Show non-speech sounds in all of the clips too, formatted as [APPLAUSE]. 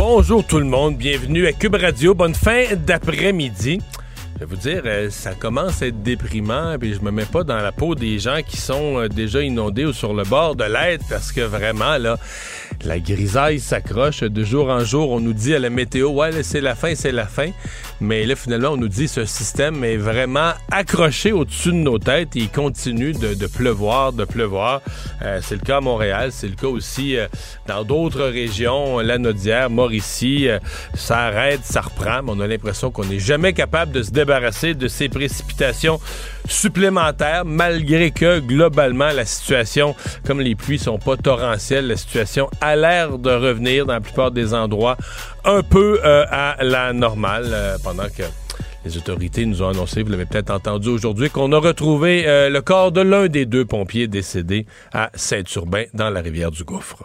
Bonjour tout le monde, bienvenue à Cube Radio. Bonne fin d'après-midi. Je vais vous dire, euh, ça commence à être déprimant, puis je me mets pas dans la peau des gens qui sont euh, déjà inondés ou sur le bord de l'aide, parce que vraiment, là, la grisaille s'accroche. De jour en jour, on nous dit à la météo, ouais, c'est la fin, c'est la fin. Mais là, finalement, on nous dit ce système est vraiment accroché au-dessus de nos têtes et il continue de, de pleuvoir, de pleuvoir. Euh, c'est le cas à Montréal, c'est le cas aussi euh, dans d'autres régions, la Naudière, Mauricie. Euh, ça arrête, ça reprend, mais on a l'impression qu'on n'est jamais capable de se de ces précipitations supplémentaires, malgré que globalement la situation, comme les pluies sont pas torrentielles, la situation a l'air de revenir dans la plupart des endroits un peu euh, à la normale, euh, pendant que les autorités nous ont annoncé, vous l'avez peut-être entendu aujourd'hui, qu'on a retrouvé euh, le corps de l'un des deux pompiers décédés à Saint-Urbain, dans la rivière du Gouffre.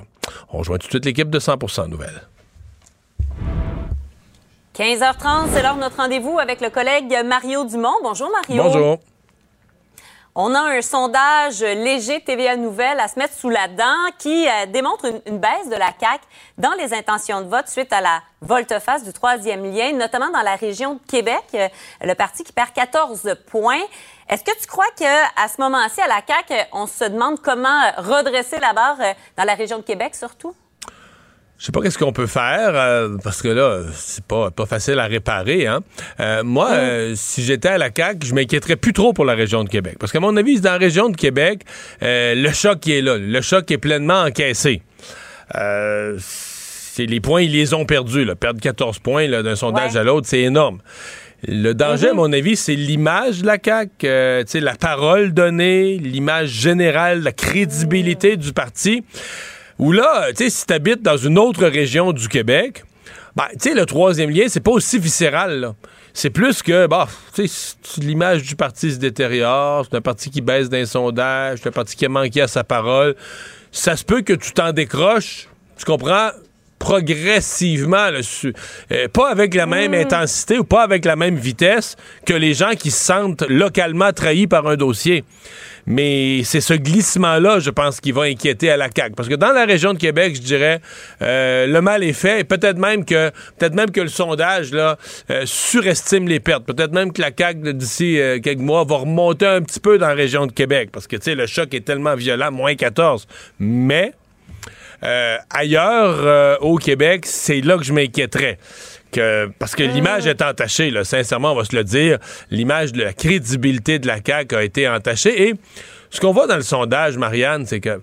On rejoint tout de suite l'équipe de 100% Nouvelles. 15h30, c'est l'heure de notre rendez-vous avec le collègue Mario Dumont. Bonjour Mario. Bonjour. On a un sondage léger TVA Nouvelle à se mettre sous la dent qui euh, démontre une, une baisse de la CAQ dans les intentions de vote suite à la volte-face du troisième lien, notamment dans la région de Québec, euh, le parti qui perd 14 points. Est-ce que tu crois qu'à ce moment-ci, à la CAQ, on se demande comment euh, redresser la barre euh, dans la région de Québec surtout? Je sais pas qu'est-ce qu'on peut faire euh, parce que là c'est pas pas facile à réparer hein. Euh, moi euh, si j'étais à la CAQ, je m'inquiéterais plus trop pour la région de Québec parce qu'à mon avis dans la région de Québec euh, le choc qui est là, le choc est pleinement encaissé. Euh, c'est les points ils les ont perdus là, perdre 14 points là, d'un sondage Ouais. à l'autre, c'est énorme. Le danger, à mon avis, c'est l'image de la CAQ, euh, tu sais, la parole donnée, l'image générale, la crédibilité du parti. Où là, tu sais, si t'habites dans une autre région du Québec, ben, tu sais, le troisième lien, c'est pas aussi viscéral. C'est plus que, bah, tu sais, l'image du parti se détériore, c'est un parti qui baisse d'un sondage, c'est un parti qui a manqué à sa parole. Ça se peut que tu t'en décroches, tu comprends, progressivement, là, euh, pas avec la même intensité ou pas avec la même vitesse que les gens qui se sentent localement trahis par un dossier. Mais c'est ce glissement-là, je pense, qui va inquiéter à la CAQ. Parce que dans la région de Québec, je dirais, euh, le mal est fait. Et peut-être même que peut-être même que le sondage là euh, surestime les pertes. Peut-être même que la CAQ d'ici euh, quelques mois va remonter un petit peu dans la région de Québec. Parce que tu sais, le choc est tellement violent, moins 14. Mais euh, ailleurs, au Québec, c'est là que je m'inquiéterais. Parce que l'image est entachée, là, sincèrement, on va se le dire. L'image de la crédibilité de la CAQ a été entachée. Et ce qu'on voit dans le sondage, Marianne, c'est que,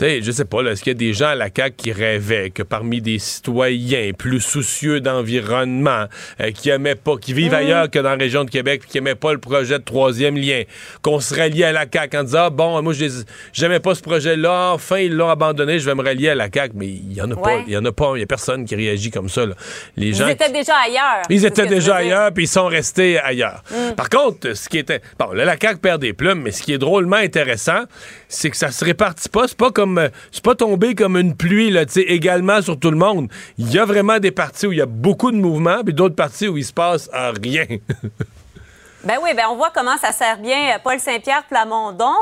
sais, je sais pas, est-ce qu'il y a des gens à la CAQ qui rêvaient que parmi des citoyens plus soucieux d'environnement, euh, qui aimaient pas, qui vivent ailleurs que dans la région de Québec, puis qui aimaient pas le projet de troisième lien, qu'on se ralliait à la CAQ en disant, Ah, bon, moi, j'aimais pas ce projet-là, enfin, ils l'ont abandonné, je vais me rallier à la CAQ. Mais il y en a pas, il y en a pas, il y a personne qui réagit comme ça, là. Les gens Ils étaient déjà ailleurs. ils étaient déjà ailleurs, puis ils sont restés ailleurs. Par contre, ce qui était... Bon, là, la CAQ perd des plumes, mais ce qui est drôlement intéressant, c'est que ça se répartit pas. C'est pas comme... euh, C'est pas tombé comme une pluie, là, tu également sur tout le monde. Il y a vraiment des parties où il y a beaucoup de mouvements, puis d'autres parties où il se passe euh, rien. [LAUGHS] Ben oui, ben on voit comment ça sert bien euh, Paul Saint-Pierre Plamondon.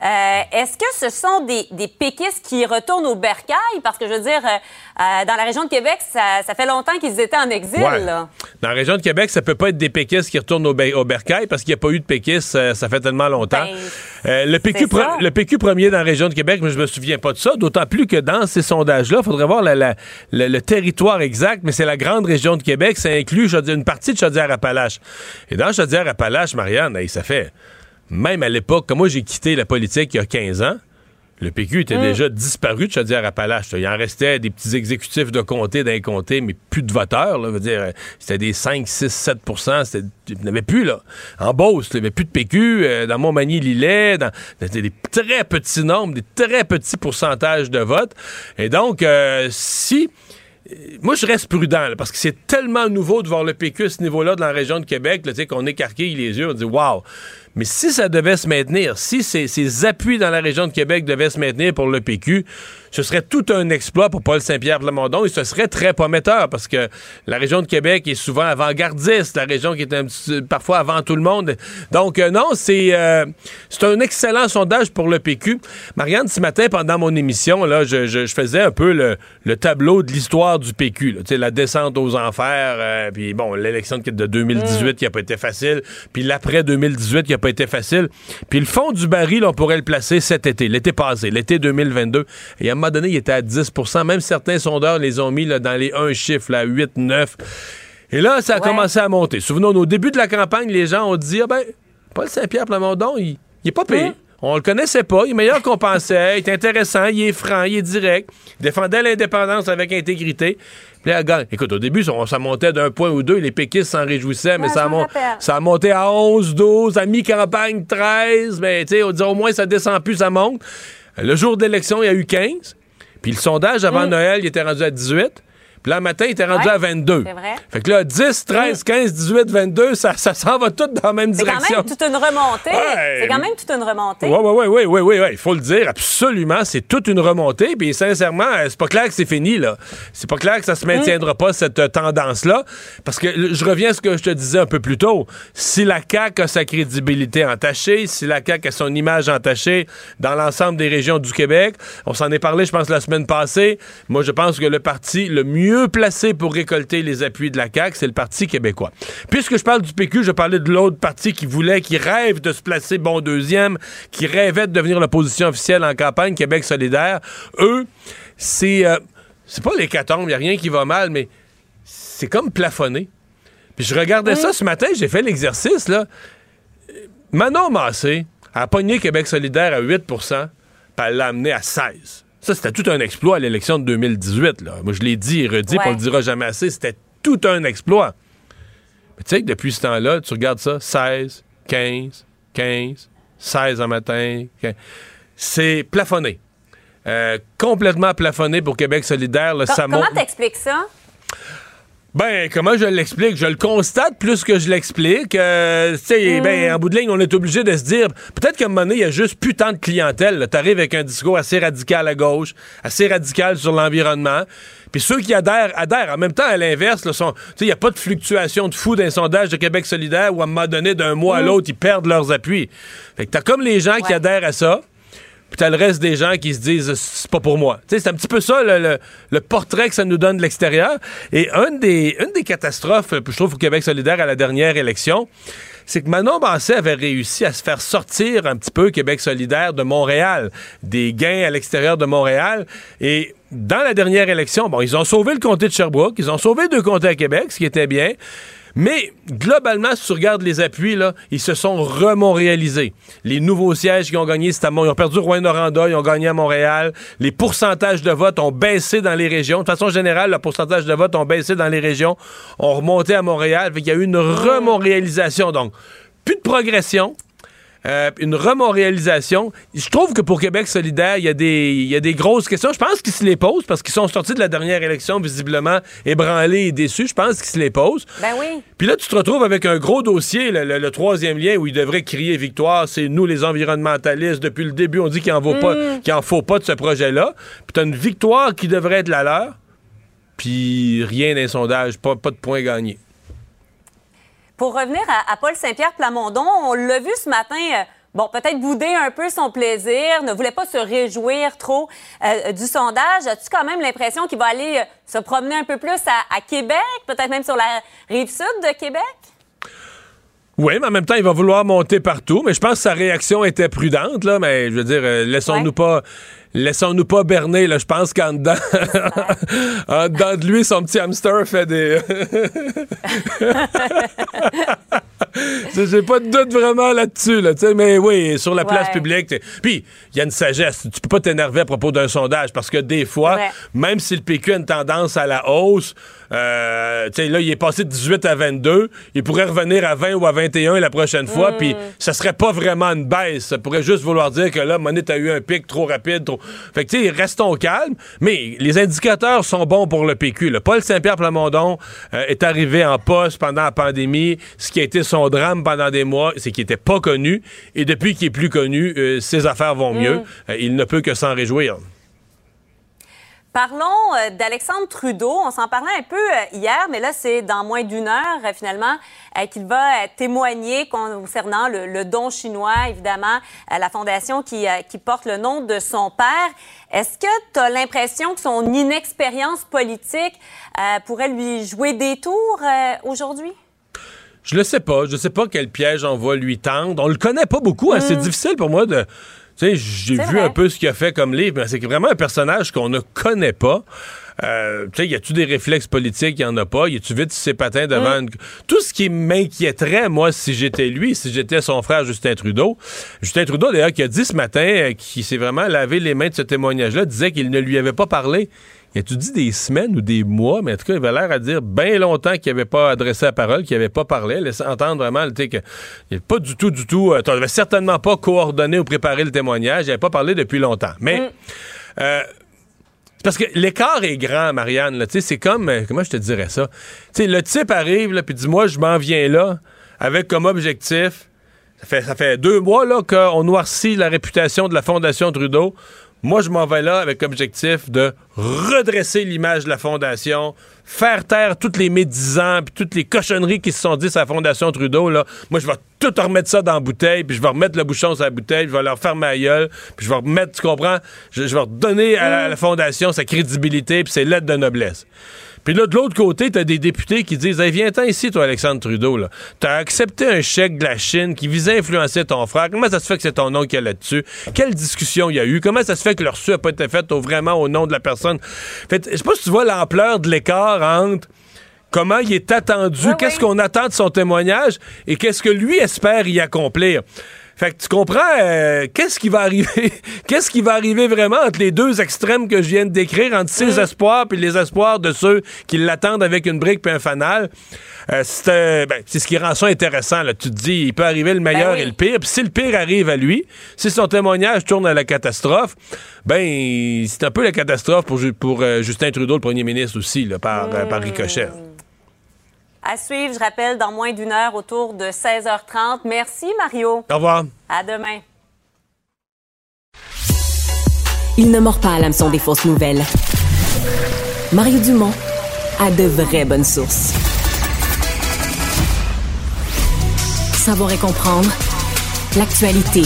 Euh, est-ce que ce sont des, des, péquistes qui retournent au bercail? Parce que, je veux dire, euh, dans la région de Québec, ça, ça fait longtemps qu'ils étaient en exil. Là. Dans la région de Québec, ça peut pas être des péquistes qui retournent au, au bercail parce qu'il n'y a pas eu de péquistes, ça fait tellement longtemps. Ben, le, PQ le PQ premier dans la région de Québec, mais je me souviens pas de ça, d'autant plus que dans ces sondages-là, il faudrait voir la, le territoire exact, mais c'est la grande région de Québec, ça inclut une partie de Chaudière-Appalaches. Et dans Chaudière-Appalaches, Marianne, ça fait, même à l'époque, quand moi j'ai quitté la politique il y a 15 ans, le PQ était mm. déjà disparu de Chaudière-Appalaches. Il en restait des petits exécutifs de comté d'un comté, mais plus de voteurs. Là, dire, c'était des 5, 6, 7% Il n'y avait plus, là. En Beauce, il n'y avait plus de PQ. Euh, dans Montmagny-Lillet, dans, des très petits nombres, des très petits pourcentages de votes. Et donc, euh, si moi, je reste prudent, parce que c'est tellement nouveau de voir le PQ à ce niveau-là dans la région de Québec, qu'on écarquille les yeux, on dit Waouh! Mais si ça devait se maintenir, si ces, appuis dans la région de Québec devaient se maintenir pour le PQ, ce serait tout un exploit pour Paul Saint-Pierre Plamondon et ce serait très prometteur parce que la région de Québec est souvent avant-gardiste, la région qui est parfois avant tout le monde. Donc euh, non, c'est euh, c'est un excellent sondage pour le PQ. Marianne, ce matin pendant mon émission, là, je, je, faisais un peu le, le tableau de l'histoire du PQ, là, la descente aux enfers, euh, puis bon, l'élection de 2018 qui a pas été facile, puis l'après 2018 qui a pas été facile, puis le fond du baril, on pourrait le placer cet été, l'été passé, l'été 2022. Et moment donné, il était à 10% Même certains sondeurs les ont mis là, dans les 1 chiffres, là, 8, 9. Et là, ça a commencé à monter. Souvenons-nous, au début de la campagne, les gens ont dit, ah ben, Paul Saint-Pierre Plamondon, il, il est pas payé. Hein? On le connaissait pas. Il est meilleur qu'on pensait. Il est intéressant. Il est franc. Il est direct. Il défendait l'indépendance avec intégrité. Puis là, écoute, au début, ça, montait d'un point ou deux. Les péquistes s'en réjouissaient, mais ça, a ça a monté à 11, 12, à mi-campagne 13. Mais tu sais, on dit au moins ça descend plus, ça monte. Le jour d'élection, il y a eu 15. Puis le sondage avant mm. Noël, il était rendu à 18. Puis là, le matin, il était rendu à 22. C'est vrai. Fait que là, 10, 13, 15, 18, 22, ça, ça s'en va tout dans la même direction. C'est quand même toute une remontée. C'est quand même toute une remontée. Oui, oui, oui, oui, oui, oui, il faut le dire, absolument, c'est toute une remontée. Puis sincèrement, euh, c'est pas clair que c'est fini, là. C'est pas clair que ça se maintiendra pas, cette euh, tendance-là. Parce que je reviens à ce que je te disais un peu plus tôt. Si la CAQ a sa crédibilité entachée, si la CAQ a son image entachée dans l'ensemble des régions du Québec, on s'en est parlé, je pense, la semaine passée. Moi, je pense que le parti le mieux mieux placé pour récolter les appuis de la CAQ, c'est le Parti québécois. Puisque je parle du PQ, je parlais de l'autre parti qui voulait, qui rêve de se placer bon deuxième, qui rêvait de devenir l'opposition officielle en campagne, Québec solidaire. Eux, c'est... Euh, c'est pas l'hécatombe, il n'y a rien qui va mal, mais c'est comme plafonné. Puis je regardais ça ce matin, j'ai fait l'exercice, là. Manon Massé a pogné Québec solidaire à 8% puis elle l'a amené à 16 ça, c'était tout un exploit à l'élection de 2018. Là. Moi, je l'ai dit et redit, on le dira jamais assez. C'était tout un exploit. Mais tu sais que depuis ce temps-là, tu regardes ça, 16, 15, 15, 16 en matin. C'est plafonné. Euh, complètement plafonné pour Québec solidaire. Là, comment t'expliques ça? Ben, comment je l'explique? Je le constate plus que je l'explique. Euh, tu sais, ben, mm. en bout de ligne, on est obligé de se dire, peut-être qu'à un moment donné, il y a juste plus tant de clientèle. T'arrives avec un discours assez radical à gauche, assez radical sur l'environnement. Puis ceux qui adhèrent, adhèrent. En même temps, à l'inverse, il n'y a pas de fluctuation de fou d'un sondage de Québec solidaire où, à un moment donné, d'un mois à mm. l'autre, ils perdent leurs appuis. Fait que t'as comme les gens qui adhèrent à ça puis t'as le reste des gens qui se disent c'est pas pour moi. C'est un petit peu ça le, portrait que ça nous donne de l'extérieur. Et une des, une des catastrophes, je trouve, au Québec solidaire à la dernière élection, c'est que Manon Basset avait réussi à se faire sortir un petit peu Québec solidaire de Montréal, des gains à l'extérieur de Montréal. Et dans la dernière élection, bon, ils ont sauvé le comté de Sherbrooke, ils ont sauvé deux comtés à Québec, ce qui était bien. Mais globalement, si tu regardes les appuis, ils se sont remontréalisés. Les nouveaux sièges qui ont gagné, c'est à Ils ont perdu Rouen-Noranda, ils ont gagné à Montréal. Les pourcentages de vote ont baissé dans les régions. De façon générale, le pourcentage de vote ont baissé dans les régions, ont remonté à Montréal. Il y a eu une remontréalisation. Donc, plus de progression, euh, une remontréalisation. Je trouve que pour Québec solidaire, il y, a des, il y a des grosses questions. Je pense qu'ils se les posent parce qu'ils sont sortis de la dernière élection visiblement ébranlés et déçus. Je pense qu'ils se les posent. Ben oui. Puis là, tu te retrouves avec un gros dossier, le, troisième lien où ils devraient crier victoire. C'est nous, les environnementalistes. Depuis le début, on dit qu'il n'en en faut pas de ce projet-là. Puis tu as une victoire qui devrait être la leur. Puis rien d'un sondage, pas, pas de points gagnés. Pour revenir à, Paul Saint-Pierre Plamondon, on l'a vu ce matin euh, bon, peut-être bouder un peu son plaisir, ne voulait pas se réjouir trop euh, du sondage. As-tu quand même l'impression qu'il va aller se promener un peu plus à Québec, peut-être même sur la rive sud de Québec? Oui, mais en même temps, il va vouloir monter partout. Mais je pense que sa réaction était prudente, là. Mais je veux dire, euh, laissons-nous pas. Laissons-nous pas berner, là. Je pense qu'en dedans, [LAUGHS] en dedans de lui, son petit hamster fait des. [LAUGHS] J'ai pas de doute vraiment là-dessus, là, mais oui, sur la place publique. Puis, il y a une sagesse. Tu peux pas t'énerver à propos d'un sondage parce que des fois, même si le PQ a une tendance à la hausse, euh, là, il est passé de 18 à 22. Il pourrait revenir à 20 ou à 21 la prochaine fois, puis mm. ça serait pas vraiment une baisse. Ça pourrait juste vouloir dire que là, Monette a eu un pic trop rapide. Trop... Fait que, tu sais, restons calmes. Mais les indicateurs sont bons pour le PQ. Paul Saint-Pierre Plamondon euh, est arrivé en poste pendant la pandémie. Ce qui a été son drame pendant des mois, c'est qu'il était pas connu. Et depuis qu'il est plus connu, euh, ses affaires vont mieux. Mm. il ne peut que s'en réjouir. Parlons euh, d'Alexandre Trudeau. On s'en parlait un peu euh, hier, mais là, c'est dans moins d'une heure, euh, finalement, qu'il va témoigner concernant le, don chinois, évidemment, la fondation qui, qui, porte le nom de son père. Est-ce que tu as l'impression que son inexpérience politique pourrait lui jouer des tours aujourd'hui? Je le sais pas. Je sais pas quel piège on va lui tendre. On le connaît pas beaucoup. Hein. C'est hmm. difficile pour moi de tu sais, j'ai vu un peu ce qu'il a fait comme livre, mais c'est vraiment un personnage qu'on ne connaît pas. Euh, tu sais, y a-tu des réflexes politiques? Il y en a pas. Y a-tu vite ses patins devant mm. Tout ce qui m'inquiéterait, moi, si j'étais lui, si j'étais son frère Justin Trudeau. Justin Trudeau, d'ailleurs, qui a dit ce matin, euh, qui s'est vraiment lavé les mains de ce témoignage-là, disait qu'il ne lui avait pas parlé. Y a-tu dit des semaines ou des mois, mais en tout cas, il avait l'air à dire bien longtemps qu'il n'avait pas adressé la parole, qu'il n'avait pas parlé, laissé entendre vraiment qu'il n'avait pas du tout, du tout, euh, tu n'avais certainement pas coordonné ou préparé le témoignage, il n'avait pas parlé depuis longtemps. Mais, mm. euh, parce que l'écart est grand, Marianne, tu sais, c'est comme, euh, comment je te dirais ça? Tu sais, le type arrive, là, puis dis moi, je m'en viens là, avec comme objectif, ça fait, ça fait deux mois, là, qu'on noircit la réputation de la Fondation Trudeau moi, je m'en vais là avec objectif de redresser l'image de la Fondation, faire taire toutes les médisants, puis toutes les cochonneries qui se sont dites à la Fondation Trudeau. Là. Moi, je vais tout remettre ça dans la bouteille, puis je vais remettre le bouchon sur la bouteille, je vais leur faire ma gueule, puis je vais remettre, tu comprends? Je, vais redonner à la, à la Fondation sa crédibilité, puis ses lettres de noblesse. Puis là, de l'autre côté, t'as des députés qui disent hey, Viens-t'en ici, toi, Alexandre Trudeau. T'as accepté un chèque de la Chine qui visait à influencer ton frère. Comment ça se fait que c'est ton nom qui est là-dessus? Quelle discussion il y a eu? Comment ça se fait que le reçu n'a pas été fait vraiment au nom de la personne? Fait, je sais pas si tu vois l'ampleur de l'écart entre comment il est attendu, qu'est-ce qu'on attend de son témoignage et qu'est-ce que lui espère y accomplir. Fait que tu comprends, euh, qu'est-ce qui va arriver? [LAUGHS] qu'est-ce qui va arriver vraiment entre les deux extrêmes que je viens de décrire, entre ses espoirs et les espoirs de ceux qui l'attendent avec une brique puis un fanal? Euh, euh, ben, c'est ce qui rend ça intéressant. Là. Tu te dis, il peut arriver le meilleur ben et le pire. Puis si le pire arrive à lui, si son témoignage tourne à la catastrophe, ben c'est un peu la catastrophe pour, pour Justin Trudeau, le premier ministre aussi, là, par, par ricochet. À suivre, je rappelle, dans moins d'une heure, autour de 16h30. Merci, Mario. Au revoir. À demain. Il ne mord pas à l'hameçon des fausses nouvelles. Mario Dumont a de vraies bonnes sources. Savoir et comprendre l'actualité.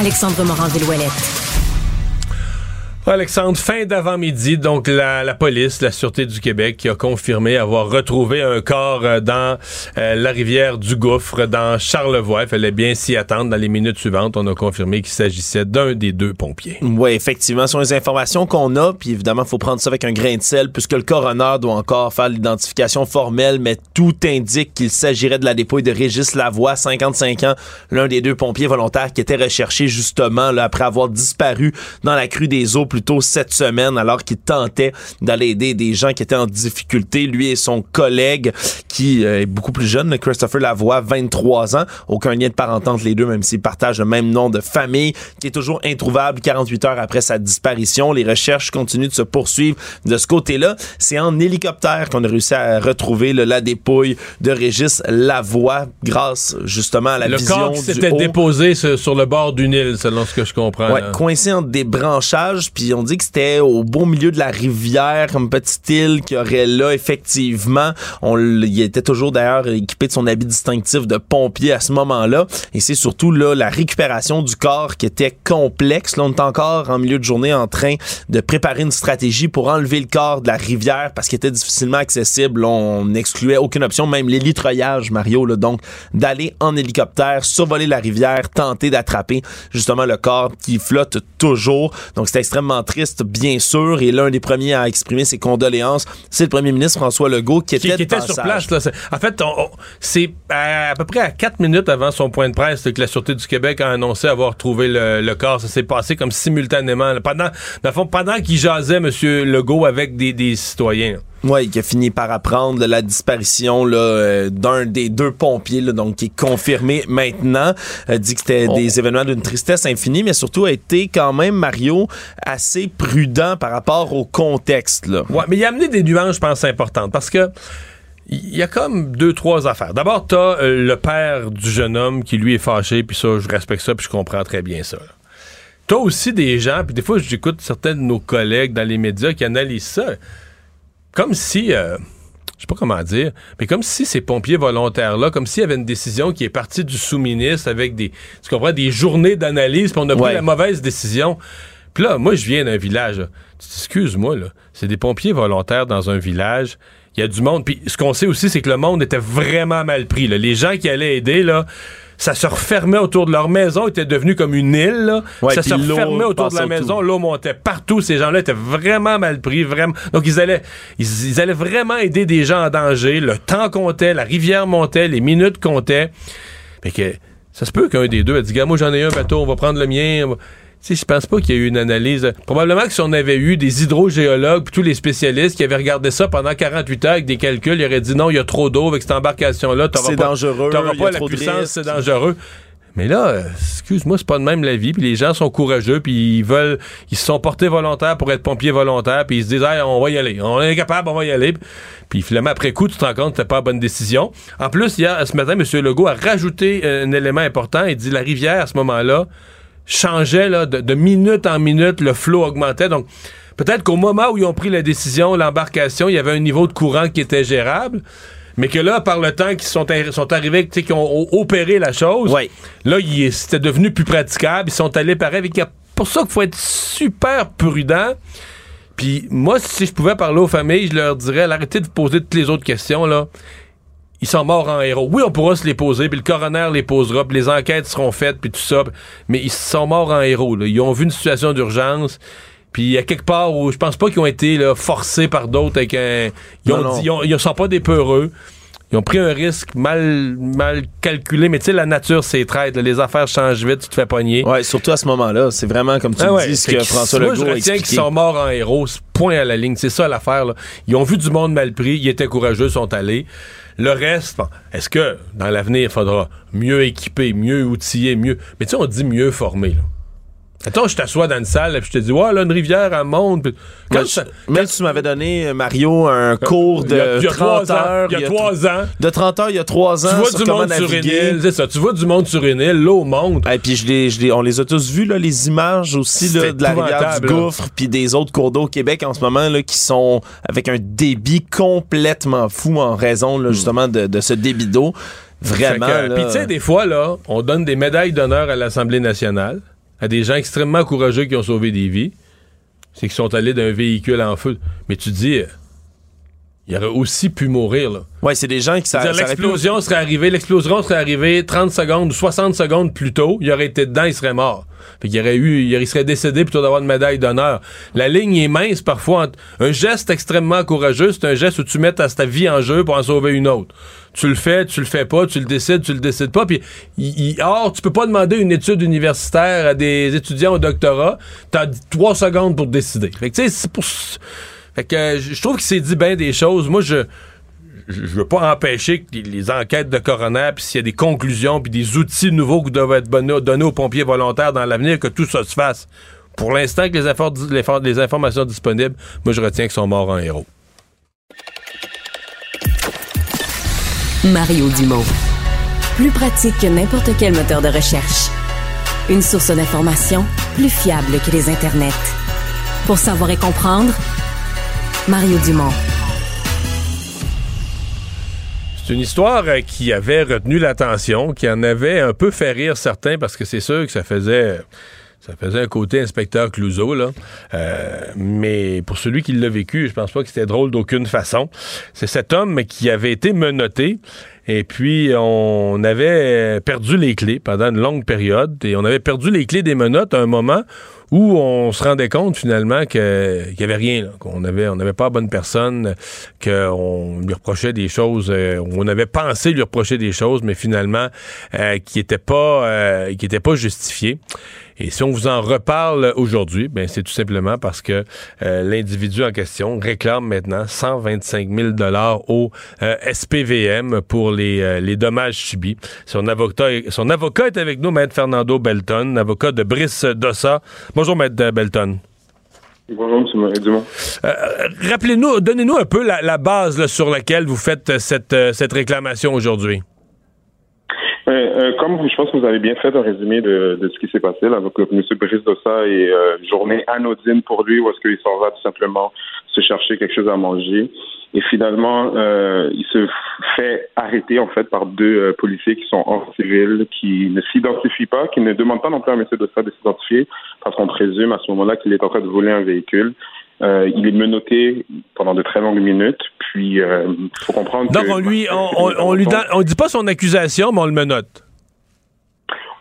Alexandre Morand-Villouellette. Alexandre, fin d'avant-midi, donc la, police, la Sûreté du Québec qui a confirmé avoir retrouvé un corps euh, dans euh, la rivière du Gouffre, dans Charlevoix. Il fallait bien s'y attendre. Dans les minutes suivantes, on a confirmé qu'il s'agissait d'un des deux pompiers. Oui, effectivement, ce sont les informations qu'on a, puis évidemment, il faut prendre ça avec un grain de sel, puisque le coroner doit encore faire l'identification formelle, mais tout indique qu'il s'agirait de la dépouille de Régis Lavoie, 55 ans, l'un des deux pompiers volontaires qui était recherché justement après avoir disparu dans la crue des eaux cette semaine alors qu'il tentait d'aller aider des gens qui étaient en difficulté. Lui et son collègue qui euh, est beaucoup plus jeune, Christopher Lavoie, 23 ans. Aucun lien de parenté entre les deux, même s'ils partagent le même nom de famille, qui est toujours introuvable 48 heures après sa disparition. Les recherches continuent de se poursuivre de ce côté-là. C'est en hélicoptère qu'on a réussi à retrouver le, la dépouille de Régis Lavoie grâce justement à la vision corps qui s'était déposé sur le bord d'une île, selon ce que je comprends. Ouais, coincé entre des branchages, puis on dit que c'était au beau milieu de la rivière, comme petite île qu'il y aurait là, effectivement. On, il était toujours d'ailleurs équipé de son habit distinctif de pompier à ce moment-là. Et c'est surtout là la récupération du corps qui était complexe. On est encore en milieu de journée en train de préparer une stratégie pour enlever le corps de la rivière parce qu'il était difficilement accessible. On n'excluait aucune option, même l'hélitreuillage, Mario, là, donc d'aller en hélicoptère, survoler la rivière, tenter d'attraper justement le corps qui flotte toujours. Donc c'est extrêmement triste, bien sûr. Et l'un des premiers à exprimer ses condoléances, c'est le premier ministre François Legault qui était, qui, était sur place. Là. En fait, c'est à, peu près à quatre minutes avant son point de presse que la Sûreté du Québec a annoncé avoir trouvé le, corps. Ça s'est passé comme simultanément. Pendant, fond, pendant qu'il jasait, M. Legault, avec des, des citoyens. Oui, qui a fini par apprendre la disparition euh, d'un des deux pompiers, donc qui est confirmé maintenant. Euh, dit que c'était des événements d'une tristesse infinie, mais surtout a été quand même, Mario, assez prudent par rapport au contexte. Là. Ouais, mais il a amené des nuances, je pense, importantes, parce que il y a comme deux, trois affaires. D'abord, t'as euh, le père du jeune homme qui, lui, est fâché, puis ça, je respecte ça, puis je comprends très bien ça. T'as aussi des gens, puis des fois, j'écoute certains de nos collègues dans les médias qui analysent ça comme si, euh, je sais pas comment dire, mais comme si ces pompiers volontaires-là, comme s'il y avait une décision qui est partie du sous-ministre avec des, tu comprends, des journées d'analyse, puis on a pris la mauvaise décision. Puis là, moi, je viens d'un village. Excuse-moi, là. C'est des pompiers volontaires dans un village. Il y a du monde. Puis ce qu'on sait aussi, c'est que le monde était vraiment mal pris. Les gens qui allaient aider, là, ça se refermait autour de leur maison, était devenu comme une île. ça se refermait autour de la maison, l'eau montait partout. Ces gens-là étaient vraiment mal pris, vraiment. Donc ils allaient, ils, allaient vraiment aider des gens en danger. Le temps comptait, la rivière montait, les minutes comptaient. Fait que ça se peut qu'un des deux a dit, gars, moi j'en ai un bateau, on va prendre le mien sais, je pense pas qu'il y ait eu une analyse. Probablement que si on avait eu des hydrogéologues puis tous les spécialistes qui avaient regardé ça pendant 48 heures avec des calculs, ils auraient dit non, il y a trop d'eau avec cette embarcation-là. C'est dangereux. T'auras pas la puissance, c'est dangereux. Mais là, excuse-moi, c'est pas de même la vie. Puis les gens sont courageux, puis ils veulent, ils se sont portés volontaires pour être pompiers volontaires, puis ils se disent, hey, on va y aller, on est capable, on va y aller. Puis finalement, après coup, tu te rends compte que c'était pas la bonne décision. En plus, hier, ce matin, M. Legault a rajouté un élément important. Il dit la rivière à ce moment-là changeait là, de, minute en minute, le flot augmentait. Donc, peut-être qu'au moment où ils ont pris la décision, l'embarcation, il y avait un niveau de courant qui était gérable. Mais que là, par le temps qu'ils sont, sont arrivés, qu'ils ont opéré la chose, là, c'était devenu plus praticable. Ils sont allés pareil. C'est pour ça qu'il faut être super prudent. Puis moi, si je pouvais parler aux familles, je leur dirais, arrêtez de vous poser toutes les autres questions, là ils sont morts en héros. Oui, on pourra se les poser, puis le coroner les posera, puis les enquêtes seront faites, puis tout ça, mais ils sont morts en héros. Là. Ils ont vu une situation d'urgence, puis il y a quelque part où je pense pas qu'ils ont été là, forcés par d'autres avec un... Ils, ont, Ils, sont pas des peureux. Ils ont pris un risque mal, mal calculé, mais tu sais, la nature, c'est traite. Les affaires changent vite, tu te fais pogner. Ouais, surtout à ce moment-là. C'est vraiment, comme tu ah dis, ce que François Legault a expliqué. qu'ils sont morts en héros. Point à la ligne. C'est ça l'affaire. Ils ont vu du monde mal pris. Ils étaient courageux, sont allés. Le reste, est-ce que dans l'avenir, il faudra mieux équiper, mieux outiller, mieux. Mais tu sais, on dit mieux former. Là. Attends, je t'assois dans une salle et je te dis, ouais, là, une rivière, elle monte. Quand même si tu m'avais donné, euh, Mario, un cours de 30 heures. Il y a trois ans. De 30 heures, il y a trois ans. Tu vois du monde sur une île. C'est ça. Tu vois du monde sur une île, l'eau monte. Et puis, je on les a tous vus, là, les images aussi là, de la rivière du Gouffre, puis des autres cours d'eau au Québec en ce moment, là, qui sont avec un débit complètement fou en raison, là, hmm. justement, de, de ce débit d'eau. Vraiment. Puis, tu sais, des fois, là, on donne des médailles d'honneur à l'Assemblée nationale à des gens extrêmement courageux qui ont sauvé des vies, c'est qu'ils sont allés d'un véhicule en feu. Mais tu dis, il aurait aussi pu mourir. Là. Ouais, c'est des gens qui ça. L'explosion serait arrivée, l'explosion serait arrivée 30 secondes ou 60 secondes plus tôt, il aurait été dedans, il serait mort. Fait qu'il aurait eu, il serait décédé plutôt d'avoir une médaille d'honneur. La ligne est mince parfois. un geste extrêmement courageux, c'est un geste où tu mets ta, ta vie en jeu pour en sauver une autre tu le fais, tu le fais pas, tu le décides, tu le décides pas. Puis, or, tu peux pas demander une étude universitaire à des étudiants au doctorat. T'as trois secondes pour décider. Fait que, tu sais, c'est pour. Que je trouve qu'il s'est dit bien des choses. Moi, je je veux pas empêcher que les enquêtes de coroner, puis s'il y a des conclusions, puis des outils nouveaux qui doivent être donnés aux pompiers volontaires dans l'avenir, que tout ça se fasse. Pour l'instant, que les, les informations disponibles, moi, je retiens qu'ils sont morts en héros. Mario Dumont. Plus pratique que n'importe quel moteur de recherche. Une source d'information plus fiable que les internets. Pour savoir et comprendre, Mario Dumont. C'est une histoire euh, qui avait retenu l'attention, qui en avait un peu fait rire certains parce que c'est sûr que ça faisait ça faisait un côté inspecteur Clouseau, là. Euh, mais pour celui qui l'a vécu, je pense pas que c'était drôle d'aucune façon. C'est cet homme qui avait été menotté. Et puis, on avait perdu les clés pendant une longue période. Et on avait perdu les clés des menottes à un moment où on se rendait compte finalement qu'il n'y avait rien, qu'on avait, on n'avait pas bonne personne, qu'on lui reprochait des choses, euh, on avait pensé lui reprocher des choses, mais finalement euh, qui n'étaient pas, euh, qui étaient pas justifiées. Et si on vous en reparle aujourd'hui, ben c'est tout simplement parce que euh, l'individu en question réclame maintenant 125 000 dollars au euh, SPVM pour les, euh, les dommages subis. Son avocat, son avocat est avec nous, Maître Fernando Belton, avocat de Brice Dossa. Bonjour, Maître Belton. Bonjour, M. Dumont. Rappelez-nous, donnez-nous un peu la, base sur laquelle vous faites cette, cette réclamation aujourd'hui. Euh, euh, comme je pense que vous avez bien fait un résumé de, de ce qui s'est passé là, donc M. Brice Dossa est euh, journée anodine pour lui où est-ce qu'il s'en va tout simplement se chercher quelque chose à manger et finalement euh, il se fait arrêter en fait par deux policiers qui sont en civil, qui ne s'identifient pas, qui ne demandent pas non plus à M. Dossa de s'identifier parce qu'on présume à ce moment-là qu'il est en train de voler un véhicule. Euh, il est menotté pendant de très longues minutes. Puis, il euh, faut comprendre. Donc, on lui, on, on, lui on dit pas son accusation, mais on le menotte.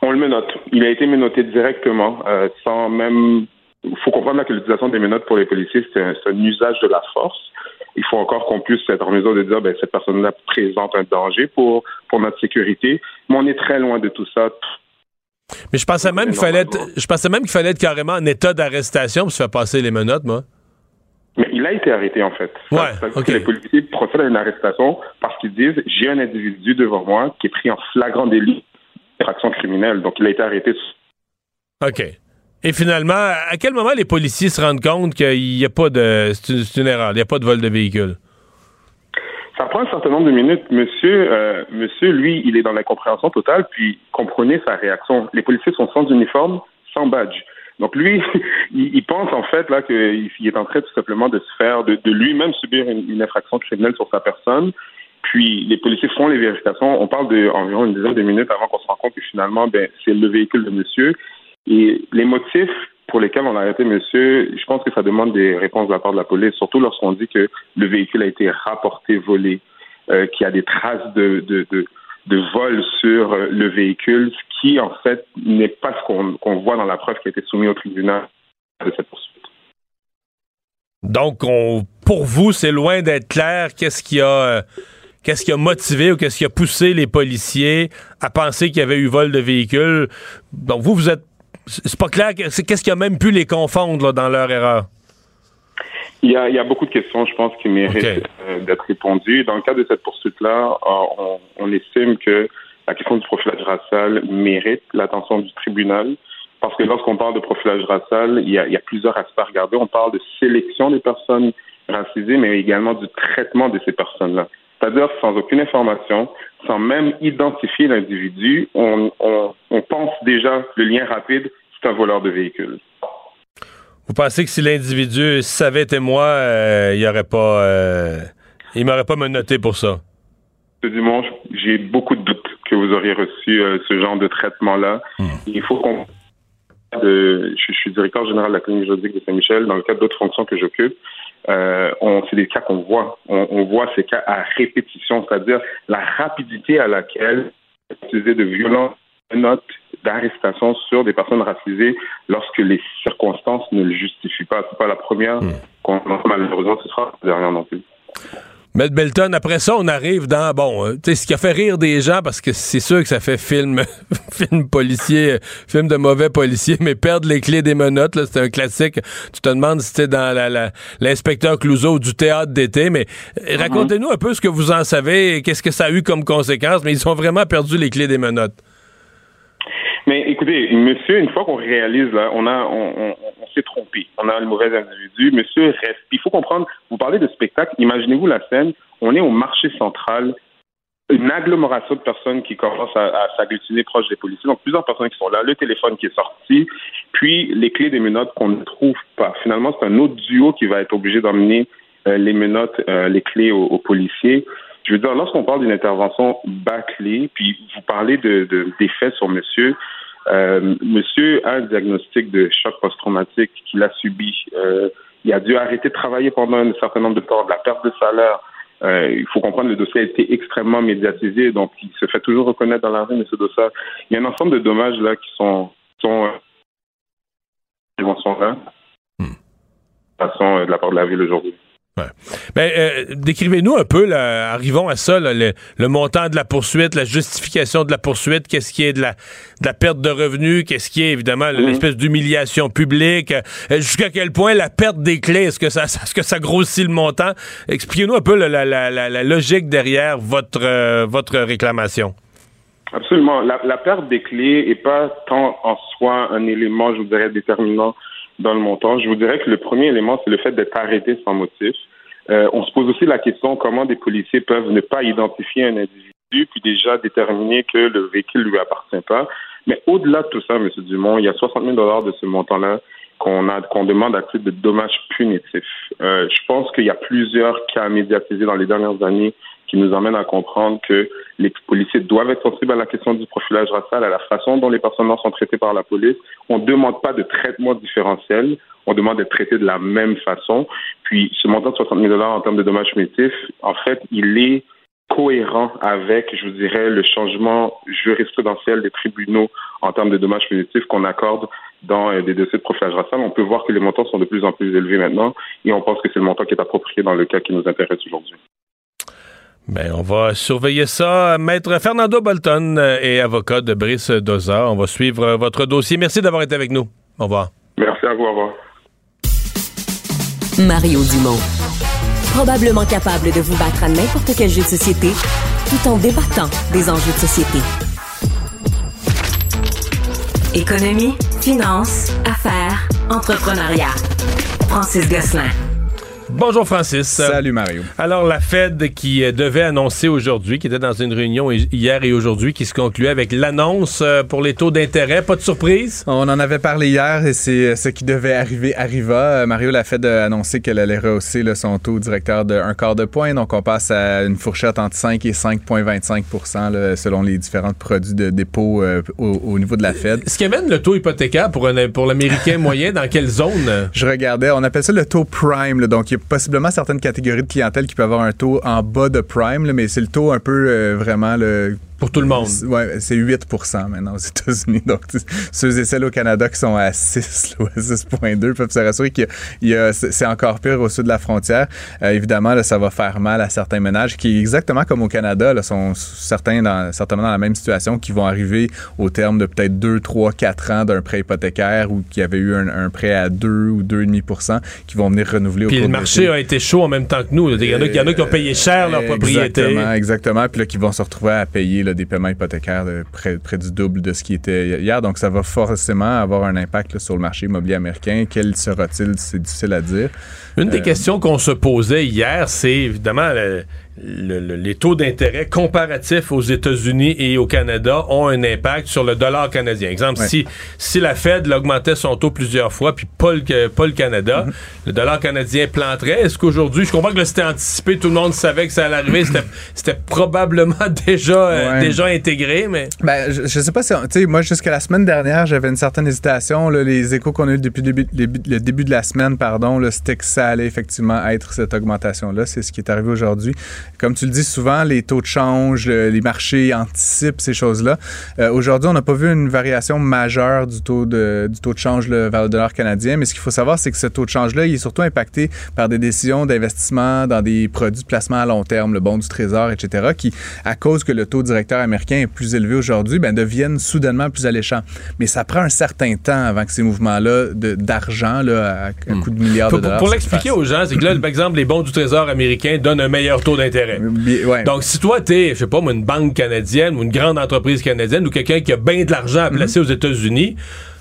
On le menotte. Il a été menotté directement, euh, sans même. Il faut comprendre que l'utilisation des menottes pour les policiers, c'est un, un, usage de la force. Il faut encore qu'on puisse être en mesure de dire, ben, cette personne-là présente un danger pour, pour notre sécurité. Mais on est très loin de tout ça. Mais je pensais même qu'il fallait être, je pensais même qu'il fallait être carrément en état d'arrestation pour se faire passer les menottes, moi. Mais il a été arrêté, en fait. Ouais, que les policiers procèdent à une arrestation parce qu'ils disent j'ai un individu devant moi qui est pris en flagrant délit d'infraction criminelle. Donc, il a été arrêté. OK. Et finalement, à quel moment les policiers se rendent compte qu'il n'y a pas de. C'est une, erreur, il n'y a pas de vol de véhicule? Ça prend un certain nombre de minutes. Monsieur, euh, monsieur, lui, il est dans l'incompréhension totale, puis comprenez sa réaction. Les policiers sont sans uniforme, sans badge. Donc lui, [LAUGHS] il, pense en fait là qu'il est en train tout simplement de se faire, de, lui-même subir une, infraction criminelle sur sa personne. Puis les policiers font les vérifications. On parle d'environ une dizaine de minutes avant qu'on se rende compte que finalement, ben, c'est le véhicule de monsieur. Et les motifs pour lesquels on a arrêté monsieur, je pense que ça demande des réponses de la part de la police, surtout lorsqu'on dit que le véhicule a été rapporté volé, euh, qu'il y a des traces de, de, de, de vol sur le véhicule, ce qui, en fait, n'est pas ce qu'on voit dans la preuve qui a été soumise au tribunal de cette poursuite. Donc, pour vous, c'est loin d'être clair qu'est-ce qui a... Qu'est-ce qui a motivé ou qu'est-ce qui a poussé les policiers à penser qu'il y avait eu vol de véhicule? Donc, vous, vous êtes. C'est pas clair. Qu'est-ce qui a même pu les confondre dans leur erreur? Il y, a, beaucoup de questions, je pense, qui méritent euh, d'être répondues. Dans le cadre de cette poursuite-là, euh, on, estime que la question du profilage racial mérite l'attention du tribunal. Parce que lorsqu'on parle de profilage racial, il y, a, plusieurs aspects à regarder. On parle de sélection des personnes racisées, mais également du traitement de ces personnes-là. C'est-à-dire sans aucune information, sans même identifier l'individu, on, on pense déjà le lien rapide, c'est un voleur de véhicule. Vous pensez que si l'individu savait être moi, euh, il aurait pas, euh, il m'aurait pas menotté pour ça? Ce dimanche, j'ai beaucoup de doutes que vous auriez reçu euh, ce genre de traitement-là. Hmm. Il faut qu'on je, suis directeur général de la clinique juridique de Saint-Michel. Dans le cadre d'autres fonctions que j'occupe, euh, c'est des cas qu'on voit. On, on, voit ces cas à répétition, c'est-à-dire la rapidité à laquelle utiliser de violence note d'arrestation sur des personnes racisées lorsque les circonstances ne le justifient pas. C'est pas la première hmm. qu'on malheureusement ce sera la dernière non plus. Maître Belton, après ça, on arrive dans, bon, euh, tu sais, ce qui a fait rire des gens, parce que c'est sûr que ça fait film, [LAUGHS] film policier, film de mauvais policier, mais perdre les clés des menottes, c'est un classique. Tu te demandes si c'était dans l'inspecteur la, Clouseau du théâtre d'été, mais euh, mm-hmm. racontez-nous un peu ce que vous en savez, qu'est-ce que ça a eu comme conséquence, mais ils ont vraiment perdu les clés des menottes. Mais écoutez, monsieur, une fois qu'on réalise là, on a, on, s'est trompé. On a le mauvais individu. Monsieur reste. Il faut comprendre. Vous parlez de spectacle. Imaginez-vous la scène. On est au marché central. une agglomération de personnes qui commencent à, s'agglutiner proche des policiers. Donc, plusieurs personnes qui sont là, le téléphone qui est sorti, puis les clés des menottes qu'on ne trouve pas. Finalement, c'est un autre duo qui va être obligé d'emmener euh, les menottes, euh, les clés aux, policiers. Je veux dire, lorsqu'on parle d'une intervention bâclée, puis vous parlez de, de des faits sur monsieur, euh, monsieur a un diagnostic de choc post-traumatique qu'il a subi. Euh, il a dû arrêter de travailler pendant un certain nombre de temps, de la perte de salaire. Euh, il faut comprendre le dossier a été extrêmement médiatisé, donc il se fait toujours reconnaître dans la rue, M. Dossard. Il y a un ensemble de dommages là qui sont, sont euh, là, hmm. façon euh, de la part de la ville aujourd'hui. Ouais. Ben, euh, décrivez-nous un peu, là, arrivons à ça, là, le, le, montant de la poursuite, la justification de la poursuite, qu'est-ce qui est de la, de la perte de revenus, qu'est-ce qui est évidemment mmh. l'espèce d'humiliation publique, euh, jusqu'à quel point la perte des clés, est-ce que ça, [LAUGHS] est-ce que ça grossit le montant? Expliquez-nous un peu la, la, la, la logique derrière votre, euh, votre réclamation. Absolument. La, la perte des clés n'est pas tant en soi un élément, je vous dirais, déterminant dans le montant. Je vous dirais que le premier élément, c'est le fait d'être arrêté sans motif. Euh, on se pose aussi la question comment des policiers peuvent ne pas identifier un individu puis déjà déterminer que le véhicule lui appartient pas. Mais au-delà de tout ça, M. Dumont, il y a 60 000 dollars de ce montant-là qu'on a qu'on demande à titre de dommages punitifs. Euh, je pense qu'il y a plusieurs cas médiatisés dans les dernières années qui nous emmènent à comprendre que les policiers doivent être sensibles à la question du profilage racial, à la façon dont les personnes noires sont traitées par la police. On ne demande pas de traitement différentiel, on demande d'être traité de la même façon. Puis ce montant de 60 000 dollars en termes de dommages punitifs, en fait, il est cohérent avec, je vous dirais, le changement jurisprudentiel des tribunaux en termes de dommages punitifs qu'on accorde dans des dossiers de profilage racial. On peut voir que les montants sont de plus en plus élevés maintenant et on pense que c'est le montant qui est approprié dans le cas qui nous intéresse aujourd'hui. Ben, on va surveiller ça. Maître Fernando Bolton est avocat de Brice Doza. On va suivre votre dossier. Merci d'avoir été avec nous. Au revoir. Merci à vous. Au revoir. Mario Dumont. Probablement capable de vous battre à n'importe quel jeu de société tout en débattant des enjeux de société. Économie, finance, affaires, entrepreneuriat. Francis Gosselin. Bonjour Francis. Salut Mario. Alors la Fed qui euh, devait annoncer aujourd'hui, qui était dans une réunion hier et aujourd'hui, qui se concluait avec l'annonce euh, pour les taux d'intérêt. Pas de surprise? On en avait parlé hier et c'est euh, ce qui devait arriver arriva. Mario, la Fed a annoncé qu'elle allait rehausser là, son taux directeur de un quart de point. Donc on passe à une fourchette entre 5 et 5,25% selon les différents produits de dépôt au, au, niveau de la Fed. Ce qui amène le taux hypothécaire pour, un, pour l'Américain [LAUGHS] moyen, dans quelle zone? Je regardais, on appelle ça le taux prime. Là, donc possiblement certaines catégories de clientèle qui peuvent avoir un taux en bas de prime, mais c'est le taux un peu euh, vraiment le pour tout le monde. Ouais, c'est 8 maintenant aux États-Unis. Donc, ceux et celles au Canada qui sont à 6, 6,2 peuvent se rassurer que c'est encore pire au sud de la frontière. Euh, évidemment, là, ça va faire mal à certains ménages qui, exactement comme au Canada, là, sont certains dans, certainement dans la même situation, qui vont arriver au terme de peut-être 2, 3, 4 ans d'un prêt hypothécaire ou qui avaient eu un, prêt à 2 ou 2,5% qui vont venir renouveler au Puis le marché a été chaud en même temps que nous. Il y, en a, il y en a qui ont payé cher leur propriété. Exactement, exactement. Puis là, qui vont se retrouver à payer des paiements hypothécaires de près, près, du double de ce qui était hier. Donc, ça va forcément avoir un impact sur le marché immobilier américain. Quel sera-t-il? C'est difficile à dire. Une des euh, questions qu'on se posait hier, c'est évidemment le, les taux d'intérêt comparatifs aux États-Unis et au Canada ont un impact sur le dollar canadien. Exemple, si, si la Fed augmentait son taux plusieurs fois, puis pas le, pas le Canada, mm-hmm. le dollar canadien planterait. Est-ce qu'aujourd'hui, je comprends que c'était anticipé, tout le monde savait que ça allait arriver, c'était [COUGHS] probablement [LAUGHS] déjà, euh, déjà intégré, mais... Ben, je, je sais pas si... Tu sais, moi, jusqu'à la semaine dernière, j'avais une certaine hésitation. Là, les échos qu'on a eu depuis le début, le début de la semaine, pardon, c'était que ça allait effectivement être cette augmentation-là. C'est ce qui est arrivé aujourd'hui. Comme tu le dis souvent, les taux de change, les marchés anticipent ces choses-là. Euh, aujourd'hui, on n'a pas vu une variation majeure du taux de, du taux de change vers le dollar canadien, mais ce qu'il faut savoir, c'est que ce taux de change-là, il est surtout impacté par des décisions d'investissement dans des produits de placement à long terme, le bon du trésor, etc., qui, à cause que le taux directeur américain est plus élevé aujourd'hui, ben, deviennent soudainement plus alléchants. Mais ça prend un certain temps avant que ces mouvements-là d'argent, là, à, hmm. coup de milliards de dollars. Pour, l'expliquer aux gens, c'est que là, par exemple, les bons du trésor américain donnent un meilleur taux d'intérêt. Donc, si toi, t'es, je sais pas, une banque canadienne ou une grande entreprise canadienne ou quelqu'un qui a bien de l'argent à placer aux États-Unis,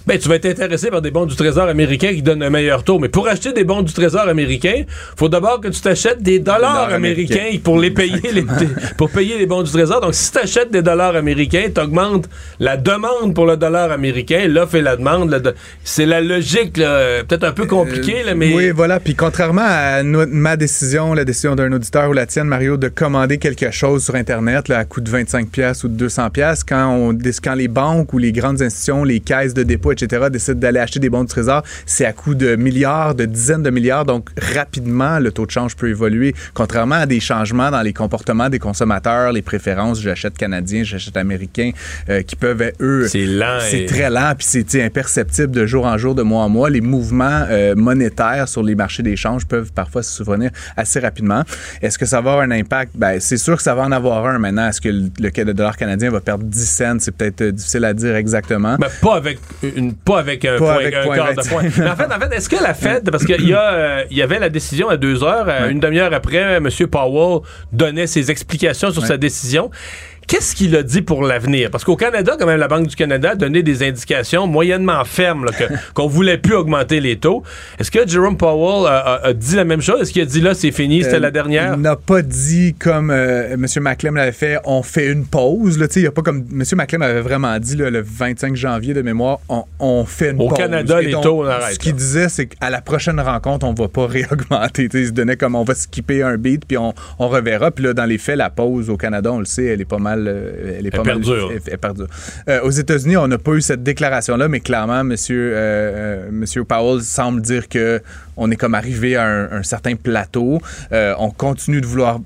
Ben, tu vas être intéressé par des bons du Trésor américain qui donnent un meilleur taux. Mais pour acheter des bons du Trésor américain, faut d'abord que tu t'achètes des dollars américains pour les payer, les, [LAUGHS] pour payer les bons du Trésor. Donc, si tu achètes des dollars américains, tu augmentes la demande pour le dollar américain, l'offre et la demande. de- C'est la logique, peut-être un peu compliquée, là, mais. Euh, Oui, voilà. Puis contrairement à no- ma décision, la décision d'un auditeur ou la tienne, Mario, de commander quelque chose sur Internet là, à coût de 25 pièces ou de 200 pièces, quand, on, déc- quand les banques ou les grandes institutions, les caisses de dépôt, etc., décident d'aller acheter des bons du trésor, c'est à coût de milliards, de dizaines de milliards. Donc, rapidement, le taux de change peut évoluer. Contrairement à des changements dans les comportements des consommateurs, les préférences, j'achète canadien, j'achète américain, euh, qui peuvent, eux... C'est lent C'est et- très lent, puis c'est imperceptible de jour en jour, de mois en mois. Les mouvements euh, monétaires sur les marchés d'échange peuvent parfois se souvenir assez rapidement. Est-ce que ça va avoir un impact? Ben, c'est sûr que ça va en avoir un maintenant. Est-ce que le, le- dollar canadien va perdre 10 cents? C'est peut-être euh, difficile à dire exactement. Ben, pas avec une, pas avec un Pas point, avec un point quart de 25. point. Mais en fait, en fait, est-ce que la Fed, parce qu'il y euh, il y avait la décision à deux heures, euh, une demi-heure après, M. Powell donnait ses explications sur sa décision. Qu'est-ce qu'il a dit pour l'avenir? Parce qu'au Canada, quand même, la Banque du Canada a donné des indications moyennement fermes [LAUGHS] qu'on voulait plus augmenter les taux. Est-ce que Jerome Powell a, a- a dit la même chose? Est-ce qu'il a dit là, c'est fini, c'était Euh, la dernière? Il n'a pas dit comme euh, M. McClem l'avait fait, on fait une pause. Là, il y a pas comme M. McClem avait vraiment dit là, le 25 janvier de mémoire, on, on fait une Au pause. Canada, Et les donc, taux, on arrête, Ce qu'il disait, c'est qu'à la prochaine rencontre, on va pas [LAUGHS] réaugmenter. Il se donnait comme on va skipper un beat, puis on, on reverra. Puis là, dans les faits, la pause au Canada, on le sait, elle est pas mal. Euh, elle est pas mal- perdure. elle- elle perdure. Euh, aux États-Unis, on n'a pas eu cette déclaration-là, mais clairement, M. Monsieur, euh, Monsieur Powell semble dire que on est comme arrivé à un, un certain plateau. Euh, on continue de vouloir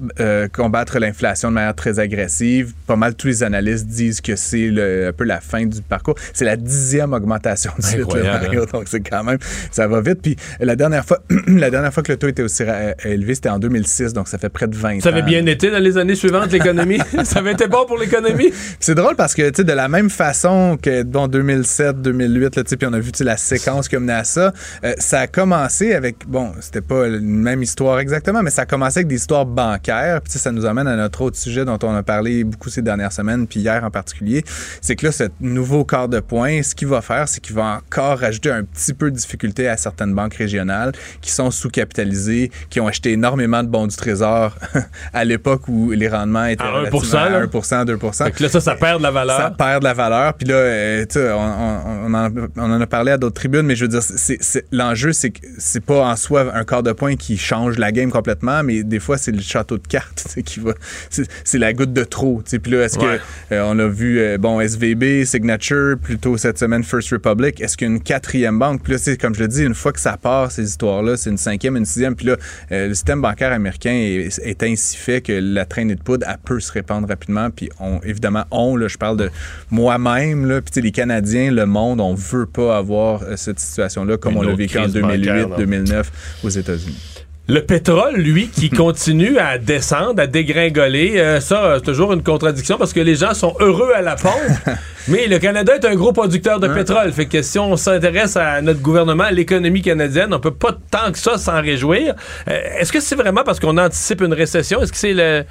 combattre l'inflation de manière très agressive. Pas mal tous les analystes disent que c'est un peu la fin du parcours. C'est la dixième augmentation du suite, là, Mario. Donc c'est quand même, ça va vite. Puis la dernière fois, [CLEARS THROAT] la dernière fois que le taux était aussi élevé, c'était en 2006, donc ça fait près de 20 ans. Ça avait bien été dans les années suivantes, l'économie? [LAUGHS] ça avait été bon pour l'économie? [LAUGHS] C'est drôle parce que, tu sais, de la même façon que, bon, 2007, 2008, là, tu sais, puis on a vu, la séquence qui a mené à ça, euh, ça a commencé avec, bon, c'était pas une même histoire exactement, mais ça a commencé avec des histoires bancaires, puis ça nous amène à notre autre sujet dont on a parlé beaucoup ces dernières semaines, puis hier en particulier, c'est que là, ce nouveau quart de point, ce qu'il va faire, c'est qu'il va encore rajouter un petit peu de difficulté à certaines banques régionales qui sont sous-capitalisées, qui ont acheté énormément de bons du trésor [LAUGHS] à l'époque où les rendements étaient À 1%, relativement là. à 1%, 2%. Fait que là, ça, ça perd de la valeur. Ça perd de la valeur. Puis là, euh, tu sais, on, on- on en, on en a parlé à d'autres tribunes, mais je veux dire, c'est, c'est- l'enjeu, c'est que c'est pas en soi un quart de point qui change la game complètement, mais des fois, c'est le château de cartes [LAUGHS] qui va. C'est, c'est la goutte de trop. Puis là, est-ce Ouais. que euh, on a vu, euh, bon, SVB, Signature, plutôt cette semaine, First Republic, est-ce qu'il y a une quatrième banque? Puis là, c'est comme je le dis, une fois que ça part, ces histoires-là, c'est une cinquième, une sixième. Puis là, le système bancaire américain est, est ainsi fait que la traînée de poudre, elle peut se répandre rapidement. Puis on, évidemment, on, là, je parle de moi-même, là, puis les Canadiens, le monde, on veut pas avoir euh, cette situation-là comme Une on l'a vécu en crise bancaire, 2008, non. 2009 aux États-Unis. Le pétrole, lui, qui [LAUGHS] continue à descendre, à dégringoler, euh, ça, euh, c'est toujours une contradiction parce que les gens sont heureux à la pompe, [LAUGHS] mais le Canada est un gros producteur de pétrole. Fait que si on s'intéresse à notre gouvernement, à l'économie canadienne, on peut pas tant que ça s'en réjouir. Euh, Est-ce que c'est vraiment parce qu'on anticipe une récession? Est-ce que c'est le...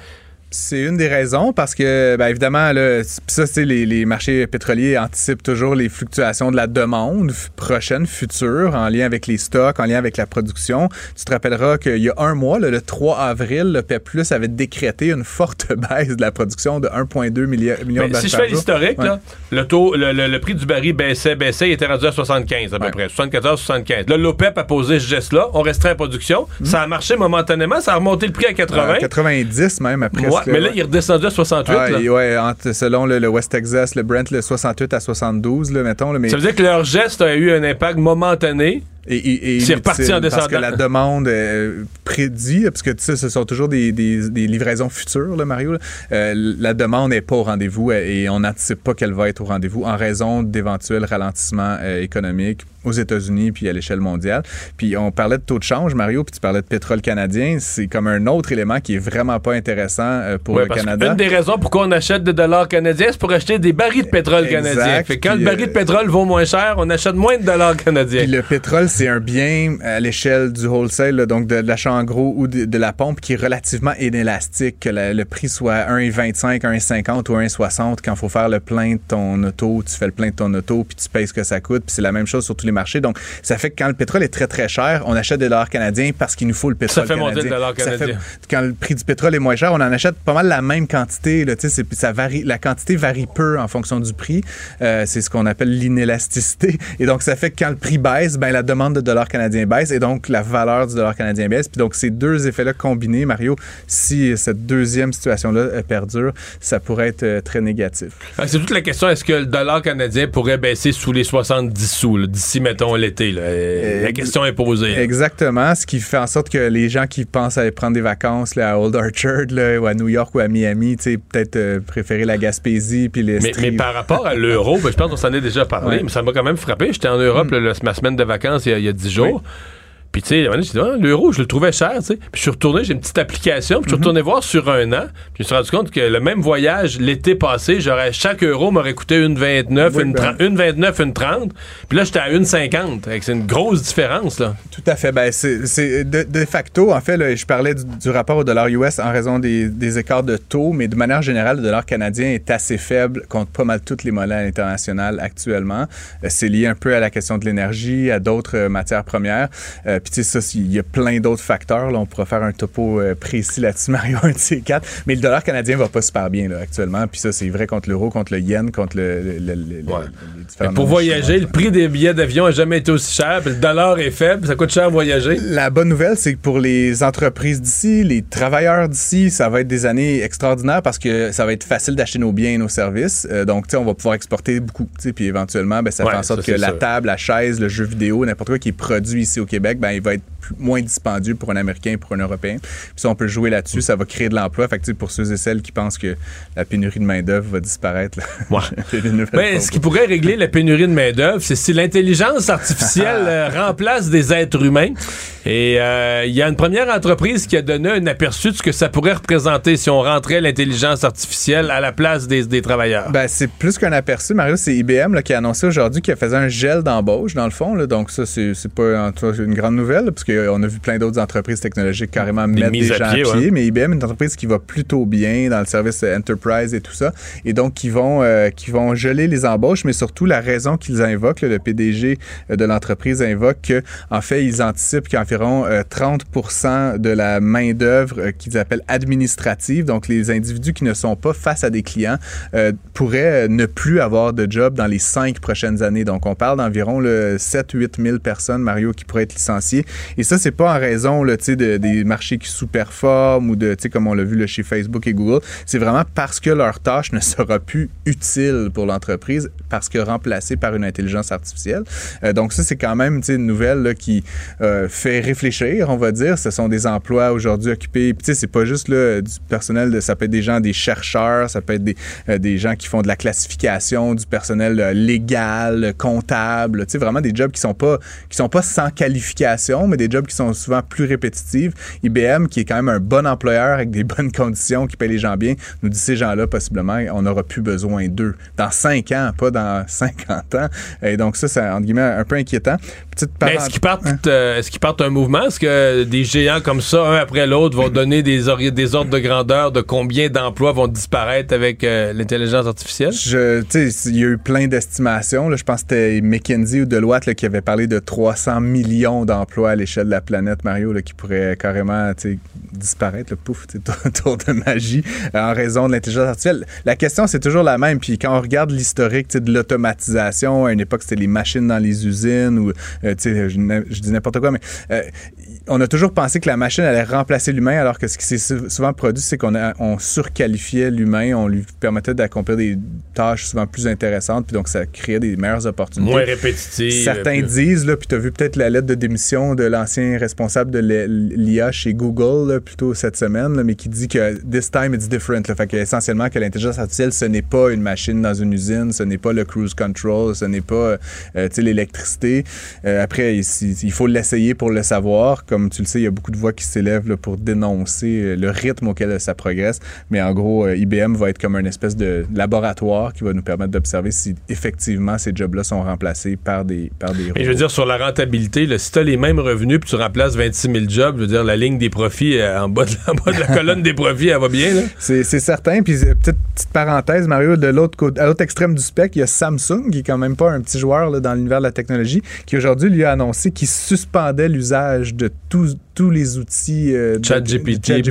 C'est une des raisons parce que, ben, évidemment, là, ça, c'est les, les marchés pétroliers anticipent toujours les fluctuations de la demande prochaine, future, en lien avec les stocks, en lien avec la production. Tu te rappelleras qu'il y a un mois, là, le 3 avril, le PEP Plus avait décrété une forte [LAUGHS] baisse de la production de 1,2 milli- millions Ben, de si je barils fais l'historique, Ouais. le taux, le, le- le prix du baril baissait, baissait, il était rendu à 75 à peu Ouais. près, 74, 75. Là, l'OPEP a posé ce geste-là, on restreint la production, ça a marché momentanément, ça a remonté le prix à 80. Euh, 90 même après. Ouais, mais là, il est redescendu à 68. Ah, là. et ouais, entre- selon le, le West Texas, le Brent, le 68 à 72, là, mettons. Là, mais Ça veut dire que leur geste a eu un impact momentané. Et, et- et C'est reparti en Parce que descendant. la demande euh, prédit, parce que tu sais, ce sont toujours des, des- des livraisons futures, là, Mario. là. Euh, la demande n'est pas au rendez-vous et on n'anticipe pas qu'elle va être au rendez-vous en raison d'éventuels ralentissements euh, économiques aux États-Unis puis à l'échelle mondiale. Puis on parlait de taux de change, Mario, puis tu parlais de pétrole canadien. C'est comme un autre élément qui est vraiment pas intéressant euh, pour Ouais, le parce Canada. Une des raisons pourquoi on achète des dollars canadiens, c'est pour acheter des barils de pétrole canadien. Fait quand puis, le baril de euh, pétrole vaut moins cher, on achète moins de dollars canadiens. Puis le pétrole c'est un bien à l'échelle du wholesale, là, donc de, l'achat en gros ou de, de, la pompe qui est relativement inélastique, que la, le prix soit 1,25, 1,50 ou 1,60 quand il faut faire le plein de ton auto, tu fais le plein de ton auto, puis tu payes ce que ça coûte, puis c'est la même chose sur tous les marchés. Donc, ça fait que quand le pétrole est très, très cher, on achète des dollars canadiens parce qu'il nous faut le pétrole Ça fait canadien. monter le dollar Ça fait- canadien. quand le prix du pétrole est moins cher, on en achète pas mal la même quantité. Là, ça varie, la quantité varie peu en fonction du prix. Euh, c'est ce qu'on appelle l'inélasticité. Et donc, ça fait que quand le prix baisse, ben, la demande de dollars canadiens baisse et donc la valeur du dollar canadien baisse. Puis donc, ces deux effets-là combinés, Mario, si cette deuxième situation-là euh, perdure, ça pourrait être euh, très négatif. Que C'est toute la question, est-ce que le dollar canadien pourrait baisser sous les 70 sous, d'ici, mettons, l'été? Euh, La question est posée. là. Exactement, ce qui fait en sorte que les gens qui pensent aller prendre des vacances là, à Old Orchard là, ou à New York ou à Miami, tu sais, peut-être euh, préférer la Gaspésie puis les Mais, mais par rapport à l'euro, ben, je pense qu'on s'en est déjà parlé, Ouais. mais ça m'a quand même frappé. J'étais en Europe là, le- ma semaine de vacances il y a, 10 jours. Puis, tu sais, Ah, l'euro, je le trouvais cher, tu sais. Puis, je suis retourné, j'ai une petite application, puis je suis retourné voir sur un an. Puis, je me suis rendu compte que le même voyage l'été passé, j'aurais, chaque euro m'aurait coûté une 29, Oui, une, ben. 30, une 29, une 30. Puis là, j'étais à une 50. Fait que C'est une grosse différence, là. Tout à fait. Ben, c'est, de, de facto, en fait, là, je parlais du, du rapport au dollar US en raison des, des écarts de taux, mais de manière générale, le dollar canadien est assez faible contre pas mal toutes les monnaies à l'international actuellement. Euh, c'est lié un peu à la question de l'énergie, à d'autres euh, matières premières. Euh, Puis, tu sais, ça, il y a plein d'autres facteurs. Là. On pourra faire un topo euh, précis là-dessus, [LAUGHS] Mario, un de ces quatre. Mais le dollar canadien va pas super bien là, actuellement. Puis ça, c'est vrai contre l'euro, contre le yen, contre le, le- le- le- Ouais. les différentes Mais pour voyager, le prix des billets d'avion n'a jamais été aussi cher, puis le dollar est faible, ça coûte cher voyager. La bonne nouvelle, c'est que pour les entreprises d'ici, les travailleurs d'ici, ça va être des années extraordinaires parce que ça va être facile d'acheter nos biens et nos services. Euh, donc, tu sais, on va pouvoir exporter beaucoup. tu sais, Puis éventuellement, ben, ça Ouais, fait en sorte ça, que la table, la chaise, le jeu vidéo, n'importe quoi qui est produit ici au Québec, ben, il va être plus- moins dispendieux pour un Américain et pour un Européen. Puis ça, on peut jouer là-dessus. Ça va créer de l'emploi. Fait que, pour ceux et celles qui pensent que la pénurie de main-d'œuvre va disparaître, là, Ouais. [LAUGHS] Ben, ce qui pourrait régler la pénurie de main-d'œuvre, c'est si l'intelligence artificielle [LAUGHS] euh, remplace des êtres humains. Et euh, il y a une première entreprise qui a donné un aperçu de ce que ça pourrait représenter si on rentrait l'intelligence artificielle à la place des, des travailleurs. Ben, c'est plus qu'un aperçu, Mario. C'est IBM là, qui a annoncé aujourd'hui qu'il faisait un gel d'embauche, dans le fond. Là. Donc, ça, c'est pas une grande nouvelle, parce qu'on a vu plein d'autres entreprises technologiques carrément Des mettre des mises à gens à pied, pied. ouais. Mais IBM est une entreprise qui va plutôt bien dans le service euh, Enterprise et tout ça. Et donc, qui vont, euh, qui vont geler les embauches, mais surtout, la raison qu'ils invoquent, le PDG de l'entreprise invoque que, en fait, ils anticipent qu'environ euh, 30% de la main-d'œuvre euh, qu'ils appellent administrative, donc les individus qui ne sont pas face à des clients, euh, pourraient euh, ne plus avoir de job dans les cinq prochaines années. Donc, on parle d'environ 7-8 000 personnes, Mario, qui pourraient être licenciées. Et ça, c'est pas en raison là, de, des marchés qui sous-performent ou de, comme on l'a vu là, chez Facebook et Google. C'est vraiment parce que leur tâche ne sera plus utile pour l'entreprise parce que remplacée par une intelligence artificielle. Euh, donc, ça, c'est quand même une nouvelle qui euh, fait réfléchir, on va dire. Ce sont des emplois aujourd'hui occupés. Puis, c'est pas juste là, du personnel, ça peut être des gens, des chercheurs, ça peut être des, euh, des gens qui font de la classification, du personnel légal, comptable. Vraiment des jobs qui sont pas qui sont pas sans qualification, mais des jobs qui sont souvent plus répétitifs. IBM, qui est quand même un bon employeur avec des [LAUGHS] bonnes conditions, qui paye les gens bien, nous dit ces gens-là, possiblement, on n'aura plus besoin d'eux. Dans 5 ans, pas dans [LAUGHS] 50 ans. Et donc, ça, c'est, entre guillemets, un peu inquiétant. Petite Mais est-ce parenthèse- qu'ils partent, euh, est-ce qu'ils partent un mouvement? Est-ce que des géants comme ça, un après l'autre, vont donner des, ordres de grandeur de combien d'emplois vont disparaître avec euh, l'intelligence artificielle? Il y a eu plein d'estimations. Je pense que c'était McKinsey ou Deloitte là, qui avait parlé de 300 millions d'emplois à l'échelle de la planète, Mario, là, qui pourraient carrément disparaître, le pouf, [LAUGHS] tour, de magie, euh, en raison de l'intelligence artificielle. La question, c'est toujours la même. Puis quand on regarde l'historique de l'automatisation, à une époque, c'était les machines dans les usines, ou, euh, je, je dis n'importe quoi, mais euh, on a toujours pensé que la machine allait remplacer l'humain, alors que ce qui s'est sou- souvent produit, c'est qu'on a- on surqualifiait l'humain, on lui permettait d'accomplir des tâches souvent plus intéressantes, puis donc ça créait des meilleures opportunités. Moins répétitif. Certains disent, là, puis tu as vu peut-être la lettre de démission de l'ancien responsable de l'IA chez Google, plutôt cette semaine, mais qui dit que this time it's different. Là, fait que, essentiellement que l'intelligence artificielle, ce n'est pas une machine dans une usine, ce n'est pas le cruise control, ce n'est pas euh, l'électricité. Euh, après, il, faut l'essayer pour le savoir. Comme tu le sais, il y a beaucoup de voix qui s'élèvent pour dénoncer le rythme auquel ça progresse. Mais en gros, IBM va être comme un espèce de laboratoire qui va nous permettre d'observer si effectivement ces jobs-là sont remplacés par des, par des je veux dire, sur la rentabilité, là, si tu as les mêmes revenus puis tu remplaces 26 000 jobs, je veux dire, la ligne des profits euh, en, bas de, la [LAUGHS] colonne des profits, elle va bien. C'est certain. Puis, euh, petite, petite parenthèse, Mario, de l'autre à l'autre extrême du spectre, il y a Samsung, qui est quand même pas un petit joueur là, dans l'univers de la technologie, qui aujourd'hui lui a annoncé qu'il suspendait l'usage de tous tous les outils euh, ChatGPT,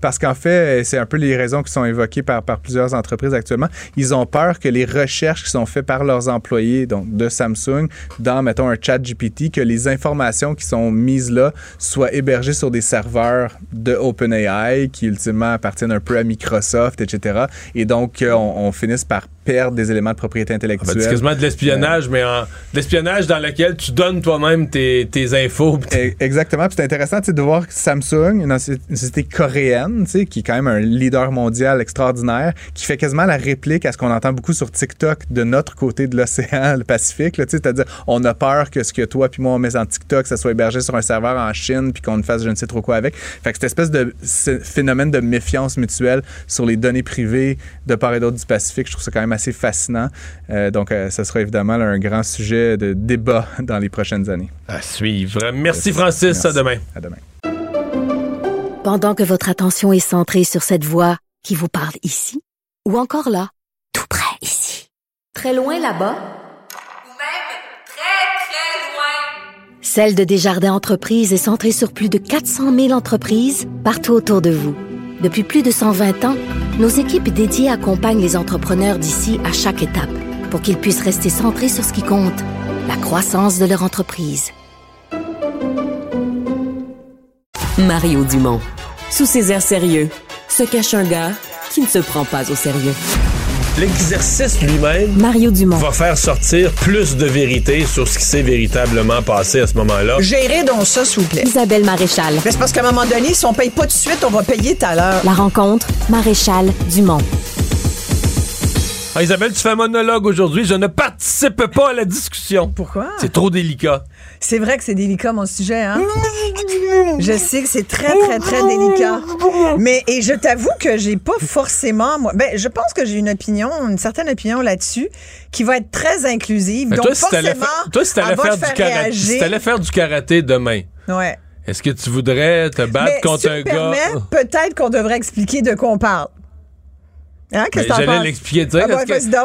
parce qu'en fait, c'est un peu les raisons qui sont évoquées par, par plusieurs entreprises actuellement. Ils ont peur que les recherches qui sont faites par leurs employés, donc de Samsung, dans, mettons, un ChatGPT, que les informations qui sont mises là soient hébergées sur des serveurs de OpenAI qui ultimement appartiennent un peu à Microsoft, etc. Et donc, on, on finisse par perdre des éléments de propriété intellectuelle. c'est quasiment de l'espionnage, mais en, l'espionnage dans lequel tu donnes toi-même tes, tes infos. E, exactement. c'est intéressant de voir Samsung, une, société coréenne, qui est quand même un leader mondial extraordinaire, qui fait quasiment la réplique à ce qu'on entend beaucoup sur TikTok de notre côté de l'océan, le Pacifique. C'est-à-dire, on a peur que ce que toi puis moi on met en TikTok, ça soit hébergé sur un serveur en Chine puis qu'on ne fasse je ne sais trop quoi avec. Fait que cette espèce de phénomène de méfiance mutuelle sur les données privées de part et d'autre du Pacifique, je trouve ça quand même assez fascinant. Euh, donc, euh, ça sera évidemment un grand sujet de débat [LAUGHS] dans les prochaines années. À suivre. Merci Francis. À demain. À demain. Pendant que votre attention est centrée sur cette voix qui vous parle ici, ou encore là, tout près ici, très loin là-bas, ou même très, très loin, Celle de Desjardins Entreprises est centrée sur plus de 400 000 entreprises partout autour de vous. Depuis plus de 120 ans, nos équipes dédiées accompagnent les entrepreneurs d'ici à chaque étape pour qu'ils puissent rester centrés sur ce qui compte, la croissance de leur entreprise. Mario Dumont. Sous ses airs sérieux, se cache un gars qui ne se prend pas au sérieux. L'exercice lui-même Mario Dumont. va faire sortir plus de vérité sur ce qui s'est véritablement passé à ce moment-là. Gérez donc ça, s'il vous plaît. Isabelle Maréchal. c'est parce qu'à un moment donné, si on paye pas tout de suite, on va payer tout à l'heure. La rencontre, Maréchal Dumont. Ah, Isabelle, tu fais un monologue aujourd'hui. Je ne participe pas à la discussion. Pourquoi? C'est trop délicat. C'est vrai que c'est délicat, mon sujet, hein? je sais que c'est très, très, très délicat. Mais, et je t'avoue que j'ai pas forcément, moi, ben, je pense que j'ai une opinion, une certaine opinion là-dessus, qui va être très inclusive. donc, toi, si forcément, toi, si t'allais faire, du karaté, si faire du karaté demain. Ouais. Est-ce que tu voudrais te battre contre un gars? Peut-être qu'on devrait expliquer de quoi on parle. Hein, ben, J'allais l'expliquer. Ah,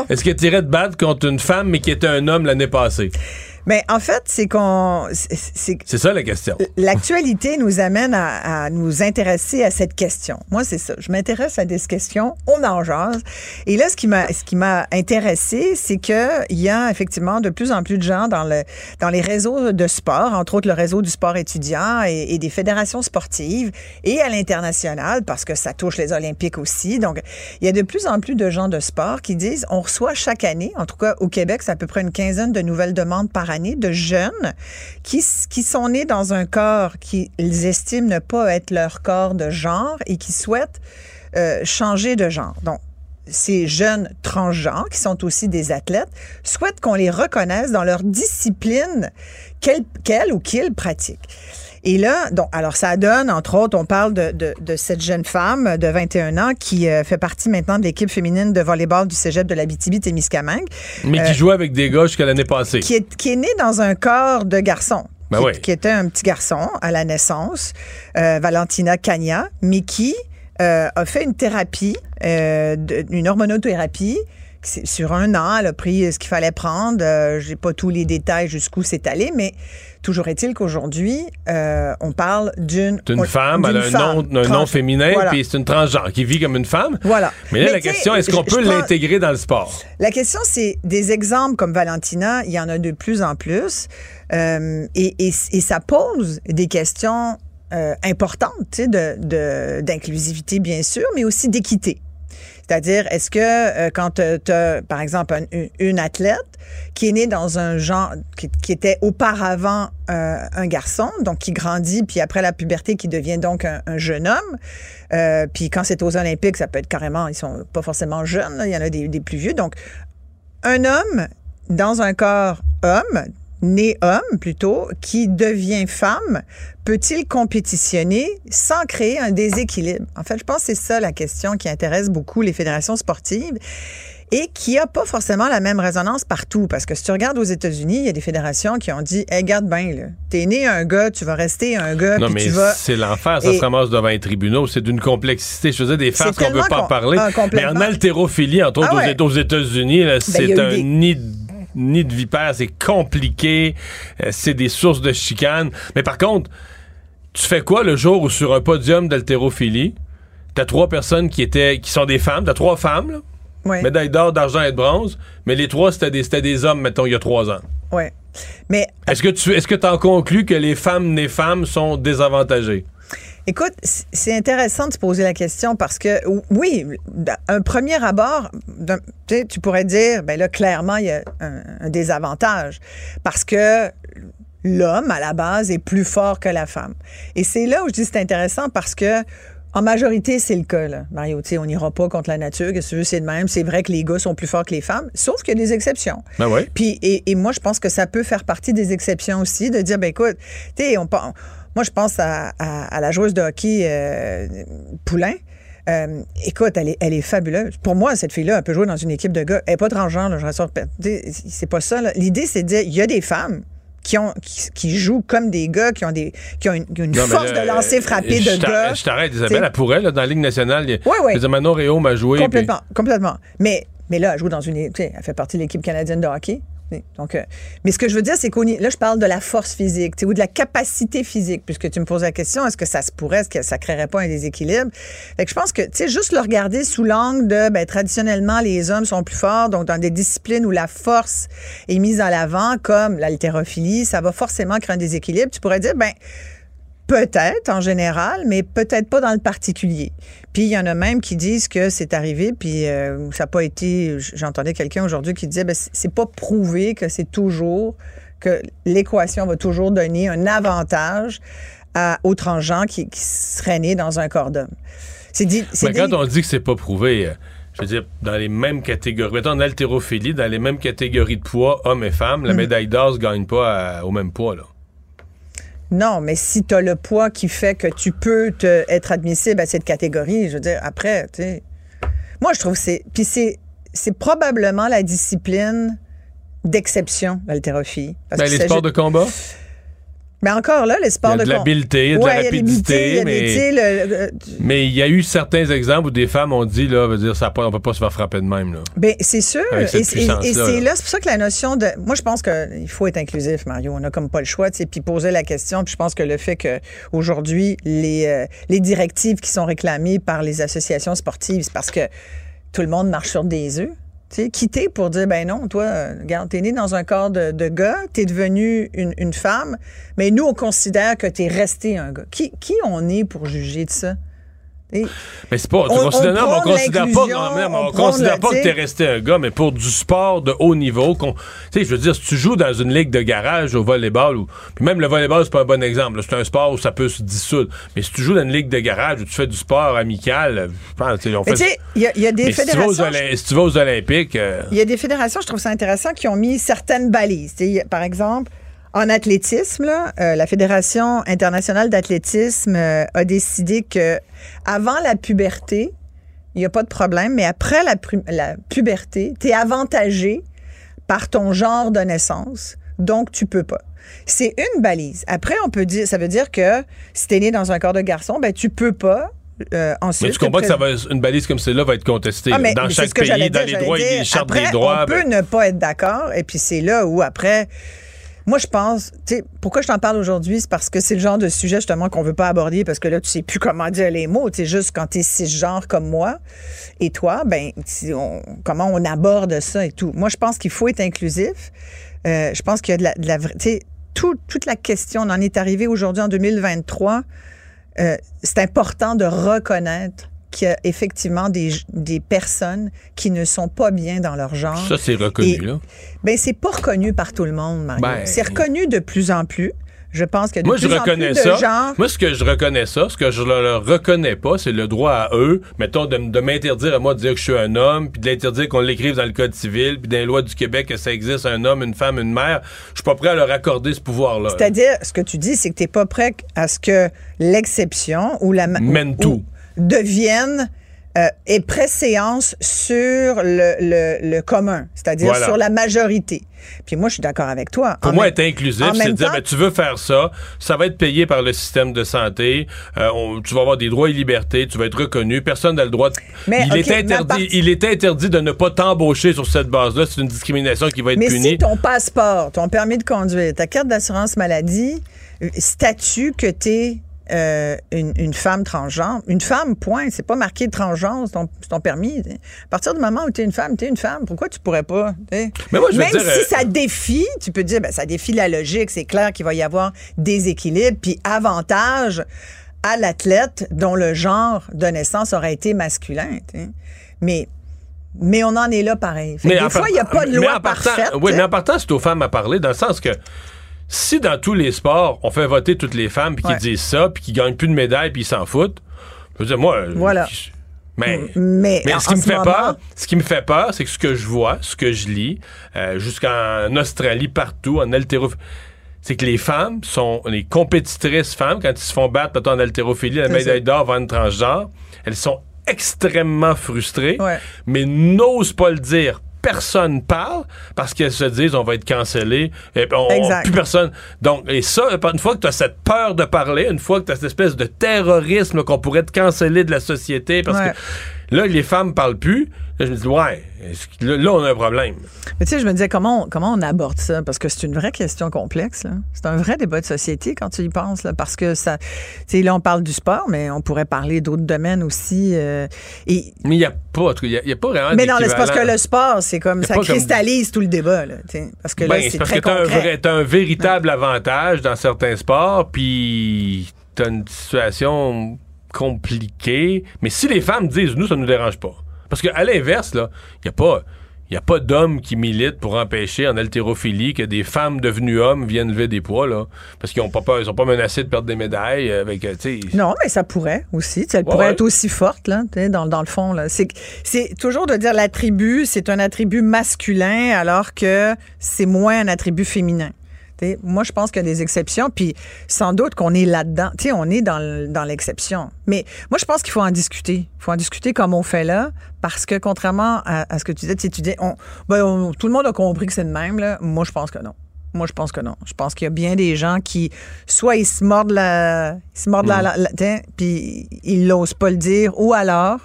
est-ce que tu irais te battre contre une femme, mais qui était un homme l'année passée? Mais en fait, c'est qu'on. C'est ça la question. L'actualité nous amène à, nous intéresser à cette question. Moi, c'est ça. Je m'intéresse à des questions, on en jase. Et là, ce qui m'a, ce qui m'a intéressé, c'est que il y a effectivement de plus en plus de gens dans le, dans les réseaux de sport, entre autres le réseau du sport étudiant et, et des fédérations sportives et à l'international, parce que ça touche les Olympiques aussi. Donc, il y a de plus en plus de gens de sport qui disent, on reçoit chaque année, en tout cas au Québec, c'est à peu près une quinzaine de nouvelles demandes par année de jeunes qui, qui sont nés dans un corps qu'ils estiment ne pas être leur corps de genre et qui souhaitent euh, changer de genre. Donc, ces jeunes transgenres, qui sont aussi des athlètes, souhaitent qu'on les reconnaisse dans leur discipline qu'elle ou qu'ils pratiquent. Et là, donc, alors ça donne, entre autres, on parle de, de, cette jeune femme de 21 ans qui euh, fait partie maintenant de l'équipe féminine de volleyball du cégep de la BTB-Témiscamingue. Mais qui euh, jouait avec des gars jusqu'à l'année passée. Qui est, qui est né dans un corps de garçon. Ben qui, était un petit garçon à la naissance, euh, Valentina Cagna, mais qui a fait une thérapie, une hormonothérapie sur un an, elle a pris ce qu'il fallait prendre. Je J'ai pas tous les détails jusqu'où c'est allé, mais Toujours est-il qu'aujourd'hui, euh, on parle d'une D'une femme, elle a un, nom, un nom, féminin, puis c'est une transgenre qui vit comme une femme. Voilà. Mais là, la question, est-ce qu'on peut l'intégrer dans le sport? La question, c'est des exemples comme Valentina, il y en a de plus en plus, euh, et, et, et, ça pose des questions euh, importantes, tu sais, d'inclusivité, de, d'inclusivité bien sûr, mais aussi d'équité. C'est-à-dire, est-ce que euh, quand tu as, par exemple, un- une, athlète qui est née dans un genre, qui, était auparavant euh, un garçon, donc qui grandit, puis après la puberté, qui devient donc un, un jeune homme, euh, puis quand c'est aux Olympiques, ça peut être carrément, ils sont pas forcément jeunes, il y en a des, des plus vieux. Donc, un homme dans un corps homme, né homme plutôt, qui devient femme, peut-il compétitionner sans créer un déséquilibre? En fait, je pense que c'est ça la question qui intéresse beaucoup les fédérations sportives et qui n'a pas forcément la même résonance partout. Parce que si tu regardes aux États-Unis, il y a des fédérations qui ont dit hey, Garde bien, t'es né un gars, tu vas rester un gars, Non, puis mais tu vas. c'est l'enfer, ça Et- se ramasse devant les tribunaux. C'est d'une complexité. Je faisais des farces qu'on tellement veut pas en com- parler. ah, mais en haltérophilie, entre autres Ah ouais. Ben, aux- États-Unis, là, a c'est un des- nid de nid de vipères, c'est compliqué, euh, c'est des sources de chicanes. Mais par contre, tu fais quoi le jour où sur un podium d'haltérophilie, t'as trois personnes qui étaient qui sont des femmes, t'as trois femmes, là, Ouais. médaille d'or, d'argent et de bronze, mais les trois c'était des, c'était des hommes, mettons, il y a trois ans. Ouais. Mais Est-ce que tu est-ce que t'en conclus que les femmes nées femmes sont désavantagées? Écoute, c'est intéressant de se poser la question parce que, ou- oui, un premier abord, tu pourrais dire, ben là, clairement, il y a un, un désavantage parce que l'homme, à la base, est plus fort que la femme. Et c'est là où je dis que c'est intéressant parce que, en majorité, c'est le cas, là. Mario, on n'ira pas contre la nature, que tu veux, c'est de même. C'est vrai que les gars sont plus forts que les femmes, sauf qu'il y a des exceptions. Ben ouais? Puis, et, et moi, je pense que ça peut faire partie des exceptions aussi, de dire, ben écoute, tu sais, on, moi, je pense à, à- à la joueuse de hockey euh, Poulain. Euh, écoute, elle est, elle est fabuleuse. Pour moi, cette fille-là, elle peut jouer dans une équipe de gars. Elle n'est pas transgenre, là, je rassure. C'est pas ça. L'idée, c'est de dire, il y a des femmes qui, ont, qui, qui jouent comme des gars, qui ont, des, qui ont une, une Non, mais force là, de lancer frappé de gars. Je t'arrête. Isabelle, elle pourrait, là, dans la Ligue nationale. a- je veux dire, Manon Réau m'a joué. Complètement, complètement. Mais, mais là, elle joue dans une. Tu sais, elle fait partie de l'équipe canadienne de hockey. Donc, euh, mais ce que je veux dire, c'est qu'on là, je parle de la force physique, ou de la capacité physique, puisque tu me poses la question, est-ce que ça se pourrait, est-ce que ça créerait pas un déséquilibre? Fait que je pense que, tu sais, juste le regarder sous l'angle de, ben, traditionnellement, les hommes sont plus forts, donc dans des disciplines où la force est mise en avant, comme l'haltérophilie, ça va forcément créer un déséquilibre. Tu pourrais dire, ben, Peut-être en général, mais peut-être pas dans le particulier. Puis il y en a même qui disent que c'est arrivé, puis euh, ça n'a pas été. J'entendais quelqu'un aujourd'hui qui disait, ben, c'est- pas prouvé que c'est toujours que l'équation va toujours donner un avantage à, aux transgenres qui, qui seraient nés dans un corps d'homme. C'est dit. Mais quand dit- on dit que c'est pas prouvé, euh, je veux dire, dans les mêmes catégories, mettons en haltérophilie, dans les mêmes catégories de poids, hommes et femmes, Mm. la médaille d'or se gagne pas à- au même poids, là. Non, mais si tu as le poids qui fait que tu peux te, être admissible à cette catégorie, je veux dire, après, tu sais. Moi, je trouve que c'est. Puis c'est, c'est probablement la discipline d'exception, l'haltérophilie. Ben, les sports de combat, Mais encore là, les sports Il y a de l'habileté, il y a de la Ouais, l'habileté, il y rapidité, des- mais- le- il y a eu certains exemples où des femmes ont dit, là, veut dire, ça on peut pas se faire frapper de même, là. Ben, c'est sûr. Avec cette Et, et- et puissance-là, c'est là. là, c'est pour ça que la notion de. Moi, je pense qu'il faut être inclusif, Mario. On n'a comme pas le choix, tu sais, puis poser la question. Puis je pense que le fait que aujourd'hui les, euh, les directives qui sont réclamées par les associations sportives, c'est parce que tout le monde marche sur des œufs. Tu sais, quitter pour dire, ben non, toi, regarde, t'es né dans un corps de, de gars, t'es devenu une, une femme, mais nous, on considère que t'es resté un gars. Qui, qui on est pour juger de ça? Et- Mais c'est pas. On- On, considère, on considère pas, non, on on considère pas que t'es resté un gars, mais pour du sport de haut niveau, qu'on- tu sais, je veux dire, si tu joues dans une ligue de garage au volleyball, ou, puis même le volleyball, c'est pas un bon exemple, c'est un sport où ça peut se dissoudre. Mais si tu joues dans une ligue de garage où tu fais du sport amical, euh, je pense, on Mais fait. il y, a- il y a des mais si tu, vas aux, fédérations. Si tu vas aux Olympiques, euh, Il y a des fédérations, je trouve ça intéressant, qui ont mis certaines balises. Par exemple, en athlétisme, là, euh, la Fédération internationale d'athlétisme euh, a décidé que avant la puberté, il n'y a pas de problème, mais après la, pu- la puberté, tu es avantagé par ton genre de naissance, donc tu peux pas. C'est une balise. Après, on peut dire, ça veut dire que si tu es né dans un corps de garçon, ben tu peux pas euh, ensuite. mais tu comprends que ça va, une balise comme celle-là va être contestée ah, mais dans chaque pays, dans dire, les j'allais droits, dire. les chartes Après, des droits. On peut ben- ne pas être d'accord, et puis c'est là où après. Moi, je pense, tu sais, pourquoi je t'en parle aujourd'hui, c'est parce que c'est le genre de sujet justement qu'on veut pas aborder parce que là, tu sais plus comment dire les mots. Tu sais, juste quand tu es cisgenre comme moi et toi, ben, on- comment on aborde ça et tout. Moi, je pense qu'il faut être inclusif. Euh, je pense qu'il y a de la, de la tu tout- toute la question, on en est arrivé aujourd'hui en 2023. euh, c'est important de reconnaître qu'il y a effectivement des, des personnes qui ne sont pas bien dans leur genre. Ça, c'est reconnu, Et- là. Ben, c'est pas reconnu par tout le monde, Mario. Ben- c'est reconnu de plus en plus. Je pense que de Moi, je en reconnais plus ça. de gens... Moi, ce que je reconnais ça, ce que je ne leur reconnais pas, c'est le droit à eux, mettons, de, de m'interdire à moi de dire que je suis un homme, puis de l'interdire qu'on l'écrive dans le Code civil, puis dans les lois du Québec que ça existe un homme, une femme, une mère. Je suis pas prêt à leur accorder ce pouvoir-là. C'est-à-dire, ce que tu dis, c'est que tu n'es pas prêt à ce que l'exception ou la Mène ou- tout. devienne euh, et préséance sur le, le- le commun, c'est-à-dire Voilà. sur la majorité. Puis moi, je suis d'accord avec toi. Pour En moi, même- être inclusif, c'est de dire, ben, tu veux faire ça, ça va être payé par le système de santé, euh, on- tu vas avoir des droits et libertés, tu vas être reconnu, personne n'a le droit de... Mais, il, est mais interdit, part- il est interdit de ne pas t'embaucher sur cette base-là, c'est une discrimination qui va être Mais punie. si ton passeport, ton permis de conduire, ta carte d'assurance maladie euh, statue que tu es une, une femme transgenre, une femme, point. C'est pas marqué transgenre sur ton, permis. t'sais. À partir du moment où tu es une femme, tu es une femme. Pourquoi tu pourrais pas? t'sais? Mais moi, je veux Même dire, si euh, ça défie, tu peux dire, ben, ça défie la logique. C'est clair qu'il va y avoir déséquilibre, puis avantage à l'athlète dont le genre de naissance aurait été masculin. t'sais. Mais, mais on en est là pareil. Fait en des fois, il n'y a pas de mais loi partant- parfaite. Oui, mais en partant, c'est aux femmes à parler, dans le sens que si dans tous les sports, on fait voter toutes les femmes, puis Ouais. qu'ils disent ça, puis qu'ils gagnent plus de médailles, puis ils s'en foutent, je veux dire, moi... euh, Voilà. je- Mais, Mais, ce qui me fait moment- peur, ce qui me fait peur, c'est que ce que je vois, ce que je lis, euh, jusqu'en Australie, partout, en haltéro, c'est que les femmes sont les compétitrices femmes quand ils se font battre mettons, en haltérophilie, la médaille d'or une transgenre, elles sont extrêmement frustrées, Ouais. mais n'osent pas le dire. Personne parle parce qu'elles se disent on va être cancellé. Et on- Exact. plus personne. Donc, et ça, une fois que tu as cette peur de parler, une fois que tu as cette espèce de terrorisme qu'on pourrait te canceller de la société, parce Ouais. que là, les femmes parlent plus, là, je me dis, ouais, là, là, on a un problème? Mais tu sais, je me disais, comment on, comment on aborde ça? Parce que c'est une vraie question complexe. là. C'est un vrai débat de société quand tu y penses. Là, parce que ça. Tu sais, là, on parle du sport, mais on pourrait parler d'autres domaines aussi. euh, et, Mais il n'y a pas, il y a, il y a pas vraiment mais non, c'est parce que le sport, c'est comme. Ça comme- cristallise tout le débat. Là, tu parce que là, Ben, c'est c'est très que un, concret. t'as un véritable avantage dans certains sports, puis t'as une situation compliquée. Mais si les femmes disent, nous, ça nous dérange pas. Parce qu'à l'inverse, là, il n'y a pas... Il a pas d'hommes qui militent pour empêcher en haltérophilie que des femmes devenues hommes viennent lever des poids, là. Parce qu'ils ont pas peur, ils sont pas menacés de perdre des médailles avec, euh, tu sais. Non, mais ça pourrait aussi. Tu sais, Elle Ouais, pourrait ouais. être aussi forte, là, dans, dans le fond. Là. C'est toujours de dire l'attribut, c'est un attribut masculin, alors que c'est moins un attribut féminin. Tu sais, moi, je pense qu'il y a des exceptions, puis sans doute qu'on est là-dedans. Tu sais, on est dans, le- dans l'exception. Mais moi, je pense qu'il faut en discuter. Il faut en discuter comme on fait là, parce que contrairement à, ce que tu disais, tu dis, on, ben, tout le monde a compris que c'est le même. Là. Moi, je pense que non. Moi, je pense que non. Je pense qu'il y a bien des gens qui, soit ils se mordent la, ils se mordent la, puis ils n'osent pas le dire, ou alors,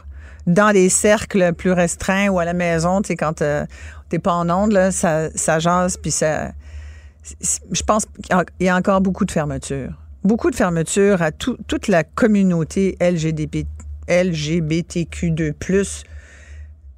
dans des cercles plus restreints ou à la maison, tu sais, quand euh, t'es pas en onde, là, ça, ça jase, puis ça... Je pense qu'il y a- encore beaucoup de fermeture. Beaucoup de fermeture à tout- toute la communauté LGBT, LGBTQ2+,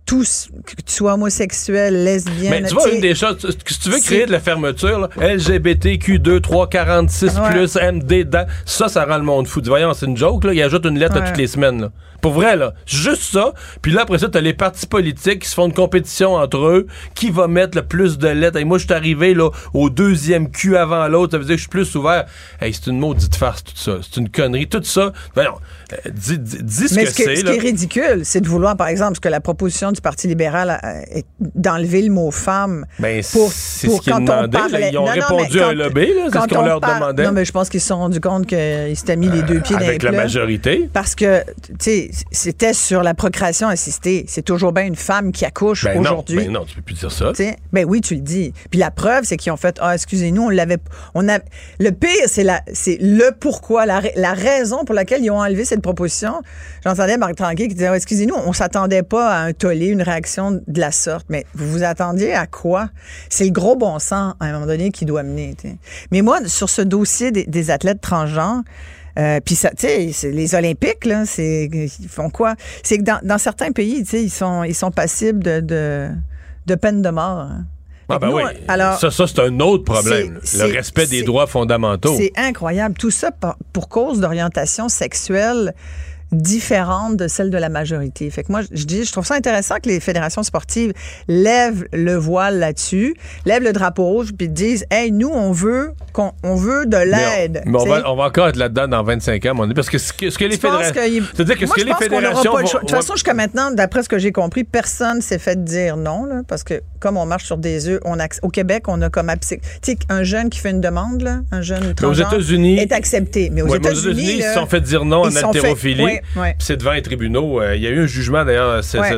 tous, que tu sois homosexuel, lesbienne... Mais tu vois, une des choses, si tu veux créer de la fermeture, là, LGBTQ2, 3, 46 Ouais. plus, MD, ça, ça rend le monde fou. Voyons, c'est une joke, là. Il ajoute une lettre Ouais. toutes les semaines, là. Pour vrai, là. Juste ça. Puis là, après ça, t'as les partis politiques qui se font une compétition entre eux. Qui va mettre le plus de lettres? Et moi, je suis arrivé, là, au deuxième cul avant l'autre. Ça veut dire que je suis plus ouvert. Hey, c'est une maudite farce, tout ça. C'est une connerie. Tout ça. Voyons, euh, dis, dis- dis ce Mais que ce, c'est, qui est ridicule, c'est de vouloir, par exemple, ce que la proposition du Parti libéral euh, est d'enlever le mot femme. Ben, pour, c'est pour ce qu'ils demandaient, parlait- Ils ont Non, répondu à un lobby, là. C'est ce qu'on on leur demandait. Non, mais je pense qu'ils se sont rendus compte qu'ils s'étaient mis les deux pieds Avec la majorité. Parce que, tu sais, c'était sur la procréation assistée. C'est toujours bien une femme qui accouche Ben non, aujourd'hui. ben non, tu peux plus dire ça. Tu sais, Ben oui, tu le dis. Puis la preuve, c'est qu'ils ont fait Ah, excusez-nous, on l'avait. On a, le pire, c'est la, c'est le pourquoi, la, ra- la raison pour laquelle ils ont enlevé cette proposition. J'entendais Marc Tranquet qui disait Ah, excusez-nous, on s'attendait pas à un tollé, une réaction de la sorte. Mais vous vous attendiez à quoi? C'est le gros bon sens à un moment donné qui doit mener. Mais moi, sur ce dossier des, des athlètes transgenres. Euh, puis ça, tu sais, c'est les Olympiques là, c'est ils font quoi? C'est que dans, dans certains pays, tu sais, ils sont ils sont passibles de de, de peine de mort. hein. Ah ben nous, oui. alors, ça, ça c'est un autre problème. Le respect des droits fondamentaux. c'est incroyable. Tout ça pour, pour cause d'orientation sexuelle différente de celle de la majorité. Fait que moi, je dis, je trouve ça intéressant que les fédérations sportives lèvent le voile là-dessus, lèvent le drapeau rouge, puis disent, hey, nous, on veut, qu'on, on veut de l'aide. Mais, on, va, sais. on va encore être là-dedans dans 25 ans, mon parce que ce que, ce que les fédérations. C'est-à-dire que Moi, ce je que les fédérations. De toute façon, jusqu'à maintenant, d'après ce que j'ai compris, personne s'est fait dire non, là, parce que comme on marche sur des œufs, on au Québec, on a comme tu sais, un jeune qui fait une demande, là, un jeune Mais aux transgenre, États-Unis. est accepté. Mais aux Ouais, États-Unis, ils là, se sont fait dire non en ils haltérophilie. ouais, ouais. C'est devant les tribunaux. Euh, Il y a eu un jugement, d'ailleurs. C'est Ouais.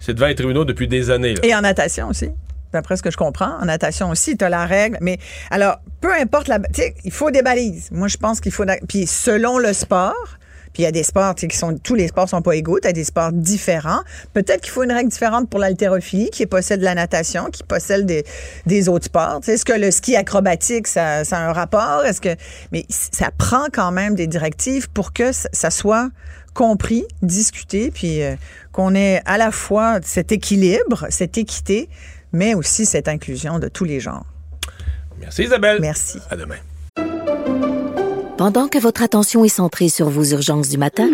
c'est- devant les tribunaux depuis des années. là. Et en natation aussi. D'après ce que je comprends, en natation aussi, tu as la règle. Mais alors, peu importe la. Tu sais, il faut des balises. Moi, je pense qu'il faut. Puis selon le sport, puis il y a des sports tu sais, qui sont. Tous les sports sont pas égaux. Tu as des sports différents. Peut-être qu'il faut une règle différente pour l'haltérophilie, qui possède la natation, qui possède des, des autres sports. Tu sais, Est-ce que le ski acrobatique, ça, ça a un rapport? Est-ce que. Mais ça prend quand même des directives pour que ça, ça soit compris, discuté, puis euh, qu'on ait à la fois cet équilibre, cette équité, mais aussi cette inclusion de tous les genres. Merci, Isabelle. Merci. À demain. Pendant que votre attention est centrée sur vos urgences du matin,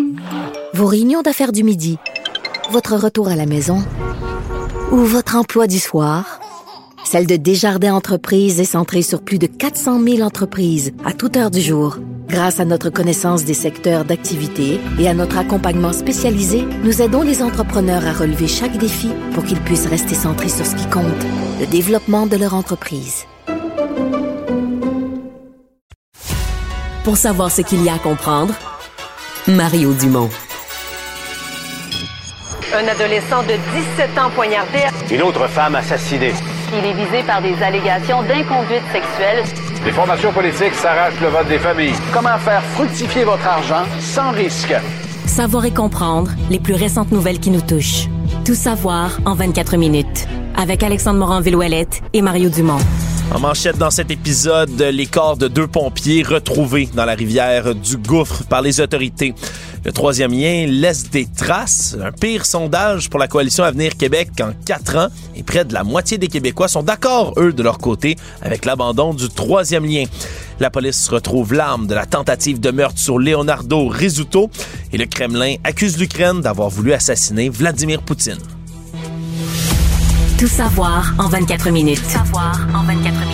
vos réunions d'affaires du midi, votre retour à la maison ou votre emploi du soir, celle de Desjardins Entreprises est centrée sur plus de 400 000 entreprises à toute heure du jour. Grâce à notre connaissance des secteurs d'activité et à notre accompagnement spécialisé, nous aidons les entrepreneurs à relever chaque défi pour qu'ils puissent rester centrés sur ce qui compte, le développement de leur entreprise. Pour savoir ce qu'il y a à comprendre, Mario Dumont. Un adolescent de 17 ans poignardé. Une autre femme assassinée. Il est visé par des allégations d'inconduite sexuelle. Les formations politiques s'arrachent le vote des familles. Comment faire fructifier votre argent sans risque? Savoir et comprendre les plus récentes nouvelles qui nous touchent. Tout savoir en 24 minutes. Avec Alexandre Morin-Villouellette et Mario Dumont. En manchette dans cet épisode, les corps de deux pompiers retrouvés dans la rivière du Gouffre par les autorités. Le troisième lien laisse des traces. Un pire sondage pour la coalition Avenir Québec en quatre ans. Et près de la moitié des Québécois sont d'accord, eux, de leur côté, avec l'abandon du troisième lien. La police retrouve l'arme de la tentative de meurtre sur Leonardo Rizzuto. Et le Kremlin accuse l'Ukraine d'avoir voulu assassiner Vladimir Poutine. Tout savoir en 24 minutes. Savoir en 24 minutes.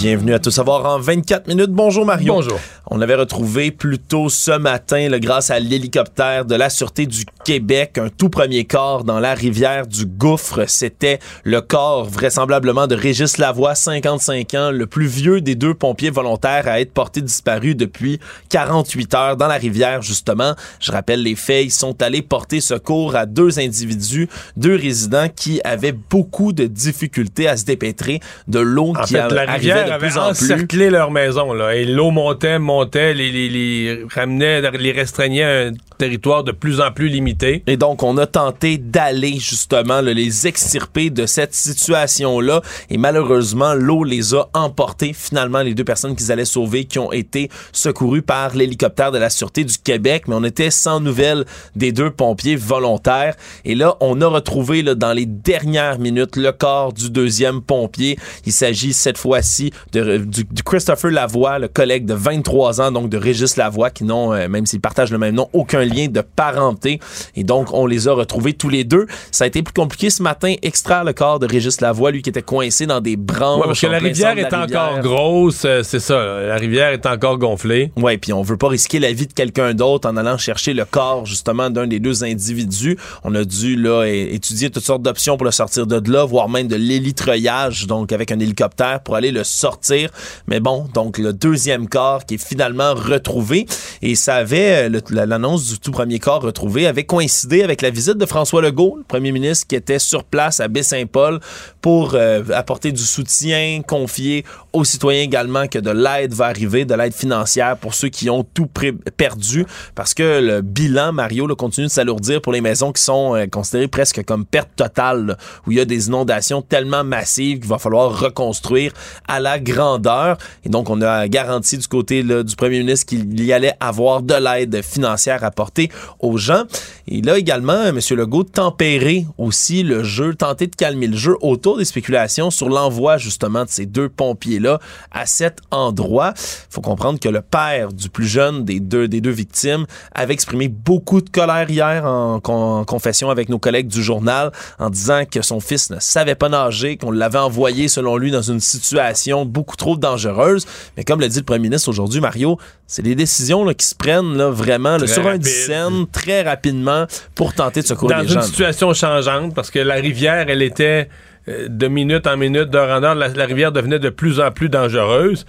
Bienvenue à Tout savoir en 24 minutes. Bonjour Mario. Bonjour. On avait retrouvé plus tôt ce matin, là, grâce à l'hélicoptère de la Sûreté du Québec, un tout premier corps dans la rivière du Gouffre. C'était le corps vraisemblablement de Régis Lavoie, 55 ans, le plus vieux des deux pompiers volontaires à être porté disparu depuis 48 heures dans la rivière, justement. Je rappelle les faits, ils sont allés porter secours à deux individus, deux résidents qui avaient beaucoup de difficultés à se dépêtrer de l'eau qui fait, a- la arrivait rivière de avait plus en plus. encerclé leur maison, là, et l'eau montait, montait, les, les, les ramenait, les restreignait à un territoire de plus en plus limité. Et donc, on a tenté d'aller justement là, les extirper de cette situation-là. Et malheureusement, l'eau les a emportés. Finalement, les deux personnes qu'ils allaient sauver qui ont été secourues par l'hélicoptère de la Sûreté du Québec. Mais on était sans nouvelles des deux pompiers volontaires. Et là, on a retrouvé là, dans les dernières minutes le corps du deuxième pompier. Il s'agit cette fois-ci de, du, du Christopher Lavoie, le collègue de 23 ans, donc de Régis Lavoie, qui n'ont, euh, même s'ils partagent le même nom, aucun lien de parenté. Et donc, on les a retrouvés tous les deux. Ça a été plus compliqué ce matin, extraire le corps de Régis Lavoie, lui qui était coincé dans des branches. Ouais, parce que la rivière est la encore grosse, euh, c'est ça. La rivière est encore gonflée. Ouais, puis on veut pas risquer la vie de quelqu'un d'autre en allant chercher le corps justement d'un des deux individus. On a dû là étudier toutes sortes d'options pour le sortir de là, voire même de l'hélitreuillage, donc avec un hélicoptère pour aller le sortir. Mais bon, donc le deuxième corps qui est finalement retrouvé et ça avait euh, l'annonce du tout premier corps retrouvé avait coïncidé avec la visite de François Legault, le premier ministre qui était sur place à Baie-Saint-Paul pour euh, apporter du soutien, confier aux citoyens également que de l'aide va arriver, de l'aide financière pour ceux qui ont tout perdu, parce que le bilan, Mario, là, continue de s'alourdir pour les maisons qui sont euh, considérées presque comme perte totale, là, où il y a des inondations tellement massives qu'il va falloir reconstruire à la grandeur. Et donc, on a garanti du côté du premier ministre qu'il y allait avoir de l'aide financière apportée aux gens. Et là également, M. Legault tempérer aussi le jeu, tenter de calmer le jeu autour des spéculations sur l'envoi justement de ces deux pompiers-là à cet endroit. faut comprendre que le père du plus jeune des deux, des deux victimes avait exprimé beaucoup de colère hier en, en confession avec nos collègues du journal en disant que son fils ne savait pas nager, qu'on l'avait envoyé selon lui dans une situation beaucoup trop dangereuse. Mais comme l'a dit le premier ministre aujourd'hui, Mario, c'est des décisions là, qui se prennent là, vraiment là, sur rapide. un scène très rapidement pour tenter de secourir Dans les une situation changeante, parce que la rivière, elle était euh, de minute en minute, d'heure en heure, la, la rivière devenait de plus en plus dangereuse.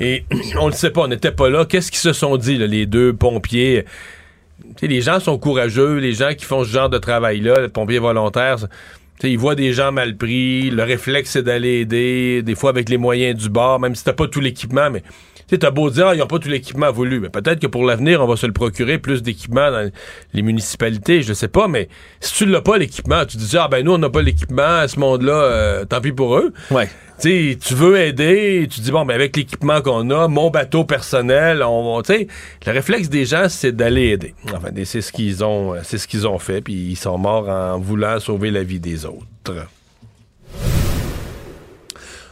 Et [CLEARS THROAT] on ne le sait pas, on n'était pas là. Qu'est-ce qu'ils se sont dit, là, les deux pompiers? Les gens sont courageux, les gens qui font ce genre de travail-là, les pompiers volontaires, tu sais, ils voient des gens mal pris, le réflexe c'est d'aller aider, des fois avec les moyens du bord, même si t'as pas tout l'équipement, mais tu t'as beau dire, ah, ils n'ont pas tout l'équipement voulu, mais peut-être que pour l'avenir, on va se le procurer plus d'équipement dans les municipalités, je sais pas, mais si tu l'as pas l'équipement, tu te dis, ah ben nous, on n'a pas l'équipement, ce monde-là, euh, tant pis pour eux. Ouais. Tu sais, tu veux aider, tu dis, bon, ben avec l'équipement qu'on a, mon bateau personnel, on va, tu sais, le réflexe des gens, c'est d'aller aider. Enfin, c'est ce qu'ils ont, euh, c'est ce qu'ils ont fait, puis ils sont morts en voulant sauver la vie des autres.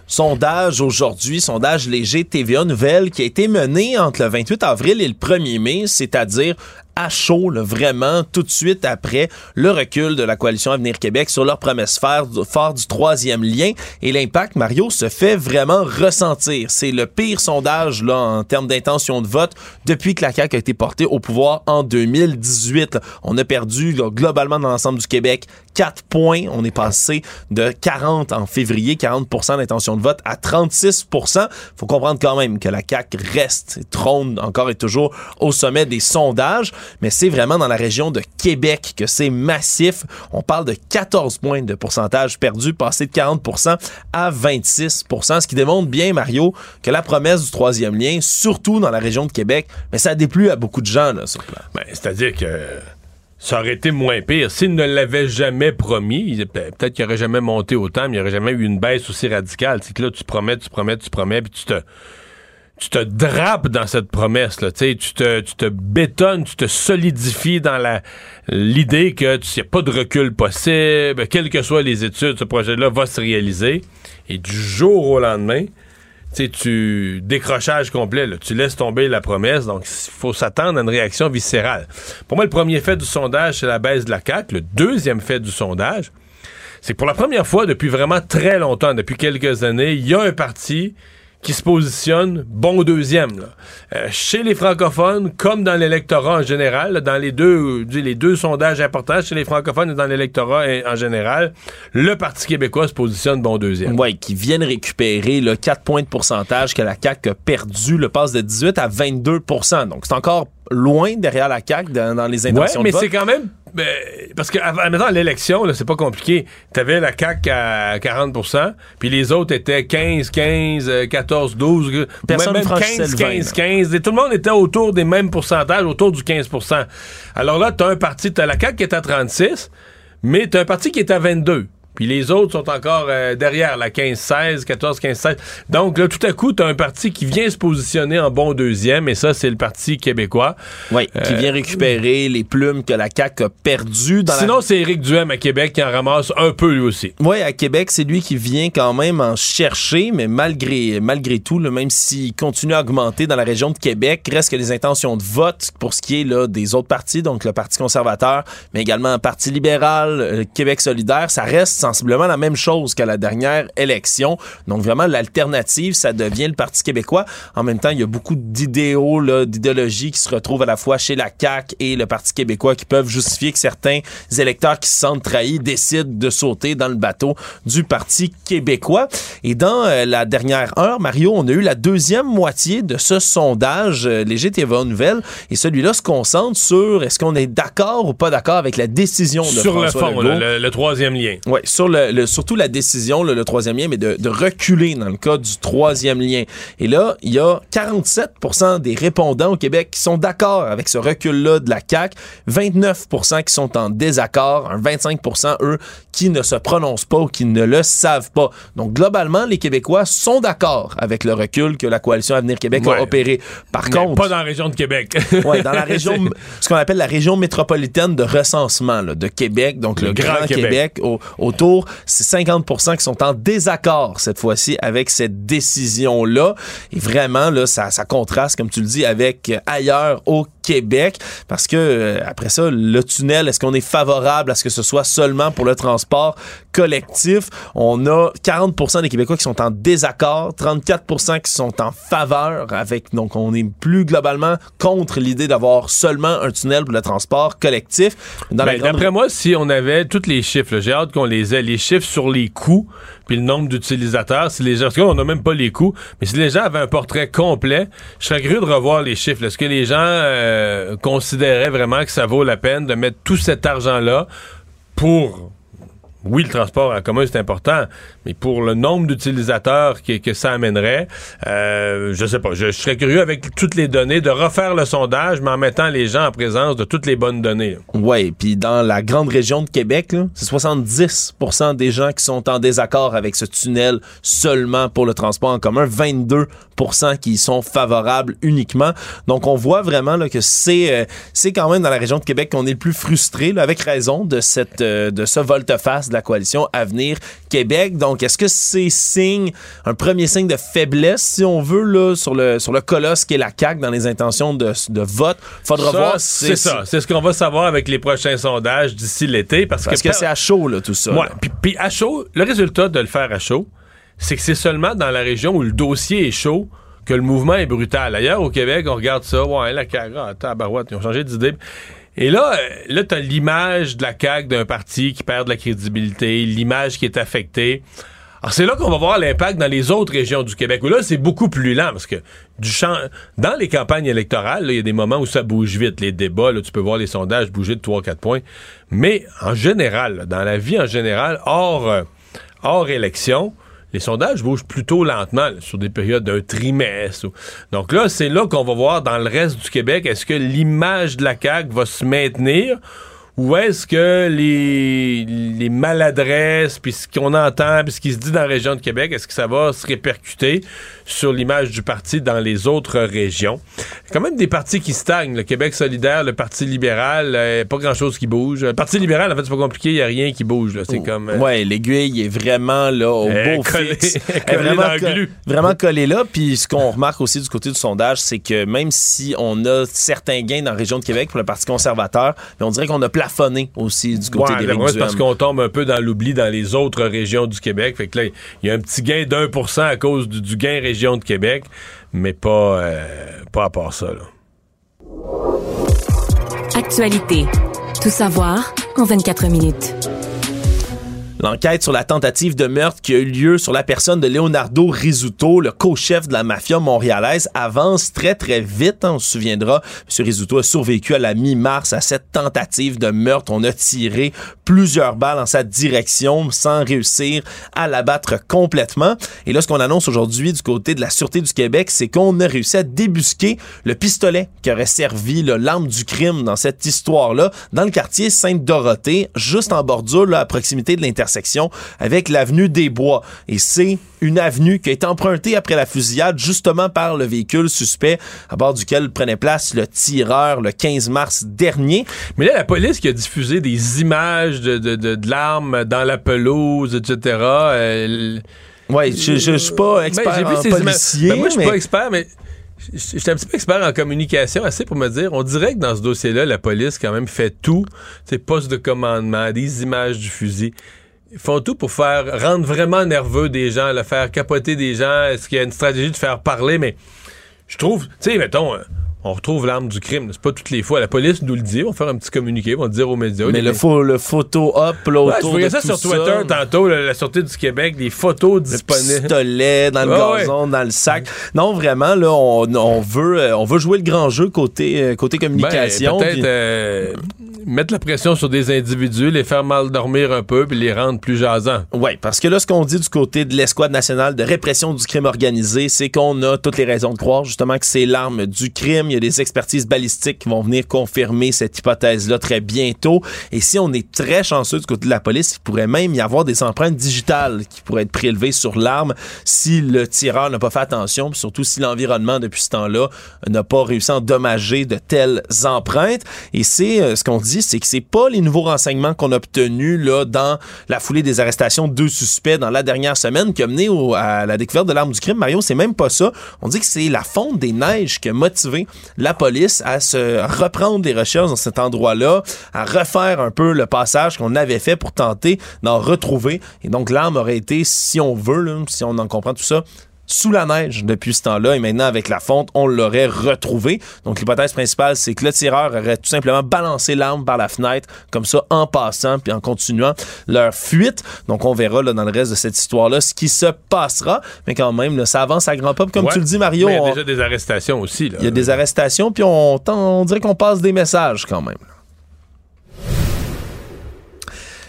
sondage aujourd'hui, sondage léger TVA Nouvelle qui a été mené entre le 28 avril et le 1er mai, c'est-à-dire à chaud, là, vraiment, tout de suite après le recul de la coalition Avenir Québec sur leur promesse phare, du troisième lien. Et l'impact, Mario, se fait vraiment ressentir. C'est le pire sondage là, en termes d'intention de vote depuis que la CAQ a été portée au pouvoir en 2018. là. On a perdu là, globalement dans l'ensemble du Québec 4 points. On est passé de 40 en février, 40% d'intention de vote à 36% faut comprendre quand même que la CAQ reste, trône encore et toujours au sommet des sondages mais c'est vraiment dans la région de Québec que c'est massif. On parle de 14 points de pourcentage perdu, passé de 40% à 26% ce qui démontre bien, Mario, que la promesse du troisième lien, surtout dans la région de Québec, mais ça a déplu à beaucoup de gens là, sur place. Ben, c'est-à-dire que ça aurait été moins pire. S'il ne l'avait jamais promis, peut-être qu'il n'aurait jamais monté autant, mais il n'y aurait jamais eu une baisse aussi radicale. C'est que là, tu promets, tu promets, tu promets, puis tu te, tu te drapes dans cette promesse. Là, tu, sais, te, tu te bétonnes, tu te solidifies dans l'idée que tu a pas de recul possible, quelles que soient les études, ce projet-là va se réaliser. Et du jour au lendemain, tu sais, tu décrochage complet, tu laisses tomber la promesse, donc il faut s'attendre à une réaction viscérale. Pour moi, le premier fait du sondage, c'est la baisse de la CAQ. Le deuxième fait du sondage, c'est que pour la première fois depuis vraiment très longtemps, depuis quelques années, il y a un parti qui se positionne bon deuxième. là. Euh, chez les francophones, comme dans l'électorat en général, là, dans les deux, les deux sondages importants, chez les francophones et dans l'électorat en général, le Parti québécois se positionne bon deuxième. Ouais, qui viennent récupérer le 4 points de pourcentage que la CAQ a perdu, le passe de 18 à 22% Donc c'est encore loin derrière la CAQ dans, dans les Ouais, intentions mais de vote. c'est quand même. Ben, parce que, maintenant, l'élection, là, c'est pas compliqué. T'avais la CAQ à 40% puis les autres étaient 15, 15, euh, 14, 12. Personne même, même franchissait 15, le 20, 15, là. 15. Et tout le monde était autour des mêmes pourcentages, autour du 15% Alors là, t'as un parti, t'as la CAQ qui est à 36, mais t'as un parti qui est à 22. Puis les autres sont encore euh, derrière, la 15-16, 14-15-16. Donc là, tout à coup, t'as un parti qui vient se positionner en bon deuxième, et ça, c'est le Parti québécois. Oui, qui Euh, vient récupérer les plumes que la CAQ a perdues dans la Sinon, c'est Éric Duhem à Québec qui en ramasse un peu lui aussi. Oui, à Québec, c'est lui qui vient quand même en chercher, mais malgré, malgré tout, là, même s'il continue à augmenter dans la région de Québec, reste que les intentions de vote pour ce qui est là, des autres partis, donc le Parti conservateur, mais également le Parti libéral, euh, Québec solidaire, ça reste sensiblement la même chose qu'à la dernière élection. Donc vraiment, l'alternative, ça devient le Parti québécois. En même temps, il y a beaucoup d'idéaux, là, d'idéologies qui se retrouvent à la fois chez la CAQ et le Parti québécois qui peuvent justifier que certains électeurs qui se sentent trahis décident de sauter dans le bateau du Parti québécois. Et dans euh, la dernière heure, Mario, on a eu la deuxième moitié de ce sondage euh, léger TVA Nouvelle. Et celui-là se concentre sur est-ce qu'on est d'accord ou pas d'accord avec la décision de Sur le François fond, Legault. là, le, le troisième lien. Ouais, sur le, le- surtout la décision, le, le troisième lien, mais de, de reculer dans le cas du troisième lien. Et là, il y a 47% des répondants au Québec qui sont d'accord avec ce recul-là de la CAQ, 29% qui sont en désaccord, un 25% eux qui ne se prononcent pas ou qui ne le savent pas. Donc, globalement, les Québécois sont d'accord avec le recul que la coalition Avenir Québec Ouais. a opéré. Par Mais contre, Pas dans la région de Québec. [LAUGHS] Ouais, dans la [LAUGHS] région, ce qu'on appelle la région métropolitaine de recensement là, de Québec, donc le, Le Grand, Grand Québec, Québec. au- autour, c'est 50% qui sont en désaccord cette fois-ci avec cette décision-là. Et vraiment, là, ça, ça contraste, comme tu le dis, avec euh, ailleurs au Québec, parce que euh, après ça, le tunnel, est-ce qu'on est favorable à ce que ce soit seulement pour le transport collectif? On a 40% des Québécois qui sont en désaccord, 34% qui sont en faveur avec, donc on est plus globalement contre l'idée d'avoir seulement un tunnel pour le transport collectif. Ben, grande- D'après moi, si on avait tous les chiffres, j'ai hâte qu'on les ait, les chiffres sur les coûts, puis le nombre d'utilisateurs, si les gens, parce que là, on n'a même pas les coûts, mais si les gens avaient un portrait complet, je serais curieux de revoir les chiffres. Est-ce que les gens euh, considéraient vraiment que ça vaut la peine de mettre tout cet argent-là pour oui, le transport en commun, c'est important, mais pour le nombre d'utilisateurs que, ça amènerait, euh, je sais pas. Je, serais curieux avec toutes les données de refaire le sondage, mais en mettant les gens en présence de toutes les bonnes données. Ouais, puis dans la grande région de Québec, c'est 70% des gens qui sont en désaccord avec ce tunnel seulement pour le transport en commun, 22% qui sont favorables uniquement. Donc on voit vraiment que c'est euh, c'est quand même dans la région de Québec qu'on est le plus frustré, avec raison de euh, ce volte-face la coalition Avenir Québec. Donc est-ce que c'est signe un premier signe de faiblesse si on veut là sur le sur le colosse qui est la CAQ dans les intentions de, de vote? Faudra Ça, voir. c'est ça. C'est ce qu'on va savoir avec les prochains sondages d'ici l'été. Parce, Parce que c'est à chaud, là, tout ça. Ouais, puis, puis à chaud, le résultat de le faire à chaud, c'est que c'est seulement dans la région où le dossier est chaud que le mouvement est brutal. Ailleurs, au Québec, on regarde ça, ouais, la CAQ, ah, tabarouette, ils ont changé d'idée. Et là, euh, là, t'as l'image de la CAQ d'un parti qui perd de la crédibilité, l'image qui est affectée. Alors, c'est là qu'on va voir l'impact dans les autres régions du Québec, où là, c'est beaucoup plus lent, parce que du champ, dans les campagnes électorales, il y a des moments où ça bouge vite, les débats, là, tu peux voir les sondages bouger de 3-4 points. Mais en général, dans la vie en général, hors, euh, hors élection, les sondages bougent plutôt lentement, sur des périodes d'un trimestre. Donc là, c'est là qu'on va voir dans le reste du Québec, est-ce que l'image de la CAQ va se maintenir ou est-ce que les, les maladresses, puis ce qu'on entend, puis ce qui se dit dans la région de Québec, est-ce que ça va se répercuter sur l'image du parti dans les autres régions? Il y a quand même des partis qui stagnent. Le Québec solidaire, le Parti libéral, euh, pas grand-chose qui bouge. Le Parti libéral, en fait, c'est pas compliqué, il n'y a rien qui bouge. C'est comme... euh, Ouais, l'aiguille est vraiment là au beau fixe. [LAUGHS] vraiment, dans le vraiment collée là. Puis ce qu'on remarque aussi du côté du sondage, c'est que même si on a certains gains dans la région de Québec pour le Parti conservateur, mais on dirait qu'on a plafonné aussi du côté Ouais, des c'est parce qu'on tombe un peu dans l'oubli dans les autres régions du Québec. Fait que là, il y a un petit gain d'un pour cent à cause du, du gain région de Québec, mais pas, euh, pas à part ça. Là. Actualité. Tout savoir en 24 minutes. L'enquête sur la tentative de meurtre qui a eu lieu sur la personne de Leonardo Rizzuto, le co-chef de la mafia montréalaise, avance très très vite. hein. on se souviendra, M. Rizzuto a survécu à la mi-mars à cette tentative de meurtre. On a tiré plusieurs balles en sa direction sans réussir à l'abattre complètement. Et là, ce qu'on annonce aujourd'hui du côté de la Sûreté du Québec, c'est qu'on a réussi à débusquer le pistolet qui aurait servi l'arme du crime dans cette histoire-là, dans le quartier Sainte-Dorothée, juste en bordure, à proximité de l'intersection avec l'avenue des Bois. Et c'est une avenue qui a été empruntée après la fusillade justement par le véhicule suspect à bord duquel prenait place le tireur le 15 mars dernier. Mais là, la police qui a diffusé des images de, de, de, de l'arme dans la pelouse, etc. euh, Ouais, je, je, je suis pas expert Ben, j'ai vu en ces images. policier, Ben, moi, je suis mais- pas expert, mais suis un petit peu expert en communication, assez pour me dire, on dirait que dans ce dossier-là, la police quand même fait tout, c'est poste de commandement, des images du fusil. Ils font tout pour faire rendre vraiment nerveux des gens, le faire capoter des gens. Est-ce qu'il y a une stratégie de faire parler? Mais je trouve, tu sais, mettons, euh, on retrouve l'arme du crime. C'est pas toutes les fois. La police nous le dit. On va faire un petit communiqué. On va dire aux médias. Mais le, fo- le photo up là, Ouais, autour de ça tout sur Twitter tantôt, la, la Sûreté du Québec, des photos disponibles. pistolet dans le Ah gazon, dans le sac. Non, vraiment, là, on, on veut, euh, on veut jouer le grand jeu côté, euh, côté communication. Ben, peut-être puis- euh, Mettre la pression sur des individus, les faire mal dormir un peu, puis les rendre plus jasants. Oui, parce que là, ce qu'on dit du côté de l'escouade nationale de répression du crime organisé, c'est qu'on a toutes les raisons de croire justement que c'est l'arme du crime. Y a des expertises balistiques qui vont venir confirmer cette hypothèse-là très bientôt. Et si on est très chanceux du côté de la police, il pourrait même y avoir des empreintes digitales qui pourraient être prélevées sur l'arme si le tireur n'a pas fait attention, puis surtout si l'environnement depuis ce temps-là n'a pas réussi à endommager de telles empreintes. Et c'est euh, ce qu'on dit, c'est que c'est pas les nouveaux renseignements qu'on a obtenus là dans la foulée des arrestations de deux suspects dans la dernière semaine qui a mené à la découverte de l'arme du crime. Mario, c'est même pas ça. On dit que c'est la fonte des neiges qui a motivé la police à se reprendre des recherches dans cet endroit-là, à refaire un peu le passage qu'on avait fait pour tenter d'en retrouver. Et donc l'arme aurait été, si on veut, si on en comprend tout ça, sous la neige depuis ce temps-là et maintenant avec la fonte, on l'aurait retrouvé. Donc l'hypothèse principale, c'est que le tireur aurait tout simplement balancé l'arme par la fenêtre comme ça en passant puis en continuant leur fuite. Donc on verra là, dans le reste de cette histoire-là ce qui se passera, mais quand même là, ça avance à grand pas comme Ouais. tu le dis Mario. Il y a on- déjà des arrestations aussi. Là. il y a des arrestations puis on, on dirait qu'on passe des messages quand même.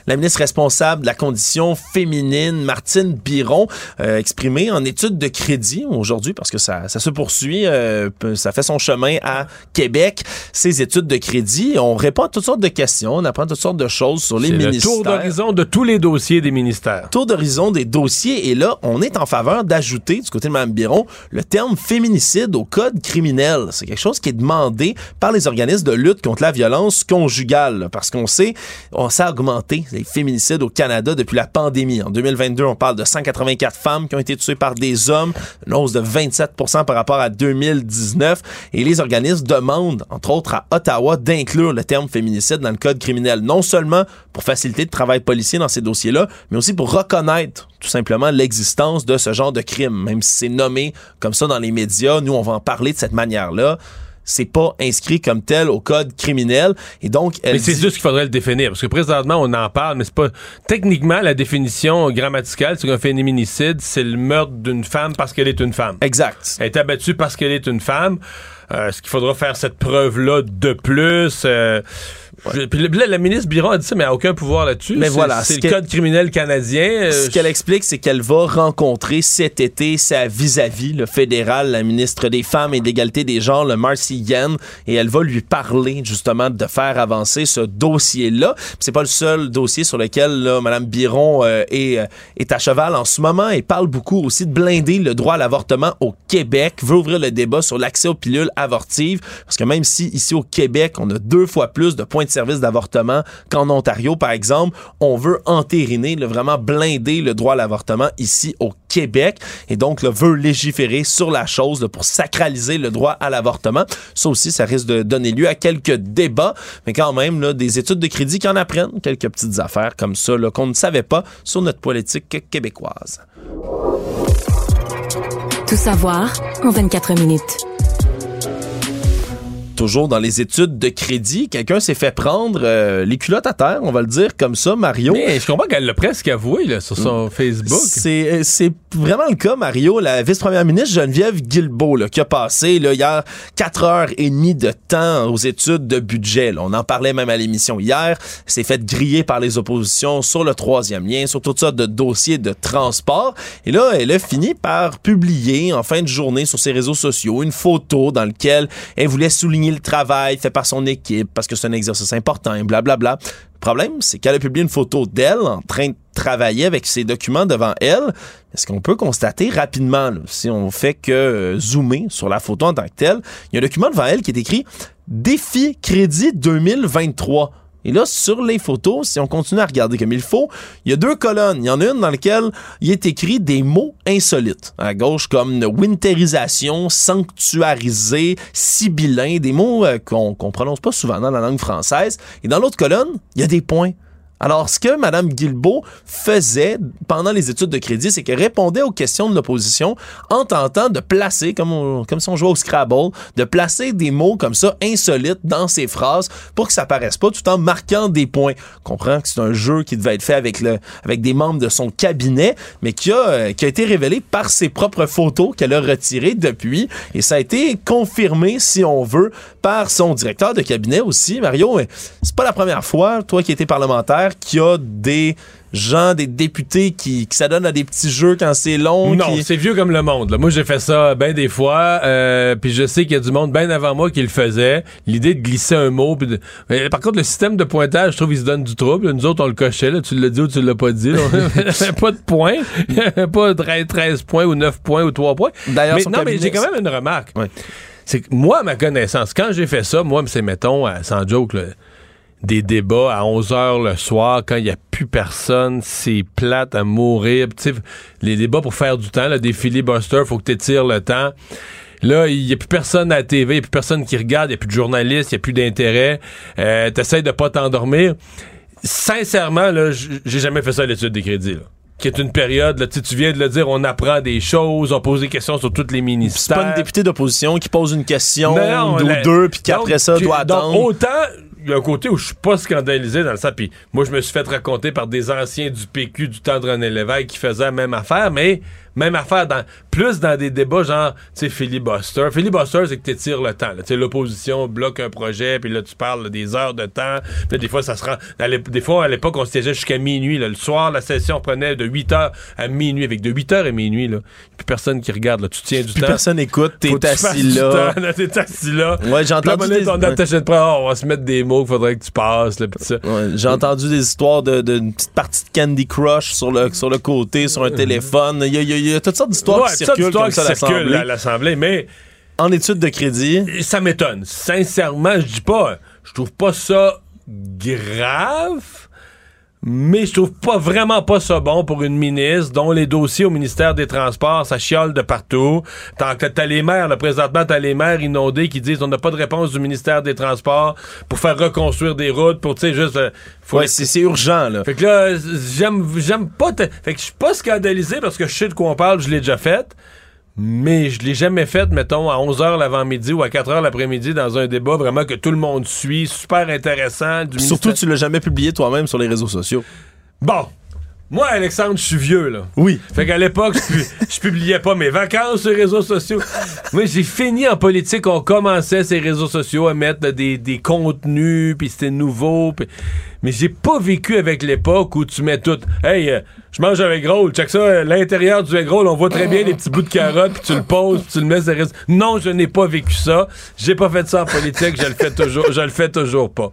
La ministre responsable de la condition féminine, Martine Biron, euh, exprimée en études de crédit aujourd'hui, parce que ça, ça se poursuit, euh, ça fait son chemin à Québec, ces études de crédit. On répond à toutes sortes de questions, on apprend toutes sortes de choses sur les le ministères tour d'horizon de tous les dossiers des ministères. tour d'horizon des dossiers. Et là, on est en faveur d'ajouter, du côté de Mme Biron, le terme féminicide au code criminel. C'est quelque chose qui est demandé par les organismes de lutte contre la violence conjugale. là, Parce qu'on sait, on s'est augmenté les féminicides au Canada depuis la pandémie. En 2022, on parle de 184 femmes qui ont été tuées par des hommes, une hausse de 27% par rapport à 2019. Et les organismes demandent, entre autres à Ottawa, d'inclure le terme féminicide dans le code criminel. Non seulement pour faciliter le travail policier dans ces dossiers-là, mais aussi pour reconnaître tout simplement l'existence de ce genre de crime. Même si c'est nommé comme ça dans les médias, nous, on va en parler de cette manière-là. C'est pas inscrit comme tel au code criminel. Et donc, elle Mais c'est dit- juste qu'il faudrait le définir. Parce que présentement, on en parle, mais c'est pas. Techniquement, la définition grammaticale, c'est qu'un féminicide, c'est le meurtre d'une femme parce qu'elle est une femme. Exact. Elle est abattue parce qu'elle est une femme. Euh, Est-ce qu'il faudra faire cette preuve-là de plus? Euh, je- puis là, la ministre Biron a dit ça, mais elle n'a aucun pouvoir là-dessus. Mais voilà, C'est ce le code criminel canadien. Euh, Ce qu'elle explique, c'est qu'elle va rencontrer cet été sa vis-à-vis, le fédéral, la ministre des Femmes et de l'égalité des genres, le Marcy Yen, et elle va lui parler justement de faire avancer ce dossier-là. C'est pas le seul dossier sur lequel là, Mme Biron euh, est, euh, est à cheval en ce moment et parle beaucoup aussi de blinder le droit à l'avortement au Québec, veut ouvrir le débat sur l'accès aux pilules avortives, parce que même si ici au Québec, on a deux fois plus de points de service d'avortement qu'en Ontario, par exemple, on veut entériner, vraiment blinder le droit à l'avortement ici au Québec et donc veut légiférer sur la chose pour sacraliser le droit à l'avortement. Ça aussi, ça risque de donner lieu à quelques débats, mais quand même, des études de crédit qui en apprennent quelques petites affaires comme ça qu'on ne savait pas sur notre politique québécoise. Tout savoir en 24 minutes. Toujours dans les études de crédit, quelqu'un s'est fait prendre euh, les culottes à terre, on va le dire comme ça, Mario. Mais je comprends qu'elle l'a presque avoué là, sur son Facebook. C'est euh, c'est vraiment le cas, Mario. La vice-première ministre Geneviève Guilbeault, là, qui a passé là, hier quatre heures et demie de temps aux études de budget. là. On en parlait même à l'émission hier. s'est fait griller par les oppositions sur le troisième lien, sur toutes sortes de dossiers de transport. Et là, elle a fini par publier en fin de journée sur ses réseaux sociaux une photo dans laquelle elle voulait souligner le travail fait par son équipe parce que c'est un exercice important et blablabla. Le problème, c'est qu'elle a publié une photo d'elle en train de travailler avec ses documents devant elle. Ce qu'on peut constater rapidement, si on fait que euh, zoomer sur la photo en tant que telle, il y a un document devant elle qui est écrit Défi crédit 2023. Et là, sur les photos, si on continue à regarder comme il faut, il y a deux colonnes. Il y en a une dans laquelle il est écrit des mots insolites. À gauche, comme winterisation, sanctuarisé, sibyllin, des mots euh, qu'on prononce pas souvent dans la langue française. Et dans l'autre colonne, il y a des points. Alors, ce que Mme Guilbeault faisait pendant les études de crédit, c'est qu'elle répondait aux questions de l'opposition en tentant de placer, comme, on- comme si on jouait au Scrabble, de placer des mots comme ça insolites dans ses phrases pour que ça paraisse pas tout en marquant des points. On comprend que c'est un jeu qui devait être fait avec, le, avec des membres de son cabinet, mais qui a, euh, qui a été révélé par ses propres photos qu'elle a retirées depuis. Et ça a été confirmé, si on veut, par son directeur de cabinet aussi. Mario, mais c'est pas la première fois, toi qui étais parlementaire, qu'il y a des gens, des députés qui, qui s'adonnent à des petits jeux quand c'est long. Non, qui- c'est vieux comme le monde. là. Moi, j'ai fait ça bien des fois, euh, puis je sais qu'il y a du monde bien avant moi qui le faisait. L'idée de glisser un mot. puis de- Mais par contre, le système de pointage, je trouve, il se donne du trouble. Nous autres, on le cochait. Là. Tu l'as dit ou tu l'as pas dit. [LAUGHS] pas de points. Il y avait pas 13, 13 points ou 9 points ou 3 points. D'ailleurs, mais, non, mais j'ai quand même une remarque. Ouais. C'est que moi, à ma connaissance, quand j'ai fait ça, moi, c'est, mettons, sans joke, là, des débats à 11 h le soir quand il n'y a plus personne, c'est plate à mourir. Tu sais, les débats pour faire du temps, là, des filibusters, faut que tu étires le temps. Là, il n'y a plus personne à la TV, il n'y a plus personne qui regarde, il n'y a plus de journalistes, il n'y a plus d'intérêt. Euh, T'essayes de pas t'endormir. Sincèrement, là, j'ai jamais fait ça à l'étude des crédits. Là qui est une période, là, tu viens de le dire, on apprend des choses, on pose des questions sur toutes les C'est ministères. pas une députée d'opposition qui pose une question Non, ou la- deux, puis qu'après donc, ça doit donc, attendre. autant, il y a un côté où je suis pas scandalisé dans sens, puis moi, je me suis fait raconter par des anciens du PQ du temps de René Lévesque qui faisaient la même affaire, mais même affaire, dans, plus dans des débats genre, tu sais, filibuster. Filibuster, c'est que tu étires le temps. Tu sais, l'opposition bloque un projet, puis là, tu parles là, des heures de temps. Puis là, des fois, ça se rend... Des fois, à l'époque, on se siégeait jusqu'à minuit. là. Le soir, la session prenait de 8 heures à minuit. Avec de 8 heures à minuit, là. Puis personne qui regarde, là. Tu tiens du Plus temps. personne écoute, t'es assis là. T'es assis là. Ouais, j'ai Puis entendu des- ton de oh, on va se mettre des mots qu'il faudrait que tu passes, là, ça. Ouais, J'ai entendu des histoires de- d'une petite partie de Candy Crush sur le, sur le côté, sur un téléphone. Il y a, y a toutes sortes d'histoires Ouais, qui ça, circulent d'histoires comme ça à l'Assemblée. à l'Assemblée, mais En études de crédit, ça m'étonne. Sincèrement, je dis pas, je trouve pas ça grave, mais je trouve pas vraiment pas ça bon pour une ministre dont les dossiers au ministère des Transports, ça chiole de partout. Tant que t'as les maires, là, présentement, t'as les maires inondés qui disent on n'a pas de réponse du ministère des Transports pour faire reconstruire des routes, pour, tu sais, juste... euh, faut ouais, c'est c'est urgent, là. Fait que là, j'aime, j'aime pas. Fait que je suis pas scandalisé parce que je sais de quoi on parle, je l'ai déjà fait. Mais je l'ai jamais fait, mettons, à 11h l'avant-midi ou à 4h l'après-midi dans un débat vraiment que tout le monde suit, super intéressant. Du Surtout, ministère- tu l'as jamais publié toi-même sur les réseaux sociaux. Bon. Moi, Alexandre, je suis vieux, là. Oui. Fait qu'à l'époque, je, pu- [LAUGHS] je publiais pas mes vacances sur les réseaux sociaux. Moi, j'ai fini en politique. On commençait ces réseaux sociaux à mettre des, des contenus, puis c'était nouveau. Mais j'ai pas vécu avec l'époque où tu mets tout. Hey, euh, je mange un egg roll. Check ça, euh, l'intérieur du egg roll, on voit très bien les petits bouts de carottes, puis tu le poses, puis tu le mets sur les réseaux. Non, je n'ai pas vécu ça. J'ai pas fait ça en politique. Je le fais toujours. Je le fais toujours pas.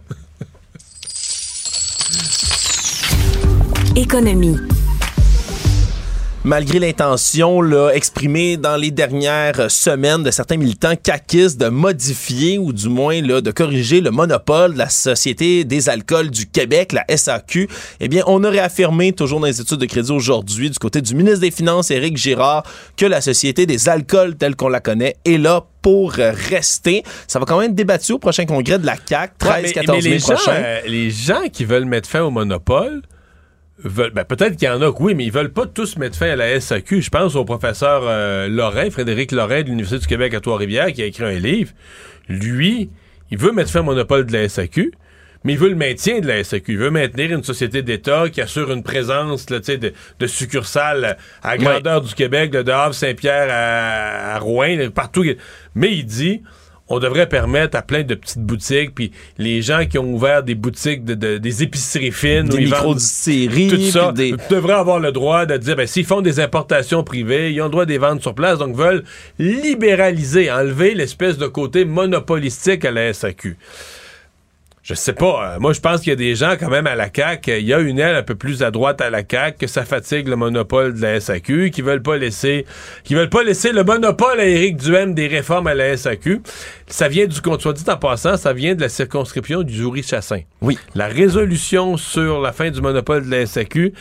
Malgré l'intention là, exprimée dans les dernières semaines de certains militants caquistes de modifier ou du moins là, de corriger le monopole de la Société des alcools du Québec, la SAQ, eh bien, on a réaffirmé, toujours dans les études de crédit aujourd'hui, du côté du ministre des Finances, Éric Girard, que la Société des alcools telle qu'on la connaît est là pour rester. Ça va quand même être débattu au prochain congrès de la CAQ, 13-14 Ouais, mai les gens, prochain. euh, les gens qui veulent mettre fin au monopole, ben, peut-être qu'il y en a que oui, mais ils veulent pas tous mettre fin à la SAQ. Je pense au professeur euh, Lorrain, Frédéric Lorrain de l'Université du Québec à Trois-Rivières, qui a écrit un livre. Lui, il veut mettre fin au monopole de la SAQ, mais il veut le maintien de la SAQ. Il veut maintenir une société d'État qui assure une présence là, de, de succursales à grandeur du Québec, de, de Havre-Saint-Pierre à, à Rouen, là, partout. Mais il dit on devrait permettre à plein de petites boutiques, puis les gens qui ont ouvert des boutiques, de, de- des épiceries fines, Des micro-distilleries, tout ça, des- devraient avoir le droit de dire, ben, s'ils font des importations privées, ils ont le droit de les vendre sur place, donc veulent libéraliser, enlever l'espèce de côté monopolistique à la SAQ. Je sais pas. euh, moi, je pense qu'il y a des gens quand même à la CAQ. Il y a une aile un peu plus à droite à la CAQ que ça fatigue le monopole de la SAQ, qui veulent pas laisser, qui veulent pas laisser le monopole à Éric Duhem des réformes à la SAQ. Ça vient du compte, soit dit en passant, ça vient de la circonscription du Jury-Chassin. Oui. La résolution sur la fin du monopole de la SAQ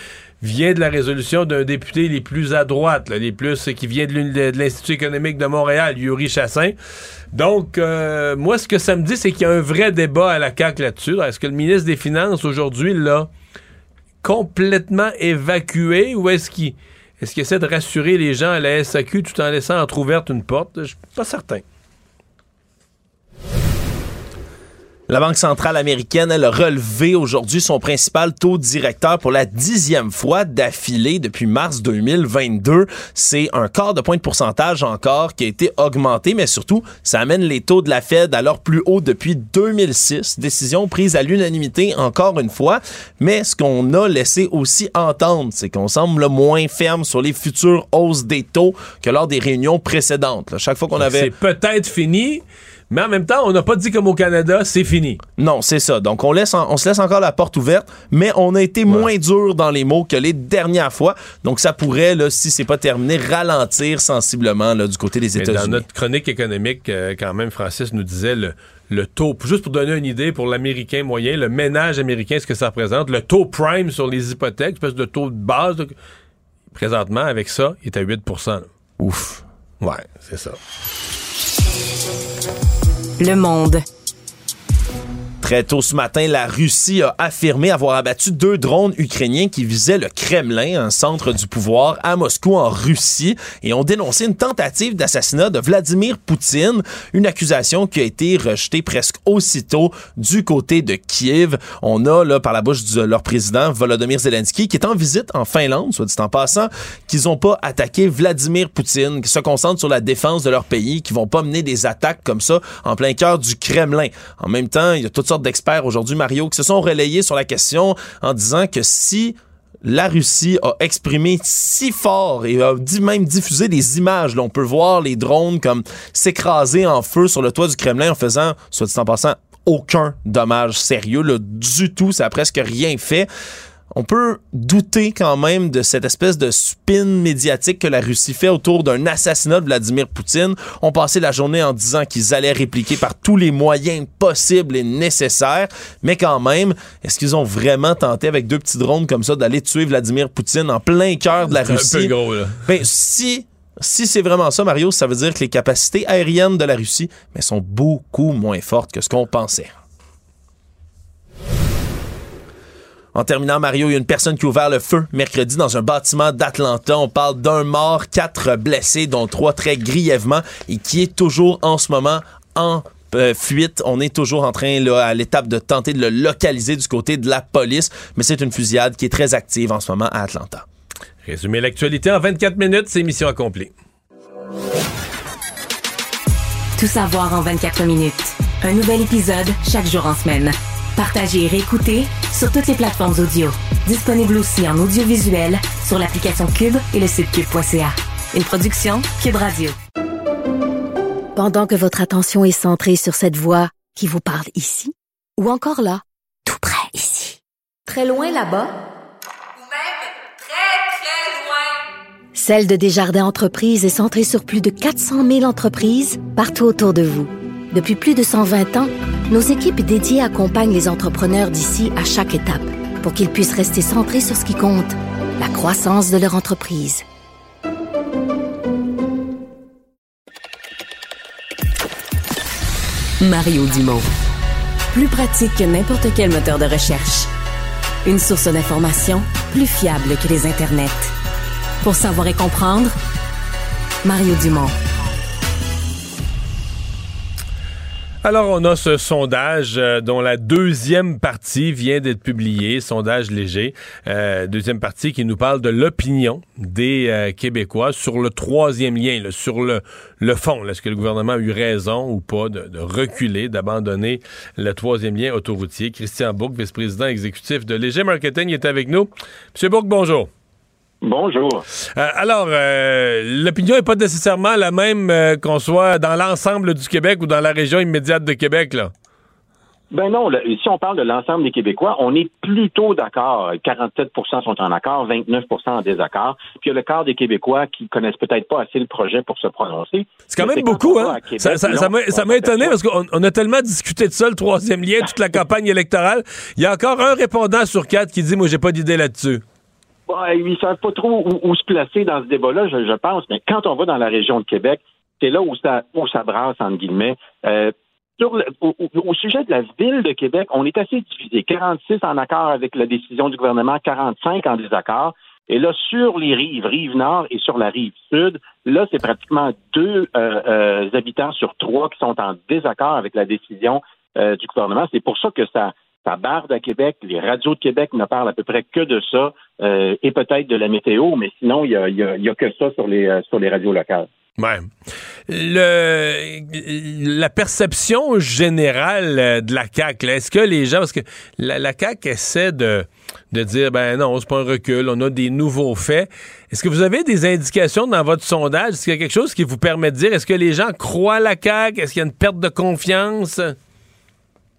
vient de la résolution d'un député les plus à droite, les plus qui vient de l'Institut économique de Montréal, Yuri Chassin. Donc, euh, moi, ce que ça me dit, c'est qu'il y a un vrai débat à la CAQ là-dessus. Est-ce que le ministre des Finances, aujourd'hui, là, complètement évacué ou est-ce qu'il est qu'il essaie de rassurer les gens à la SAQ tout en laissant entrouverte une porte? Je suis pas certain. La Banque centrale américaine, elle a relevé aujourd'hui son principal taux directeur pour la dixième fois d'affilée depuis mars 2022. C'est un quart de point de pourcentage encore qui a été augmenté, mais surtout, ça amène les taux de la Fed à leur plus haut depuis 2006. Décision prise à l'unanimité encore une fois. Mais ce qu'on a laissé aussi entendre, c'est qu'on semble moins ferme sur les futures hausses des taux que lors des réunions précédentes. chaque fois qu'on avait... C'est peut-être fini. Mais en même temps, on n'a pas dit comme au Canada, c'est fini. Non, c'est ça. Donc, on, laisse on se laisse encore la porte ouverte, mais on a été moins dur dans les mots que les dernières fois. Donc, ça pourrait, là, si c'est pas terminé, ralentir sensiblement là, du côté des États-Unis. Dans notre chronique économique, euh, quand même, Francis nous disait le, le taux, juste pour donner une idée pour l'Américain moyen, le ménage américain, ce que ça représente, le taux prime sur les hypothèques, espèce de taux de base, présentement, avec ça, il est à 8% Ouf. Ouais, c'est ça. Le Monde. Très tôt ce matin, la Russie a affirmé avoir abattu deux drones ukrainiens qui visaient le Kremlin, un centre du pouvoir à Moscou en Russie, et ont dénoncé une tentative d'assassinat de Vladimir Poutine, une accusation qui a été rejetée presque aussitôt du côté de Kiev. On a là par la bouche de leur président Volodymyr Zelensky qui est en visite en Finlande, soit dit en passant, qu'ils n'ont pas attaqué Vladimir Poutine, qui se concentrent sur la défense de leur pays, qui vont pas mener des attaques comme ça en plein cœur du Kremlin. En même temps, il y a toutes sortes d'experts aujourd'hui, Mario, qui se sont relayés sur la question en disant que si la Russie a exprimé si fort et a même diffusé des images. Là, on peut voir les drones comme s'écraser en feu sur le toit du Kremlin en faisant, soit dit en passant, aucun dommage sérieux, là, du tout. Ça a presque rien fait on peut douter quand même de cette espèce de spin médiatique que la Russie fait autour d'un assassinat de Vladimir Poutine. On passait la journée en disant qu'ils allaient répliquer par tous les moyens possibles et nécessaires, mais quand même, est-ce qu'ils ont vraiment tenté avec deux petits drones comme ça d'aller tuer Vladimir Poutine en plein cœur de la Russie? Un peu gros, là. Ben, si si c'est vraiment ça, Mario, ça veut dire que les capacités aériennes de la Russie mais sont beaucoup moins fortes que ce qu'on pensait. En terminant, Mario, il y a une personne qui a ouvert le feu mercredi dans un bâtiment d'Atlanta. On parle d'un mort, quatre blessés, dont trois très grièvement, et qui est toujours en ce moment en euh, fuite. On est toujours en train, là, à l'étape de tenter de le localiser du côté de la police, mais c'est une fusillade qui est très active en ce moment à Atlanta. Résumer l'actualité en 24 minutes, c'est mission accomplie. Tout savoir en 24 minutes. Un nouvel épisode chaque jour en semaine. Partagez et réécoutez sur toutes les plateformes audio. Disponible aussi en audiovisuel sur l'application Cube et le site cube.ca. Une production Cube Radio. Pendant que votre attention est centrée sur cette voix qui vous parle ici, ou encore là, tout près ici, très loin là-bas, Ou même très, très loin. Celle de Desjardins Entreprises est centrée sur plus de 400 000 entreprises partout autour de vous. Depuis plus de 120 ans, nos équipes dédiées accompagnent les entrepreneurs d'ici à chaque étape pour qu'ils puissent rester centrés sur ce qui compte, la croissance de leur entreprise. Mario Dumont. Plus pratique que n'importe quel moteur de recherche. Une source d'information plus fiable que les internets. Pour savoir et comprendre, Mario Dumont. Alors, on a ce sondage euh, dont la deuxième partie vient d'être publiée, sondage léger. Euh, deuxième partie qui nous parle de l'opinion des euh, Québécois sur le troisième lien, sur le, le fond. Est-ce que le gouvernement a eu raison ou pas de, de reculer, d'abandonner le troisième lien autoroutier? Christian Bourque, vice-président exécutif de Léger Marketing, est avec nous. Monsieur Bourque, bonjour. Bonjour. Euh, alors, euh, l'opinion n'est pas nécessairement la même euh, qu'on soit dans l'ensemble du Québec ou dans la région immédiate de Québec, là. Ben non, le- si on parle de l'ensemble des Québécois, on est plutôt d'accord. 47% sont en accord, 29% en désaccord. Puis il y a le quart des Québécois qui connaissent peut-être pas assez le projet pour se prononcer. C'est quand Mais même beaucoup, hein? Québec, Ça, m'a on ça m'a étonné parce qu'on on a tellement discuté de ça, le troisième lien, toute la [LAUGHS] campagne électorale. Il y a encore un répondant sur quatre qui dit Moi, j'ai pas d'idée là-dessus. Ouais, ils savent pas trop où, où se placer dans ce débat-là, je, je pense. Mais quand on va dans la région de Québec, c'est là où ça, où ça brasse, entre guillemets. Euh, Sur le- au, au- au sujet de la ville de Québec, on est assez divisé. 46 en accord avec la décision du gouvernement, 45 en désaccord. Et là, sur les rives, rive nord et sur la rive sud, là, c'est pratiquement deux euh, euh, habitants sur trois qui sont en désaccord avec la décision euh, du gouvernement. C'est pour ça que ça, ça barde à Québec. Les radios de Québec ne parlent à peu près que de ça euh, et peut-être de la météo, mais sinon, il y a, il y a- il y a que ça sur les, euh, sur les radios locales. Ouais. Le, la perception générale euh, de la CAQ, est-ce que les gens, parce que la, la CAQ essaie de, de dire, ben non, c'est pas un recul, on a des nouveaux faits. Est-ce que vous avez des indications dans votre sondage? Est-ce qu'il y a quelque chose qui vous permet de dire, est-ce que les gens croient la CAQ? Est-ce qu'il y a une perte de confiance?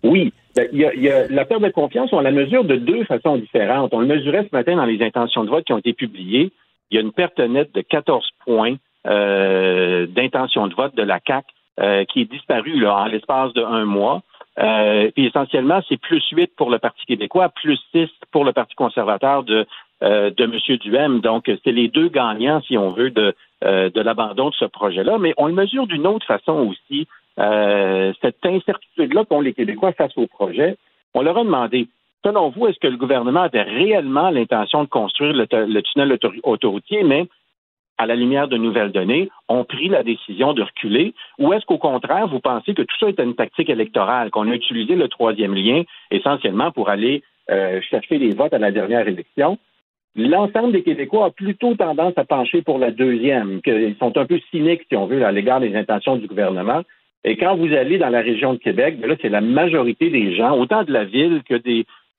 Oui. Ben, il y a- il y a- la perte de confiance, on la mesure de deux façons différentes. On le mesurait ce matin dans les intentions de vote qui ont été publiées. Il y a une perte nette de 14 points euh, de vote de la CAC euh, qui est disparue là, en l'espace de un mois. Euh, puis essentiellement, c'est plus 8 pour le Parti québécois, plus 6 pour le Parti conservateur de, euh, de M. Duhem. Donc, c'est les deux gagnants, si on veut, de, euh, de l'abandon de ce projet-là. Mais on le mesure d'une autre façon aussi. Euh, cette incertitude-là qu'ont les Québécois face au projet, on leur a demandé, selon vous, est-ce que le gouvernement avait réellement l'intention de construire le, tunnel autoroutier, mais à la lumière de nouvelles données, ont pris la décision de reculer, ou est-ce qu'au contraire, vous pensez que tout ça était une tactique électorale, qu'on a utilisé le troisième lien essentiellement pour aller chercher les votes à la dernière élection? L'ensemble des Québécois a plutôt tendance à pencher pour la deuxième, qu'ils sont un peu cyniques, si on veut, à l'égard des intentions du gouvernement. Et quand vous allez dans la région de Québec, ben là, c'est la majorité des gens, autant de la ville que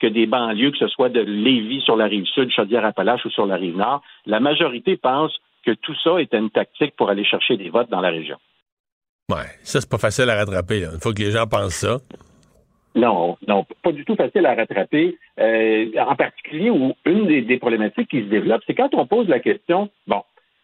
des banlieues, que ce soit de Lévis sur la rive sud, Chaudière-Appalaches ou sur la rive nord, la majorité pense que tout ça était une tactique pour aller chercher des votes dans la région. Ouais, ça, c'est pas facile à rattraper. Là. Une fois que les gens pensent ça. Non, non, pas du tout facile à rattraper. Euh, en particulier, où une des, problématiques qui se développe, c'est quand on pose la question, bon,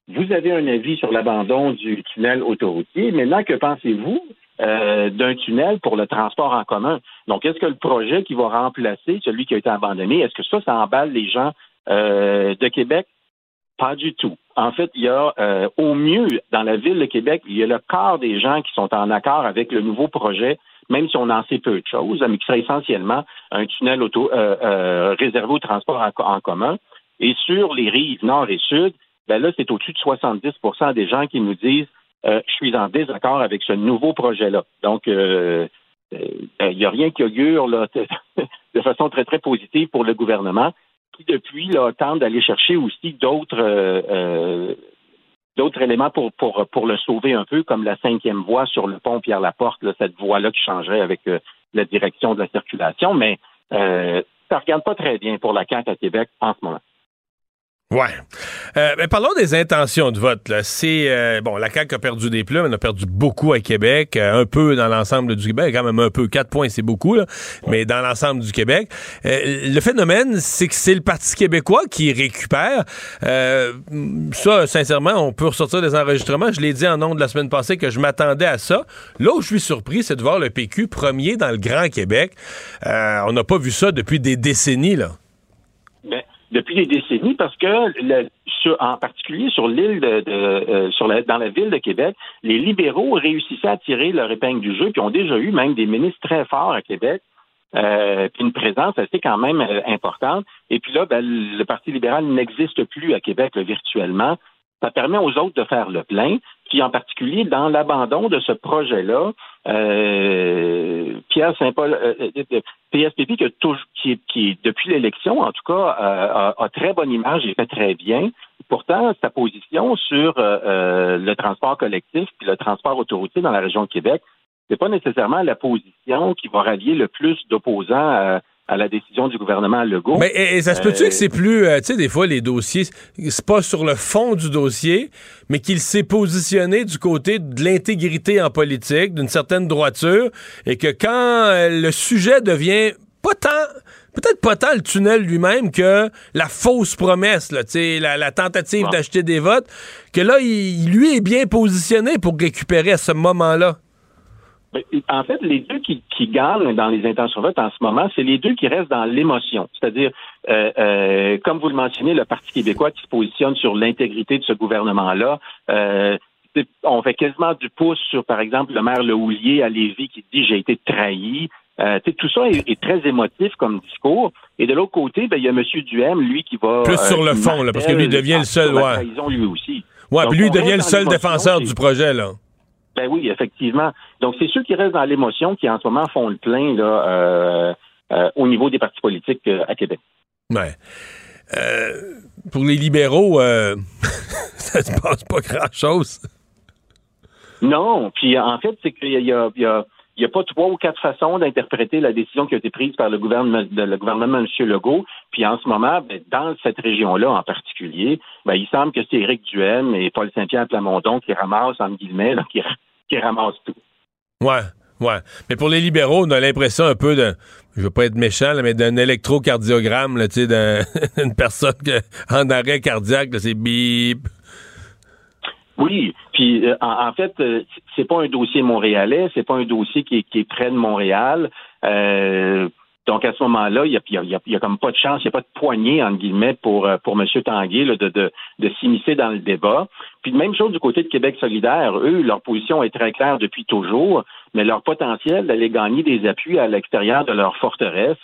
vous avez un avis sur l'abandon du tunnel autoroutier, maintenant, que pensez-vous euh, d'un tunnel pour le transport en commun? Donc, est-ce que le projet qui va remplacer celui qui a été abandonné, est-ce que ça, ça emballe les gens euh, de Québec? Pas du tout. En fait, il y a euh, au mieux dans la ville de Québec, il y a le quart des gens qui sont en accord avec le nouveau projet, même si on en sait peu de choses, mais qui serait essentiellement un tunnel auto, euh, euh, réservé au transport en, co- en commun. Et sur les rives nord et sud, ben là, c'est au-dessus de 70% des gens qui nous disent euh, je suis en désaccord avec ce nouveau projet-là. Donc, il n'y a rien qui augure là, [LAUGHS] de façon très, très positive pour le gouvernement, qui depuis là, tente d'aller chercher aussi d'autres d'autres éléments pour, pour, pour le sauver un peu, comme la cinquième voie sur le pont Pierre-Laporte, là, cette voie-là qui changerait avec euh, la direction de la circulation, mais euh, ça ne regarde pas très bien pour la CAQ à Québec en ce moment. Ouais. Euh, mais parlons des intentions de vote. Là. C'est euh, bon, la CAQ a perdu des plumes, elle a perdu beaucoup à Québec, euh, un peu dans l'ensemble du Québec, quand même un peu. Quatre points, c'est beaucoup, là, mais dans l'ensemble du Québec. Euh, le phénomène, c'est que c'est le Parti québécois qui récupère. Euh, ça, sincèrement, on peut ressortir des enregistrements. Je l'ai dit en de la semaine passée que je m'attendais à ça. Là où je suis surpris, c'est de voir le PQ premier dans le Grand Québec. Euh, on n'a pas vu ça depuis des décennies, là. Ben, depuis des décennies, parce que le- sur- en particulier sur l'île de, euh, sur la, dans la ville de Québec, les libéraux réussissaient à tirer leur épingle du jeu, puis ont déjà eu même des ministres très forts à Québec, euh, puis une présence assez quand même euh, importante. Et puis là, ben, le Parti libéral n'existe plus à Québec là, virtuellement. Ça permet aux autres de faire le plein. Puis en particulier dans l'abandon de ce projet-là, euh, Pierre Saint-Paul, euh, euh, PSPP qui, a toujours- qui, qui depuis l'élection, en tout cas, euh, a, a très bonne image et fait très bien. Pourtant, sa position sur euh, euh, le transport collectif puis le transport autoroutier dans la région de Québec, c'est pas nécessairement la position qui va rallier le plus d'opposants à, la décision du gouvernement Legault. Mais et, et ça se peut-tu Euh, que c'est plus, euh, tu sais, des fois les dossiers, c'est pas sur le fond du dossier, mais qu'il s'est positionné du côté de l'intégrité en politique, d'une certaine droiture, et que quand euh, le sujet devient pas tant, peut-être pas tant le tunnel lui-même que la fausse promesse, là, tu sais, la, la tentative d'acheter des votes, que là, il, lui est bien positionné pour récupérer à ce moment-là. Ben, En fait, les deux qui, qui gagnent dans les intentions de vote en ce moment, c'est les deux qui restent dans l'émotion. C'est-à-dire, euh, euh, comme vous le mentionnez, le Parti québécois qui se positionne sur l'intégrité de ce gouvernement-là, euh, on fait quasiment du pouce sur, par exemple, le maire Le Houlier à Lévis qui dit j'ai été trahi. Euh, tout ça est, très émotif comme discours. Et de l'autre côté, ben, il y a M. Duhem, lui, qui va... Plus sur le fond, là, parce que lui devient le seul... Ouais. trahison, lui aussi. Ouais, puis lui devient le seul défenseur du projet, là. Ben oui, effectivement. Donc, c'est ceux qui restent dans l'émotion qui, en ce moment, font le plein là, euh, euh, au niveau des partis politiques à Québec. Ouais. pour les libéraux, [LAUGHS] ça se passe pas grand-chose. Non, puis en fait, c'est qu'il y a, y a il n'y a pas trois ou quatre façons d'interpréter la décision qui a été prise par le gouvernement, le gouvernement de M. Legault. Puis en ce moment, ben, dans cette région-là en particulier, ben, il semble que c'est Éric Duhem et Paul Saint-Pierre Plamondon qui ramassent, entre guillemets, qui, qui ramassent tout. Ouais, ouais. Mais pour les libéraux, on a l'impression un peu de, je veux pas être méchant, mais d'un électrocardiogramme, tu sais, [LAUGHS] d'une personne en arrêt cardiaque, c'est bip, oui, puis euh, en, fait, euh, c'est pas un dossier montréalais, c'est pas un dossier qui est, près de Montréal. Euh, donc à ce moment-là, il y a, y, a, comme pas de chance, il n'y a pas de poignée entre guillemets pour pour M. Tanguay de, de, de s'immiscer dans le débat. Puis même chose du côté de Québec solidaire, eux, leur position est très claire depuis toujours, mais leur potentiel d'aller gagner des appuis à l'extérieur de leur forteresse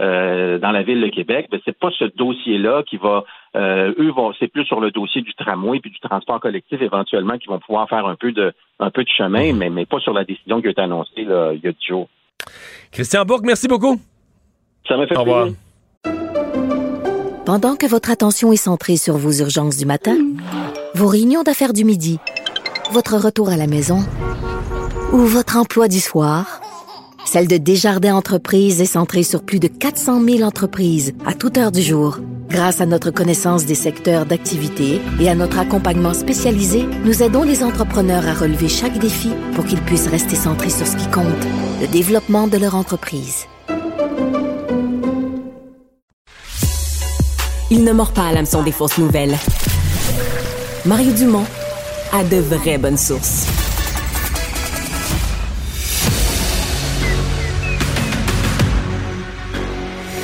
euh, dans la ville de Québec, ben, c'est pas ce dossier-là qui va, euh, eux vont, c'est plus sur le dossier du tramway puis du transport collectif éventuellement qui vont pouvoir faire un peu de, un peu de chemin, mais, mais pas sur la décision qui a été annoncée là, il y a dix jours. Christian Bourque, merci beaucoup. Ça m'a fait Au revoir. Pendant que votre attention est centrée sur vos urgences du matin, vos réunions d'affaires du midi, votre retour à la maison ou votre emploi du soir. Celle de Desjardins Entreprises est centrée sur plus de 400 000 entreprises à toute heure du jour. Grâce à notre connaissance des secteurs d'activité et à notre accompagnement spécialisé, nous aidons les entrepreneurs à relever chaque défi pour qu'ils puissent rester centrés sur ce qui compte, le développement de leur entreprise. Il ne mord pas à l'hameçon des fausses nouvelles. Mario Dumont a de vraies bonnes sources.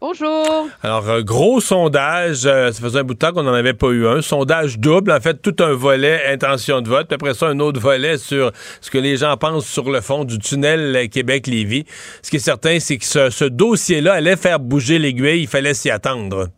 Bonjour. Alors, un gros sondage, euh, ça faisait un bout de temps qu'on n'en avait pas eu un. Sondage double, en fait, tout un volet intention de vote, puis après ça, un autre volet sur ce que les gens pensent sur le fond du tunnel Québec-Lévis. Ce qui est certain, c'est que ce dossier-là allait faire bouger l'aiguille, il fallait s'y attendre.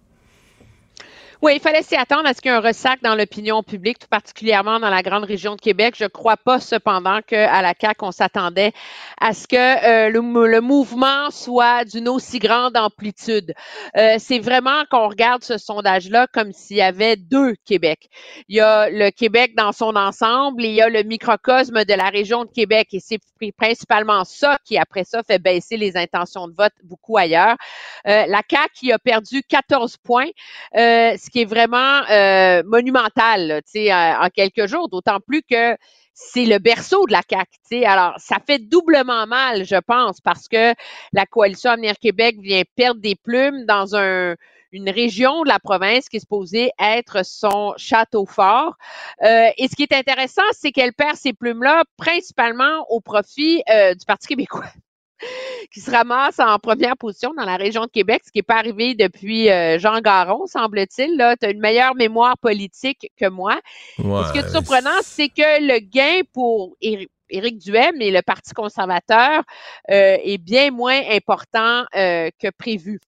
Oui, il fallait s'y attendre à ce qu'il y ait un ressac dans l'opinion publique, tout particulièrement dans la grande région de Québec. Je ne crois pas cependant qu'à la CAQ, on s'attendait à ce que euh, le, mouvement soit d'une aussi grande amplitude. Euh, c'est vraiment qu'on regarde ce sondage-là comme s'il y avait deux Québec. Il y a le Québec dans son ensemble et il y a le microcosme de la région de Québec. Et c'est principalement ça qui, après ça, fait baisser les intentions de vote beaucoup ailleurs. Euh, la CAQ qui a perdu 14 points ce qui est vraiment euh, monumental euh, en quelques jours, d'autant plus que c'est le berceau de la CAQ. Alors, ça fait doublement mal, je pense, parce que la coalition Avenir Québec vient perdre des plumes dans un, une région de la province qui est supposée être son château fort. Euh, et ce qui est intéressant, c'est qu'elle perd ces plumes-là principalement au profit du Parti québécois. [LAUGHS] qui se ramasse en première position dans la région de Québec, ce qui n'est pas arrivé depuis euh, Jean Garon, semble-t-il. Tu as une meilleure mémoire politique que moi. ce qui est surprenant, c'est que le gain pour Éric Duhem et le Parti conservateur euh, est bien moins important euh, que prévu.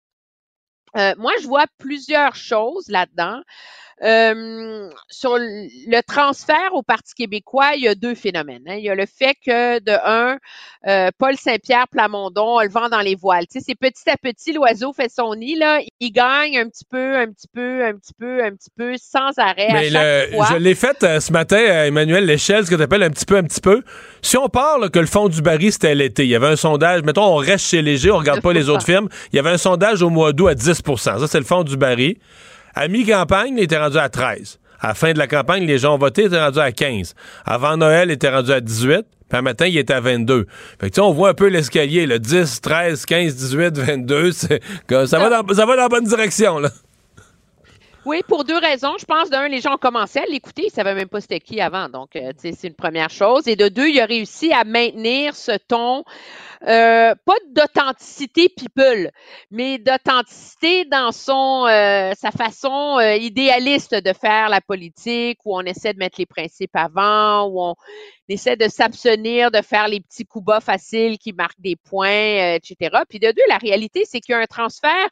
moi, je vois plusieurs choses là-dedans. Euh, sur le transfert au Parti québécois, il y a deux phénomènes. Hein. Il y a le fait que, de un, euh, Paul Saint-Pierre Plamondon le vent dans les voiles. Tu sais, c'est petit à petit, l'oiseau fait son nid, là. Il gagne un petit peu, un petit peu, un petit peu, un petit peu, sans arrêt. Mais je l'ai fait euh, ce matin, Emmanuel, l'échelle, ce que tu appelles un petit peu, un petit peu. Si on parle que le fond du baril, c'était l'été, il y avait un sondage, mettons, on reste chez Léger, on regarde pas les autres [LAUGHS] firmes, il y avait un sondage au mois d'août à 10% Ça, c'est le fond du baril. À mi-campagne, il était rendu à 13. À la fin de la campagne, les gens ont voté, il était rendu à 15. Avant Noël, il était rendu à 18. Puis un matin, il était à 22. Fait que, on voit un peu l'escalier, le 10, 13, 15, 18, 22. ça, va dans, ça va dans la bonne direction, là. Oui, pour deux raisons. Je pense, d'un, les gens ont commencé à l'écouter. Ils ne savaient même pas c'était qui avant. Donc, euh, c'est une première chose. Et de deux, il a réussi à maintenir ce ton, euh, pas d'authenticité people, mais d'authenticité dans son euh, sa façon idéaliste de faire la politique, où on essaie de mettre les principes avant, où on essaie de s'abstenir de faire les petits coups bas faciles qui marquent des points, etc. Puis de deux, la réalité, c'est qu'il y a un transfert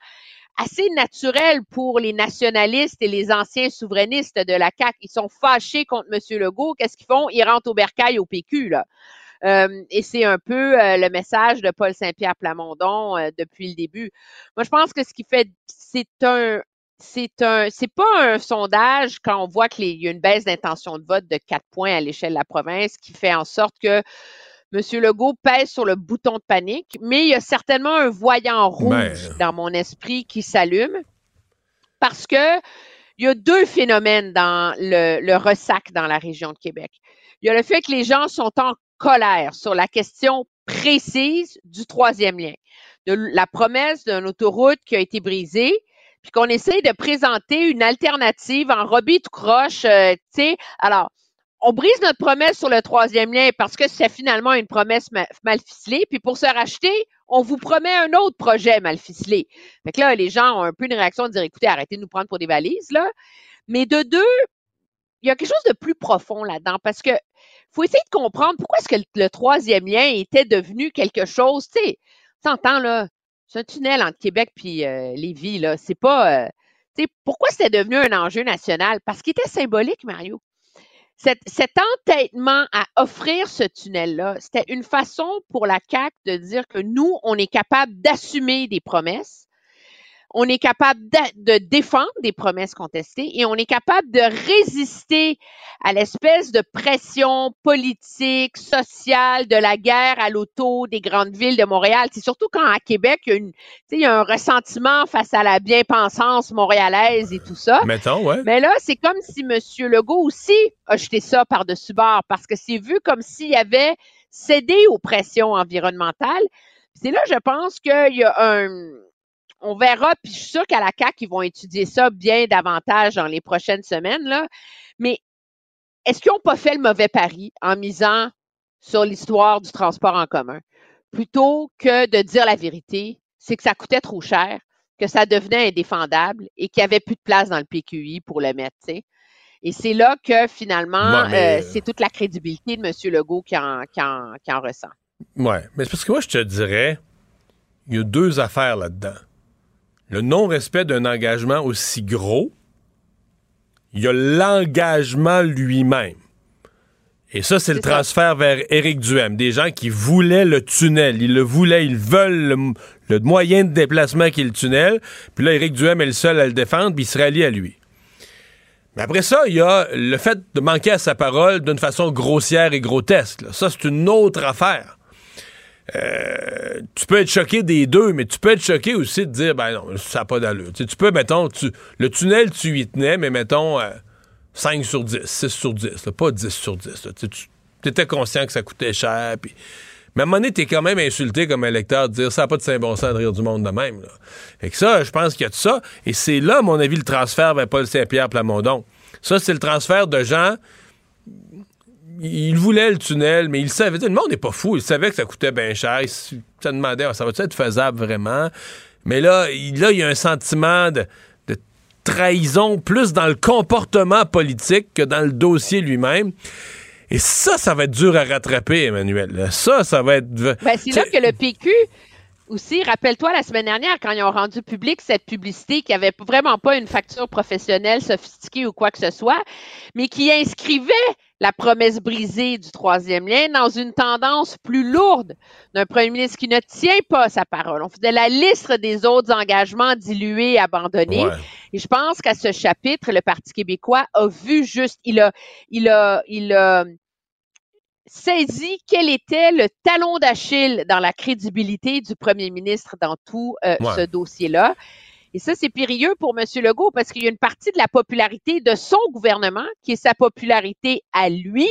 assez naturel pour les nationalistes et les anciens souverainistes de la CAQ. Ils sont fâchés contre M. Legault. Qu'est-ce qu'ils font? Ils rentrent au bercail au PQ, là. Euh, et c'est un peu euh, le message de Paul Saint-Pierre Plamondon euh, depuis le début. Moi, je pense que ce qui fait, c'est un, c'est un, c'est pas un sondage quand on voit qu'il y a une baisse d'intention de vote de quatre points à l'échelle de la province qui fait en sorte que M. Legault pèse sur le bouton de panique, mais il y a certainement un voyant rouge ben. dans mon esprit qui s'allume parce que il y a deux phénomènes dans le, le ressac dans la région de Québec. Il y a le fait que les gens sont en colère sur la question précise du troisième lien, de la promesse d'une autoroute qui a été brisée, puis qu'on essaye de présenter une alternative en robie tout croche, euh, tu sais. Alors, on brise notre promesse sur le troisième lien parce que c'est finalement une promesse mal ficelée. Puis pour se racheter, on vous promet un autre projet mal ficelé. Fait que là, les gens ont un peu une réaction de dire, écoutez, arrêtez de nous prendre pour des valises, là. Mais de deux, il y a quelque chose de plus profond là-dedans parce que faut essayer de comprendre pourquoi est-ce que le, troisième lien était devenu quelque chose, tu sais, t'entends, là, c'est un tunnel entre Québec puis euh, Lévis, là. C'est pas, euh, tu sais, pourquoi c'était devenu un enjeu national? Parce qu'il était symbolique, Mario cet, entêtement à offrir ce tunnel-là, c'était une façon pour la CAC de dire que nous, on est capable d'assumer des promesses on est capable de, défendre des promesses contestées et on est capable de résister à l'espèce de pression politique, sociale de la guerre à l'auto des grandes villes de Montréal. C'est surtout quand à Québec, il y, a une, il y a un ressentiment face à la bien-pensance montréalaise et tout ça. Mettons, ouais. Mais là, c'est comme si M. Legault aussi a jeté ça par-dessus bord parce que c'est vu comme s'il avait cédé aux pressions environnementales. C'est là, je pense qu'il y a un, on verra, puis je suis sûre qu'à la CAC, ils vont étudier ça bien davantage dans les prochaines semaines. Là. Mais est-ce qu'ils n'ont pas fait le mauvais pari en misant sur l'histoire du transport en commun? Plutôt que de dire la vérité, c'est que ça coûtait trop cher, que ça devenait indéfendable et qu'il n'y avait plus de place dans le PQI pour le mettre. Et c'est là que finalement, euh, c'est toute la crédibilité de M. Legault qui en, qui en ressent. Oui, mais c'est parce que moi, je te dirais, il y a deux affaires là-dedans le non-respect d'un engagement aussi gros, il y a l'engagement lui-même. Et ça, c'est le transfert vers Éric Duhem. Des gens qui voulaient le tunnel. Ils le voulaient, ils veulent le, moyen de déplacement qui est le tunnel. Puis là, Éric Duhem est le seul à le défendre, puis il se rallie à lui. Mais après ça, il y a le fait de manquer à sa parole d'une façon grossière et grotesque. Ça, c'est une autre affaire. Euh, tu peux être choqué des deux, mais tu peux être choqué aussi de dire, ben non, ça n'a pas d'allure. Tu, peux, mettons, le tunnel, tu y tenais, mais mettons 5 euh, sur 10, 6 sur 10, pas 10 sur 10. Tu étais conscient que ça coûtait cher, puis... Mais à un moment donné, t'es quand même insulté comme électeur de dire ça n'a pas de Saint-Bon sens de rire du monde de même. Et que ça, je pense qu'il y a de ça. Et c'est là, à mon avis, le transfert vers Paul Saint-Pierre Plamondon. Ça, c'est le transfert de gens il voulait le tunnel, mais il savait. Le monde n'est pas fou. Il savait que ça coûtait bien cher. Il se demandait, ça va être faisable vraiment? Mais là, il, là, il y a un sentiment de, trahison plus dans le comportement politique que dans le dossier lui-même. Et ça, ça va être dur à rattraper, Emmanuel. Ça, ça va être. Ben, c'est là que le PQ aussi, rappelle-toi la semaine dernière, quand ils ont rendu public cette publicité qui avait vraiment pas une facture professionnelle sophistiquée ou quoi que ce soit, mais qui inscrivait la promesse brisée du troisième lien dans une tendance plus lourde d'un premier ministre qui ne tient pas sa parole. On faisait la liste des autres engagements dilués, abandonnés. Et je pense qu'à ce chapitre, le Parti québécois a vu juste, il a, il a, il a saisi quel était le talon d'Achille dans la crédibilité du premier ministre dans tout euh, ce dossier-là. Et ça, c'est périlleux pour M. Legault parce qu'il y a une partie de la popularité de son gouvernement, qui est sa popularité à lui,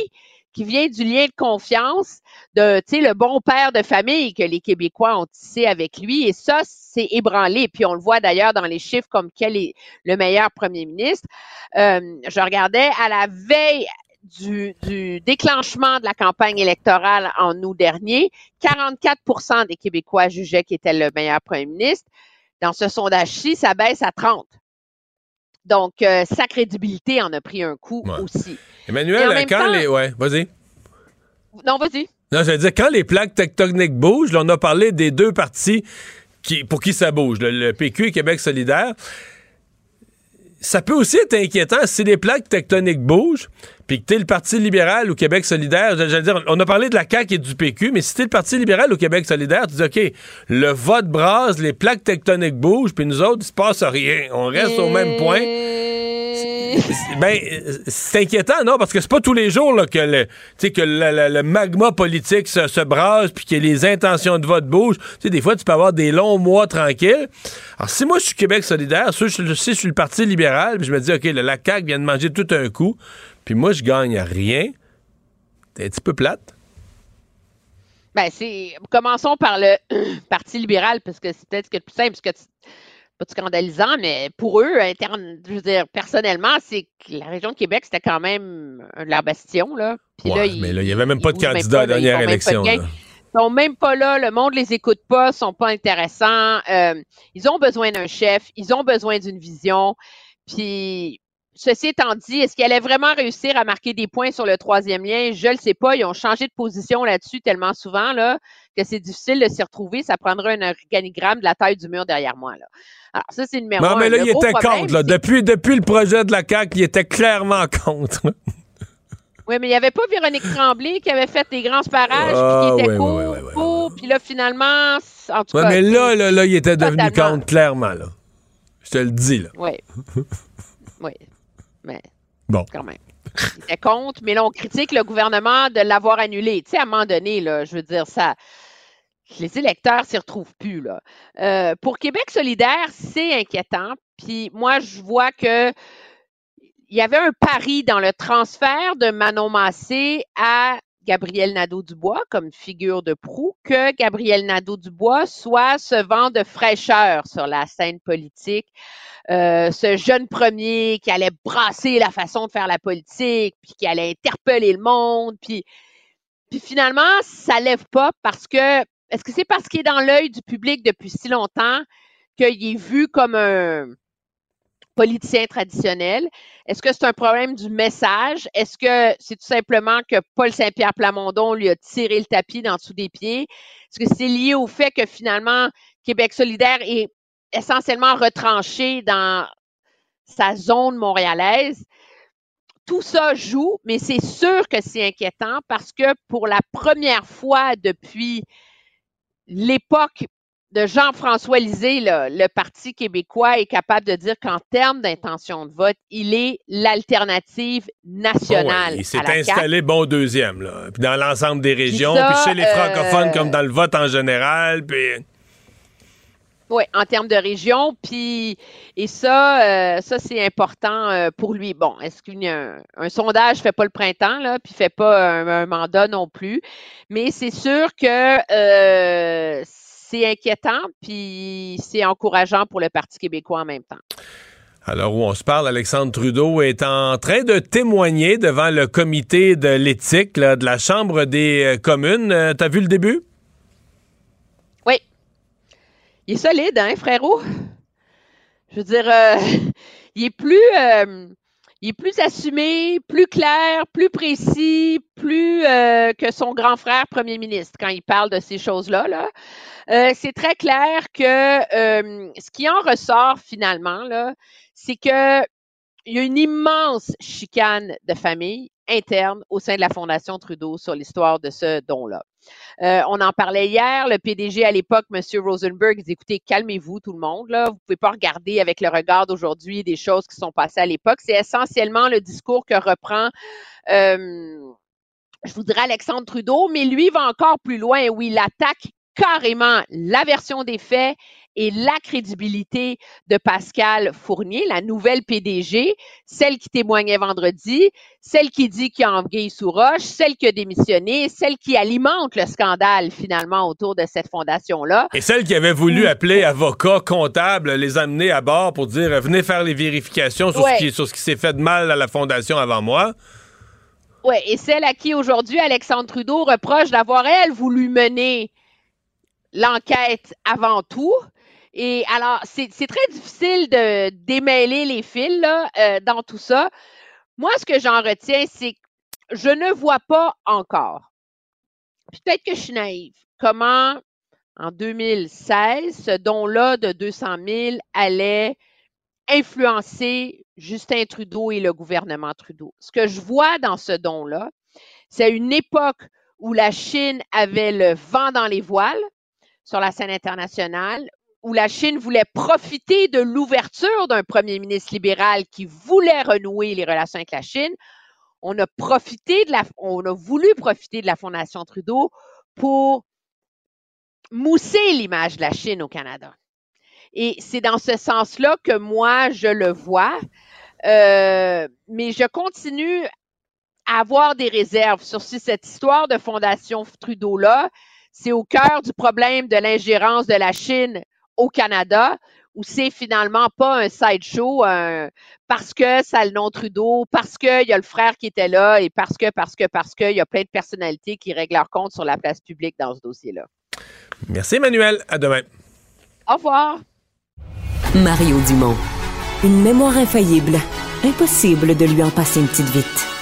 qui vient du lien de confiance de, tu le bon père de famille que les Québécois ont tissé avec lui. Et ça, c'est ébranlé. Puis on le voit d'ailleurs dans les chiffres comme quel est le meilleur premier ministre. Euh, je regardais à la veille du, du, déclenchement de la campagne électorale en août dernier, 44% des Québécois jugeaient qu'il était le meilleur premier ministre. Dans ce sondage-ci, ça baisse à 30. Donc, euh, sa crédibilité en a pris un coup aussi. Emmanuel, quand les. Ouais, vas-y. Non, vas-y. Non, je veux dire, quand les plaques tectoniques bougent, là, on a parlé des deux partis qui, pour qui ça bouge, le PQ et Québec solidaire ça peut aussi être inquiétant si les plaques tectoniques bougent, puis que t'es le Parti libéral ou Québec solidaire, j'allais dire, on a parlé de la CAQ et du PQ, mais si t'es le Parti libéral ou Québec solidaire, tu dis, OK, le vote brase, les plaques tectoniques bougent, puis nous autres, il se passe rien. On reste au même point ben, c'est inquiétant, non? Parce que c'est pas tous les jours là, que, le, que le, magma politique se, se brasse puis que les intentions de vote bougent. sais, des fois, tu peux avoir des longs mois tranquilles. Alors, si moi, je suis Québec solidaire, si je, je suis le Parti libéral, puis je me dis, OK, la CAQ vient de manger tout un coup, puis moi, je gagne rien, c'est un petit peu plate. Ben, c'est. Commençons par le [CLEARS THROAT] Parti libéral, parce que c'est peut-être ce qui est le plus simple, parce que pas scandalisant, mais pour eux, interne, je veux dire, personnellement, c'est que la région de Québec, c'était quand même leur bastion, là. Puis là, mais là, il n'y avait même pas de candidat à la dernière élection. Ils sont même pas là, le monde les écoute pas, sont pas intéressants. Euh, ils ont besoin d'un chef, ils ont besoin d'une vision. Puis Ceci étant dit, est-ce qu'elle allait vraiment réussir à marquer des points sur le troisième lien? Je ne le sais pas. Ils ont changé de position là-dessus tellement souvent là, que c'est difficile de s'y retrouver. Ça prendrait un organigramme de la taille du mur derrière moi. Là. Alors, ça, c'est numéro Non, mais là, il était contre. Là. Depuis, depuis le projet de la CAQ, il était clairement [LAUGHS] contre. Oui, mais il n'y avait pas Véronique Tremblay qui avait fait des grands parages, puis qui était court, puis là, finalement, en tout cas... mais là, là, là, il était devenu contre, clairement, là. Je te le dis, là. Oui. oui mais bon. quand même. Il était contre, mais là, on critique le gouvernement de l'avoir annulé. Tu sais, à un moment donné, là, je veux dire, ça. Les électeurs s'y retrouvent plus. Là. Euh, pour Québec solidaire, c'est inquiétant. Puis moi, je vois que il y avait un pari dans le transfert de Manon Massé à Gabriel Nadeau-Dubois comme figure de proue, que Gabriel Nadeau-Dubois soit ce vent de fraîcheur sur la scène politique. Euh, ce jeune premier qui allait brasser la façon de faire la politique, puis qui allait interpeller le monde, puis, finalement, ça lève pas parce que, est-ce que c'est parce qu'il est dans l'œil du public depuis si longtemps qu'il est vu comme un politicien traditionnel? Est-ce que c'est un problème du message? Est-ce que c'est tout simplement que Paul Saint-Pierre Plamondon lui a tiré le tapis dans dessous des pieds? Est-ce que c'est lié au fait que finalement, Québec solidaire est essentiellement retranché dans sa zone montréalaise? Tout ça joue, mais c'est sûr que c'est inquiétant parce que pour la première fois depuis l'époque de Jean-François Lisée, le, Parti québécois est capable de dire qu'en termes d'intention de vote, il est l'alternative nationale. il s'est installé bon deuxième, là. Puis dans l'ensemble des régions, puis, chez les francophones comme euh, dans le vote en général, puis... Oui, en termes de région, puis et ça, euh, ça c'est important euh, pour lui. Bon, est-ce qu'un un sondage fait pas le printemps là, puis fait pas un, mandat non plus, mais c'est sûr que euh, c'est inquiétant, puis c'est encourageant pour le Parti québécois en même temps. Alors où on se parle, Alexandre Trudeau est en train de témoigner devant le comité de l'éthique de la Chambre des communes. T'as vu le début? il est solide, hein, frérot? Je veux dire, euh, [LAUGHS] il est plus. Euh, il est plus assumé, plus clair, plus précis, plus euh, que son grand frère premier ministre quand il parle de ces choses-là. Là. c'est très clair que ce qui en ressort finalement, c'est que il y a une immense chicane de famille interne au sein de la Fondation Trudeau sur l'histoire de ce don-là. Euh, on en parlait hier. Le PDG à l'époque, M. Rosenberg, dit écoutez, calmez-vous tout le monde. Là. Vous pouvez pas regarder avec le regard d'aujourd'hui des choses qui sont passées à l'époque. C'est essentiellement le discours que reprend euh, je vous dirais Alexandre Trudeau, mais lui va encore plus loin où il attaque carrément la version des faits et la crédibilité de Pascal Fournier, la nouvelle PDG, celle qui témoignait vendredi, celle qui dit qu'il y a anguille sous roche, celle qui a démissionné, celle qui alimente le scandale finalement autour de cette fondation-là. Et celle qui avait voulu appeler avocats, comptables, les amener à bord pour dire venez faire les vérifications sur ce qui s'est fait de mal à la fondation avant moi. Oui, et celle à qui aujourd'hui Alexandre Trudeau reproche d'avoir, elle, voulu mener l'enquête avant tout. Et alors, c'est très difficile de démêler les fils euh, dans tout ça. Moi, ce que j'en retiens, c'est que je ne vois pas encore, peut-être que je suis naïve, comment en 2016, ce don-là de 200 000 allait influencer Justin Trudeau et le gouvernement Trudeau? Ce que je vois dans ce don-là, c'est une époque où la Chine avait le vent dans les voiles sur la scène internationale, où la Chine voulait profiter de l'ouverture d'un premier ministre libéral qui voulait renouer les relations avec la Chine. On a profité de la, on a voulu profiter de la Fondation Trudeau pour mousser l'image de la Chine au Canada. Et c'est dans ce sens-là que moi, je le vois. Euh, mais je continue à avoir des réserves sur cette histoire de Fondation Trudeau-là, c'est au cœur du problème de l'ingérence de la Chine au Canada ou c'est finalement pas un sideshow parce que ça a le nom Trudeau, parce qu'il y a le frère qui était là et parce que, parce que, parce qu'il y a plein de personnalités qui règlent leur compte sur la place publique dans ce dossier-là. Merci, Emmanuel. À demain. Au revoir. Mario Dumont. Une mémoire infaillible. Impossible de lui en passer une petite vite.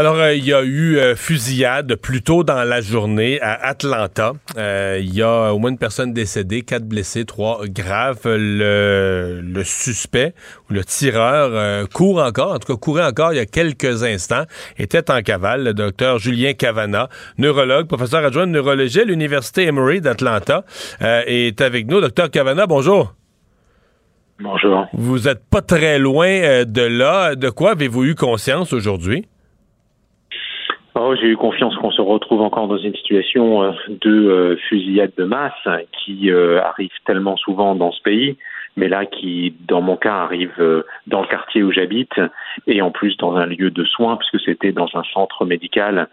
Alors, euh, il y a eu euh, fusillade plus tôt dans la journée à Atlanta. Euh, il y a au moins une personne décédée, quatre blessés, trois graves. Le, le suspect ou le tireur court encore, en tout cas courait encore il y a quelques instants, était en cavale. Le docteur Julien Cavana, neurologue, professeur adjoint de neurologie à l'Université Emory d'Atlanta, est avec nous. Docteur Cavana, bonjour. Bonjour. Vous êtes pas très loin de là. De quoi avez-vous eu conscience aujourd'hui? Oh, j'ai eu confiance qu'on se retrouve encore dans une situation euh, de euh, fusillade de masse qui euh, arrive tellement souvent dans ce pays, mais là qui, dans mon cas, arrive dans le quartier où j'habite et en plus dans un lieu de soins puisque c'était dans un centre médical,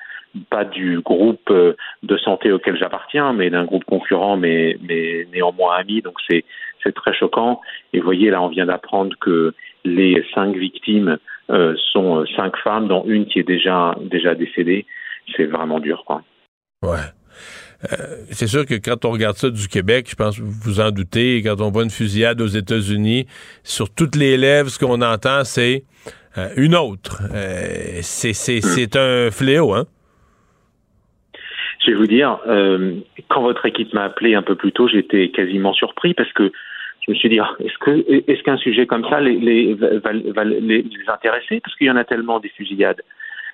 pas du groupe de santé auquel j'appartiens, mais d'un groupe concurrent, mais, mais néanmoins ami. Donc c'est très choquant. Et voyez, là, on vient d'apprendre que les cinq victimes euh, sont euh, cinq femmes, dont une qui est déjà, déjà décédée. C'est vraiment dur, quoi. Ouais. Euh, c'est sûr que quand on regarde ça du Québec, je pense que vous vous en doutez, quand on voit une fusillade aux États-Unis, sur toutes les lèvres, ce qu'on entend, c'est une autre. c'est un fléau, hein? Je vais vous dire, quand votre équipe m'a appelé un peu plus tôt, j'étais quasiment surpris parce que je me suis dit, ah, est-ce que est-ce qu'un sujet comme ça les, les, va, va les, intéresser? Parce qu'il y en a tellement des fusillades.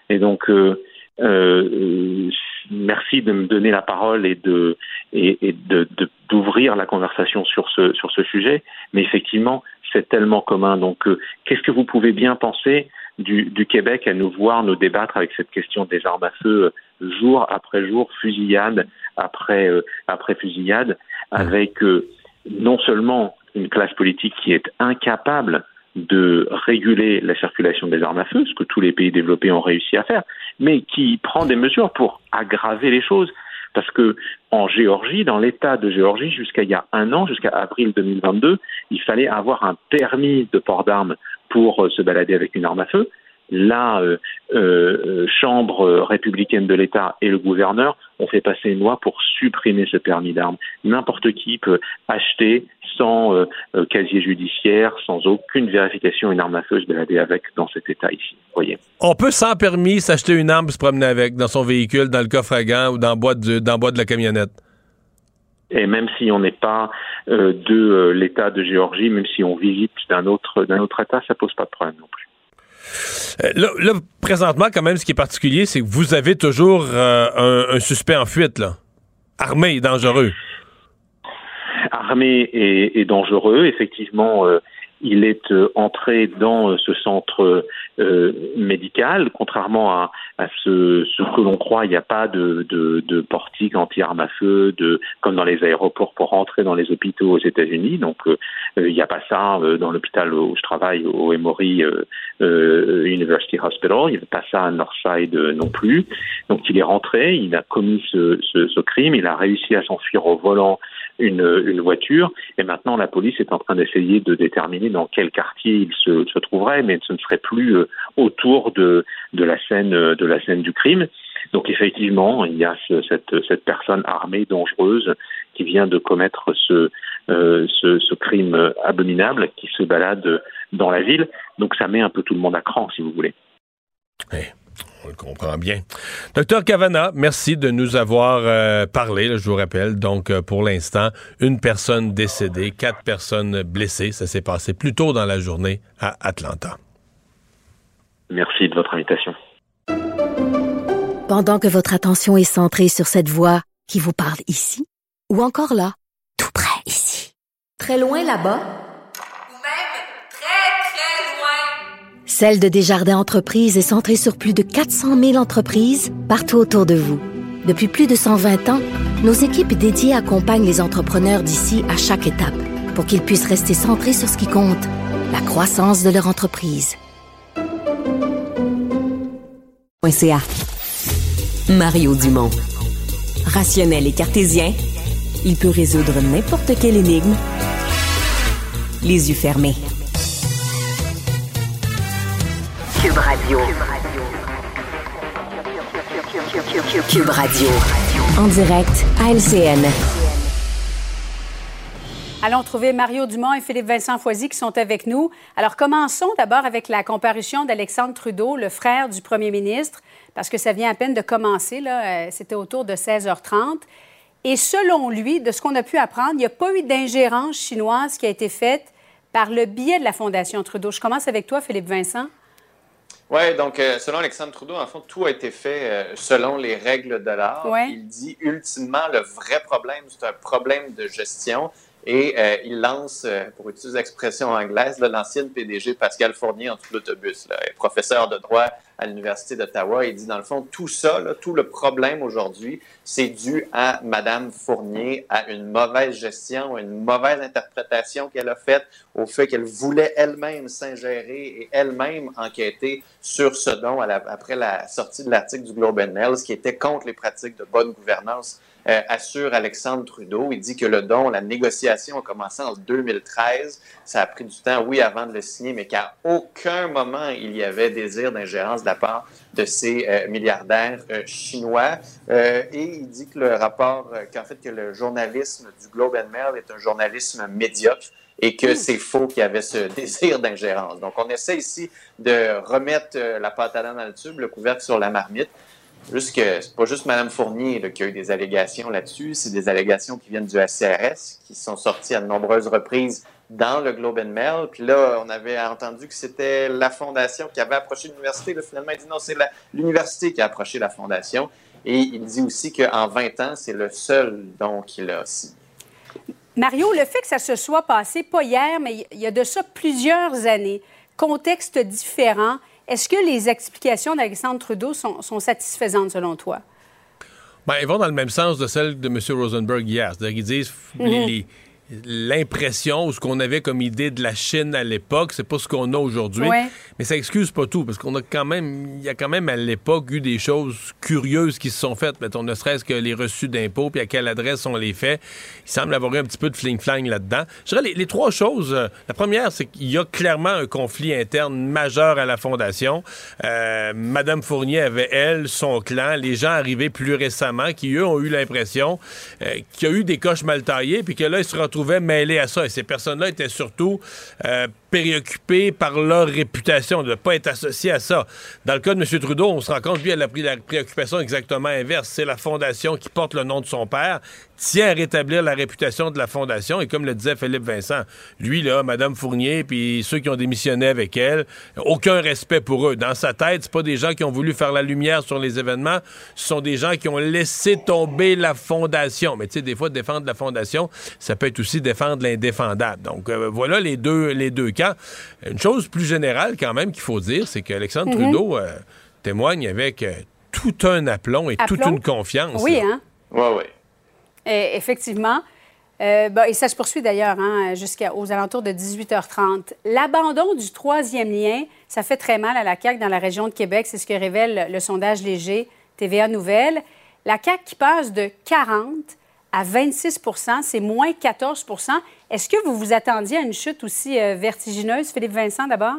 Et donc, euh, euh, merci de me donner la parole et de et, et de d'ouvrir la conversation sur ce sur ce sujet. Mais effectivement, c'est tellement commun. Donc, euh, qu'est-ce que vous pouvez bien penser du, du, Québec à nous voir nous débattre avec cette question des armes à feu euh, jour après jour, fusillade après euh, après fusillade, avec non seulement une classe politique qui est incapable de réguler la circulation des armes à feu, ce que tous les pays développés ont réussi à faire, mais qui prend des mesures pour aggraver les choses. Parce que en Géorgie, dans l'État de Géorgie, jusqu'à il y a un an, jusqu'à avril 2022, il fallait avoir un permis de port d'armes pour euh, se balader avec une arme à feu la euh, euh, Chambre républicaine de l'État et le gouverneur ont fait passer une loi pour supprimer ce permis d'armes. N'importe qui peut acheter sans euh, casier judiciaire, sans aucune vérification, une arme à feu se balader avec dans cet État ici. Voyez. On peut sans permis s'acheter une arme, se promener avec dans son véhicule, dans le coffre à gants ou dans le boîte de, dans boîte de la camionnette. Et même si on n'est pas de l'État de Géorgie, même si on visite d'un autre d'un autre État, ça pose pas de problème non plus. Euh, là, présentement, quand même, ce qui est particulier, c'est que vous avez toujours euh, un, suspect en fuite, là. Armé et dangereux. Armé et, dangereux, effectivement. Euh, il est entré dans ce centre médical, contrairement à, à ce, ce que l'on croit, il n'y a pas de, de, de portique anti-armes à feu, de, comme dans les aéroports pour rentrer dans les hôpitaux aux États-Unis. Donc, il n'y a pas ça dans l'hôpital où je travaille, au Emory University Hospital. Il n'y avait pas ça à Northside non plus. Donc, il est rentré, il a commis ce, ce, ce crime, il a réussi à s'enfuir au volant une, voiture. Et maintenant, la police est en train d'essayer de déterminer dans quel quartier il se, trouverait, mais ce ne serait plus euh, autour de, de, la scène, de la scène du crime. Donc effectivement, il y a ce, cette, cette, personne armée, dangereuse, qui vient de commettre ce, euh, ce, ce, crime abominable, qui se balade dans la ville. Donc ça met un peu tout le monde à cran, si vous voulez. Oui. On le comprend bien. Docteur Cavana, merci de nous avoir euh, parlé. Là, je vous rappelle, donc euh, pour l'instant, une personne décédée, quatre personnes blessées. Ça s'est passé plus tôt dans la journée à Atlanta. Merci de votre invitation. Pendant que votre attention est centrée sur cette voix qui vous parle ici, ou encore là, tout près ici, très loin là-bas, Celle de Desjardins Entreprises est centrée sur plus de 400 000 entreprises partout autour de vous. Depuis plus de 120 ans, nos équipes dédiées accompagnent les entrepreneurs d'ici à chaque étape pour qu'ils puissent rester centrés sur ce qui compte, la croissance de leur entreprise. Mario Dumont. Rationnel et cartésien, il peut résoudre n'importe quelle énigme les yeux fermés. Cube Radio. Cube Radio. En direct à LCN. Allons trouver Mario Dumont et Philippe Vincent Foisy qui sont avec nous. Alors, commençons d'abord avec la comparution d'Alexandre Trudeau, le frère du premier ministre, parce que ça vient à peine de commencer. Là. C'était autour de 16h30. Et selon lui, de ce qu'on a pu apprendre, il n'y a pas eu d'ingérence chinoise qui a été faite par le biais de la Fondation Trudeau. Je commence avec toi, Philippe Vincent. Oui, donc euh, selon Alexandre Trudeau, en fond, tout a été fait euh, selon les règles de l'art. Ouais. Il dit ultimement le vrai problème, c'est un problème de gestion. Et euh, il lance, pour utiliser l'expression anglaise, l'ancienne PDG Pascal Fournier en tout l'autobus, professeur de droit à l'Université d'Ottawa. Il dit, dans le fond, tout ça, tout le problème aujourd'hui, c'est dû à Madame Fournier, à une mauvaise gestion, une mauvaise interprétation qu'elle a faite, au fait qu'elle voulait elle-même s'ingérer et elle-même enquêter sur ce don après la sortie de l'article du Globe and Mail, ce qui était contre les pratiques de bonne gouvernance euh, assure Alexandre Trudeau. Il dit que le don, la négociation a commencé en 2013. Ça a pris du temps, oui, avant de le signer, mais qu'à aucun moment il y avait désir d'ingérence de la part de ces euh, milliardaires euh, chinois. et il dit que le rapport, qu'en fait, que le journalisme du Globe and Mail est un journalisme médiocre et que c'est faux qu'il y avait ce [LAUGHS] désir d'ingérence. Donc, on essaie ici de remettre la pâte à dans le tube, le couvercle sur la marmite. Juste que c'est pas juste Mme Fournier là, qui a eu des allégations là-dessus, c'est des allégations qui viennent du ACRS, qui sont sorties à de nombreuses reprises dans le Globe and Mail. Puis là, on avait entendu que c'était la fondation qui avait approché l'université. Finalement, il dit non, c'est l'université qui a approché la fondation. Et il dit aussi qu'en 20 ans, c'est le seul don qu'il a signé. Mario, le fait que ça se soit passé, pas hier, mais il y a de ça plusieurs années, contexte différent, est-ce que les explications d'Alexandre Trudeau sont, sont, satisfaisantes selon toi? Bien, elles vont dans le même sens de celles de M. Rosenberg hier. C'est-à-dire qu'ils disent mm -hmm. les, les l'impression ou ce qu'on avait comme idée de la Chine à l'époque, c'est pas ce qu'on a aujourd'hui. Ouais. Mais ça excuse pas tout, parce qu'on a quand même, il y a quand même à l'époque eu des choses curieuses qui se sont faites. Mettons, ne serait-ce que les reçus d'impôts, puis à quelle adresse on les fait. Il semble avoir eu un petit peu de fling-flang là-dedans. Je dirais les, les trois choses. Euh, la première, c'est qu'il y a clairement un conflit interne majeur à la Fondation. Euh, Madame Fournier avait, elle, son clan, les gens arrivés plus récemment, qui, eux, ont eu l'impression euh, qu'il y a eu des coches mal taillées, puis que là, ils se retrouvaient mêlés à ça. Et ces personnes-là étaient surtout préoccupées par leur réputation, de ne pas être associées à ça. Dans le cas de M. Trudeau, on se rend compte, lui, elle a pris la préoccupation exactement inverse. C'est la Fondation qui porte le nom de son père, tient à rétablir la réputation de la Fondation. Et comme le disait Philippe Vincent, lui, là, Mme Fournier, puis ceux qui ont démissionné avec elle, aucun respect pour eux. Dans sa tête, c'est pas des gens qui ont voulu faire la lumière sur les événements, ce sont des gens qui ont laissé tomber la Fondation. Mais tu sais, des fois, défendre la Fondation, ça peut être aussi défendre l'indéfendable. Donc, euh, voilà les deux, les deux cas. Ans. Une chose plus générale, quand même, qu'il faut dire, c'est qu'Alexandre Mhm. Trudeau euh, témoigne avec euh, tout un aplomb et toute une confiance. Oui, là. hein? Oui, oui. Et effectivement. Euh, bon, et ça se poursuit d'ailleurs hein, jusqu'aux alentours de 18h30. L'abandon du troisième lien, ça fait très mal à la CAQ dans la région de Québec. C'est ce que révèle le sondage léger TVA Nouvelle. La CAQ qui passe de 40 à 26% c'est moins 14% Est-ce que vous vous attendiez à une chute aussi euh, vertigineuse, Philippe Vincent, d'abord?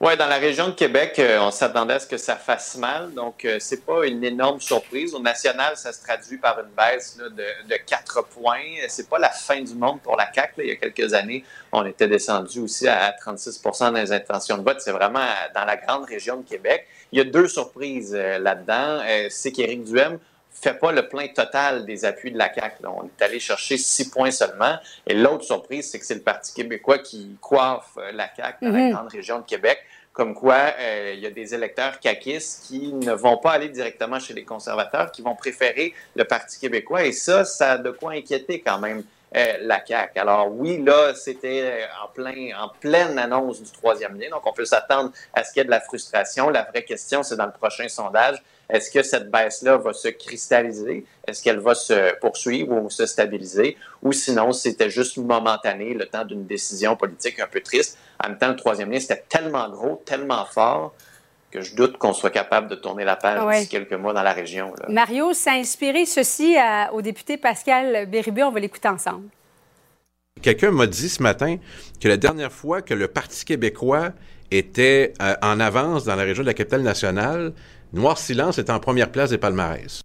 Oui, dans la région de Québec, euh, on s'attendait à ce que ça fasse mal. Donc, euh, c'est pas une énorme surprise. Au national, ça se traduit par une baisse de, de 4 points. C'est pas la fin du monde pour la CAQ. Il y a quelques années, on était descendu aussi à 36% dans les intentions de vote. C'est vraiment dans la grande région de Québec. Il y a deux surprises là-dedans. C'est qu'Éric Duhem fait pas le plein total des appuis de la CAQ. là. On est allé chercher six points seulement. Et l'autre surprise, c'est que c'est le Parti québécois qui coiffe euh, la CAQ dans la Mhm. grande région de Québec. Comme quoi, euh, il y a des électeurs caquistes qui ne vont pas aller directement chez les conservateurs, qui vont préférer le Parti québécois. Et ça, ça a de quoi inquiéter quand même euh, la CAQ. Alors oui, là, c'était en, plein, en pleine annonce du troisième lien. Donc, on peut s'attendre à ce qu'il y ait de la frustration. La vraie question, c'est dans le prochain sondage, est-ce que cette baisse-là va se cristalliser? Est-ce qu'elle va se poursuivre ou se stabiliser? Ou sinon, c'était juste momentané, le temps d'une décision politique un peu triste. En même temps, le troisième lien, c'était tellement gros, tellement fort, que je doute qu'on soit capable de tourner la page ouais. d'ici quelques mois dans la région. là. Mario, ça a inspiré ceci à- au député Pascal Bérubé. On va l'écouter ensemble. Quelqu'un m'a dit ce matin que la dernière fois que le Parti québécois était euh, en avance dans la région de la capitale nationale, Noir Silence était en première place des palmarès.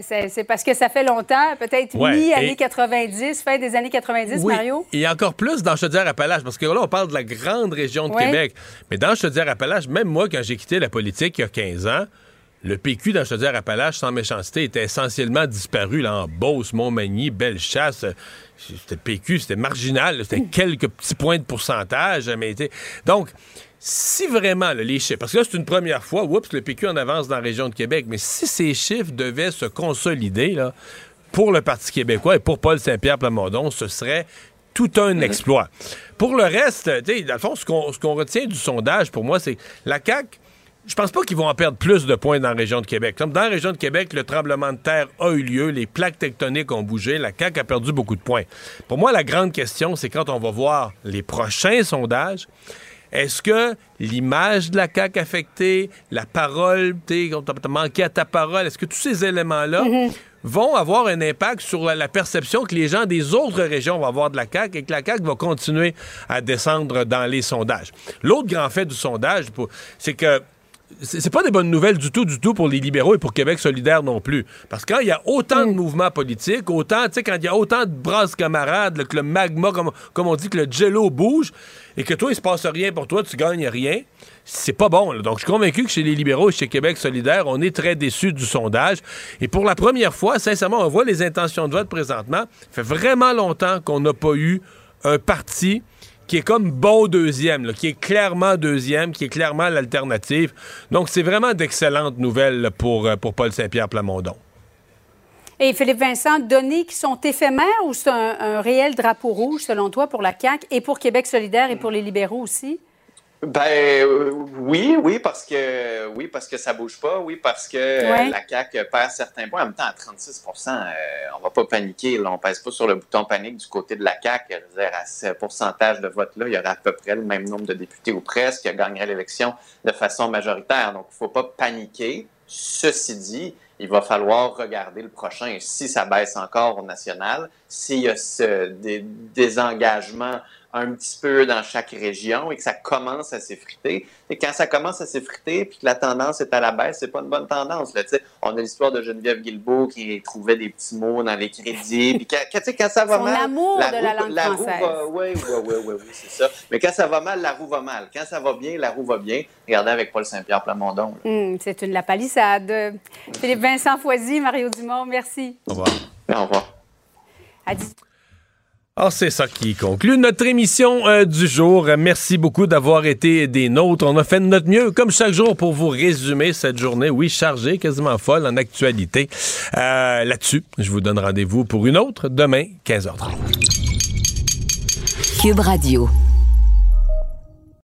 C'est- parce que ça fait longtemps, peut-être Ouais, mi-année et- 90, fin des années 90, Oui, Mario? Il y a encore plus dans Chaudière-Appalaches, parce que là, on parle de la grande région de Ouais. Québec. Mais dans Chaudière-Appalaches, même moi, quand j'ai quitté la politique il y a 15 ans, le PQ dans Chaudière-Appalaches, sans méchanceté, était essentiellement disparu là, en Beauce, Montmagny, Bellechasse. C'était le PQ, c'était marginal, c'était [LAUGHS] quelques petits points de pourcentage. Mais donc, si vraiment là, les chiffres, parce que là, c'est une première fois, oups, le PQ en avance dans la région de Québec, mais si ces chiffres devaient se consolider, là, pour le Parti québécois et pour Paul Saint-Pierre Plamondon, ce serait tout un exploit. Pour le reste, tu sais, dans le fond, ce qu'on retient du sondage, pour moi, c'est que la CAQ, je pense pas qu'ils vont en perdre plus de points dans la région de Québec. Comme dans la région de Québec, le tremblement de terre a eu lieu, les plaques tectoniques ont bougé, la CAQ a perdu beaucoup de points. Pour moi, la grande question, c'est quand on va voir les prochains sondages, est-ce que l'image de la CAQ affectée, la parole, t'as manqué à ta parole, est-ce que tous ces éléments-là vont avoir un impact sur la, la perception que les gens des autres régions vont avoir de la CAQ et que la CAQ va continuer à descendre dans les sondages? L'autre grand fait du sondage, c'est que c'est pas des bonnes nouvelles du tout, du tout pour les libéraux et pour Québec solidaire non plus. Parce que quand il y a autant de mouvements politiques, autant, tu sais, quand il y a autant de brasses camarades, là, que le magma, comme, comme on dit, que le jello bouge, et que toi, il se passe rien pour toi, tu gagnes rien, c'est pas bon. là. Donc, je suis convaincu que chez les libéraux et chez Québec solidaire, on est très déçus du sondage. Et pour la première fois, sincèrement, on voit les intentions de vote présentement. Ça fait vraiment longtemps qu'on n'a pas eu un parti qui est comme bon deuxième, qui est clairement deuxième, qui est clairement l'alternative. Donc, c'est vraiment d'excellentes nouvelles pour, euh, pour Paul Saint-Pierre Plamondon. Et Philippe Vincent, données qui sont éphémères ou c'est un, un réel drapeau rouge, selon toi, pour la CAQ et pour Québec solidaire et pour les libéraux aussi? Ben oui, oui, parce que oui, parce que ça bouge pas, oui, parce que Ouais. la CAQ perd certains points. En même temps, à 36% euh, on va pas paniquer, là, on pèse pas sur le bouton panique du côté de la dire, à ce pourcentage de vote-là, il y aurait à peu près le même nombre de députés ou presque qui gagnerait l'élection de façon majoritaire. Donc, il faut pas paniquer. Ceci dit, il va falloir regarder le prochain. Et si ça baisse encore au national, s'il y a ce dé- désengagement un petit peu dans chaque région et que ça commence à s'effriter. Et quand ça commence à s'effriter puis que la tendance est à la baisse, c'est pas une bonne tendance. On a l'histoire de Geneviève Guilbeault qui trouvait des petits mots dans les crédits. Puis quand, quand, ça va mal. Amour de la langue la française. Oui, oui, oui, oui, c'est ça. Mais quand ça va mal, la roue va mal. Quand ça va bien, la roue va bien. Regardez avec Paul Saint-Pierre Plamondon. Hum, c'est une la palissade. Philippe Vincent Foisy, Mario Dumont, merci. Au revoir. Au revoir. À 10... Ah, c'est ça qui conclut notre émission euh, du jour. Merci beaucoup d'avoir été des nôtres. On a fait de notre mieux, comme chaque jour, pour vous résumer cette journée, oui, chargée, quasiment folle en actualité. Euh, là-dessus, je vous donne rendez-vous pour une autre demain, 15h30. Cube Radio.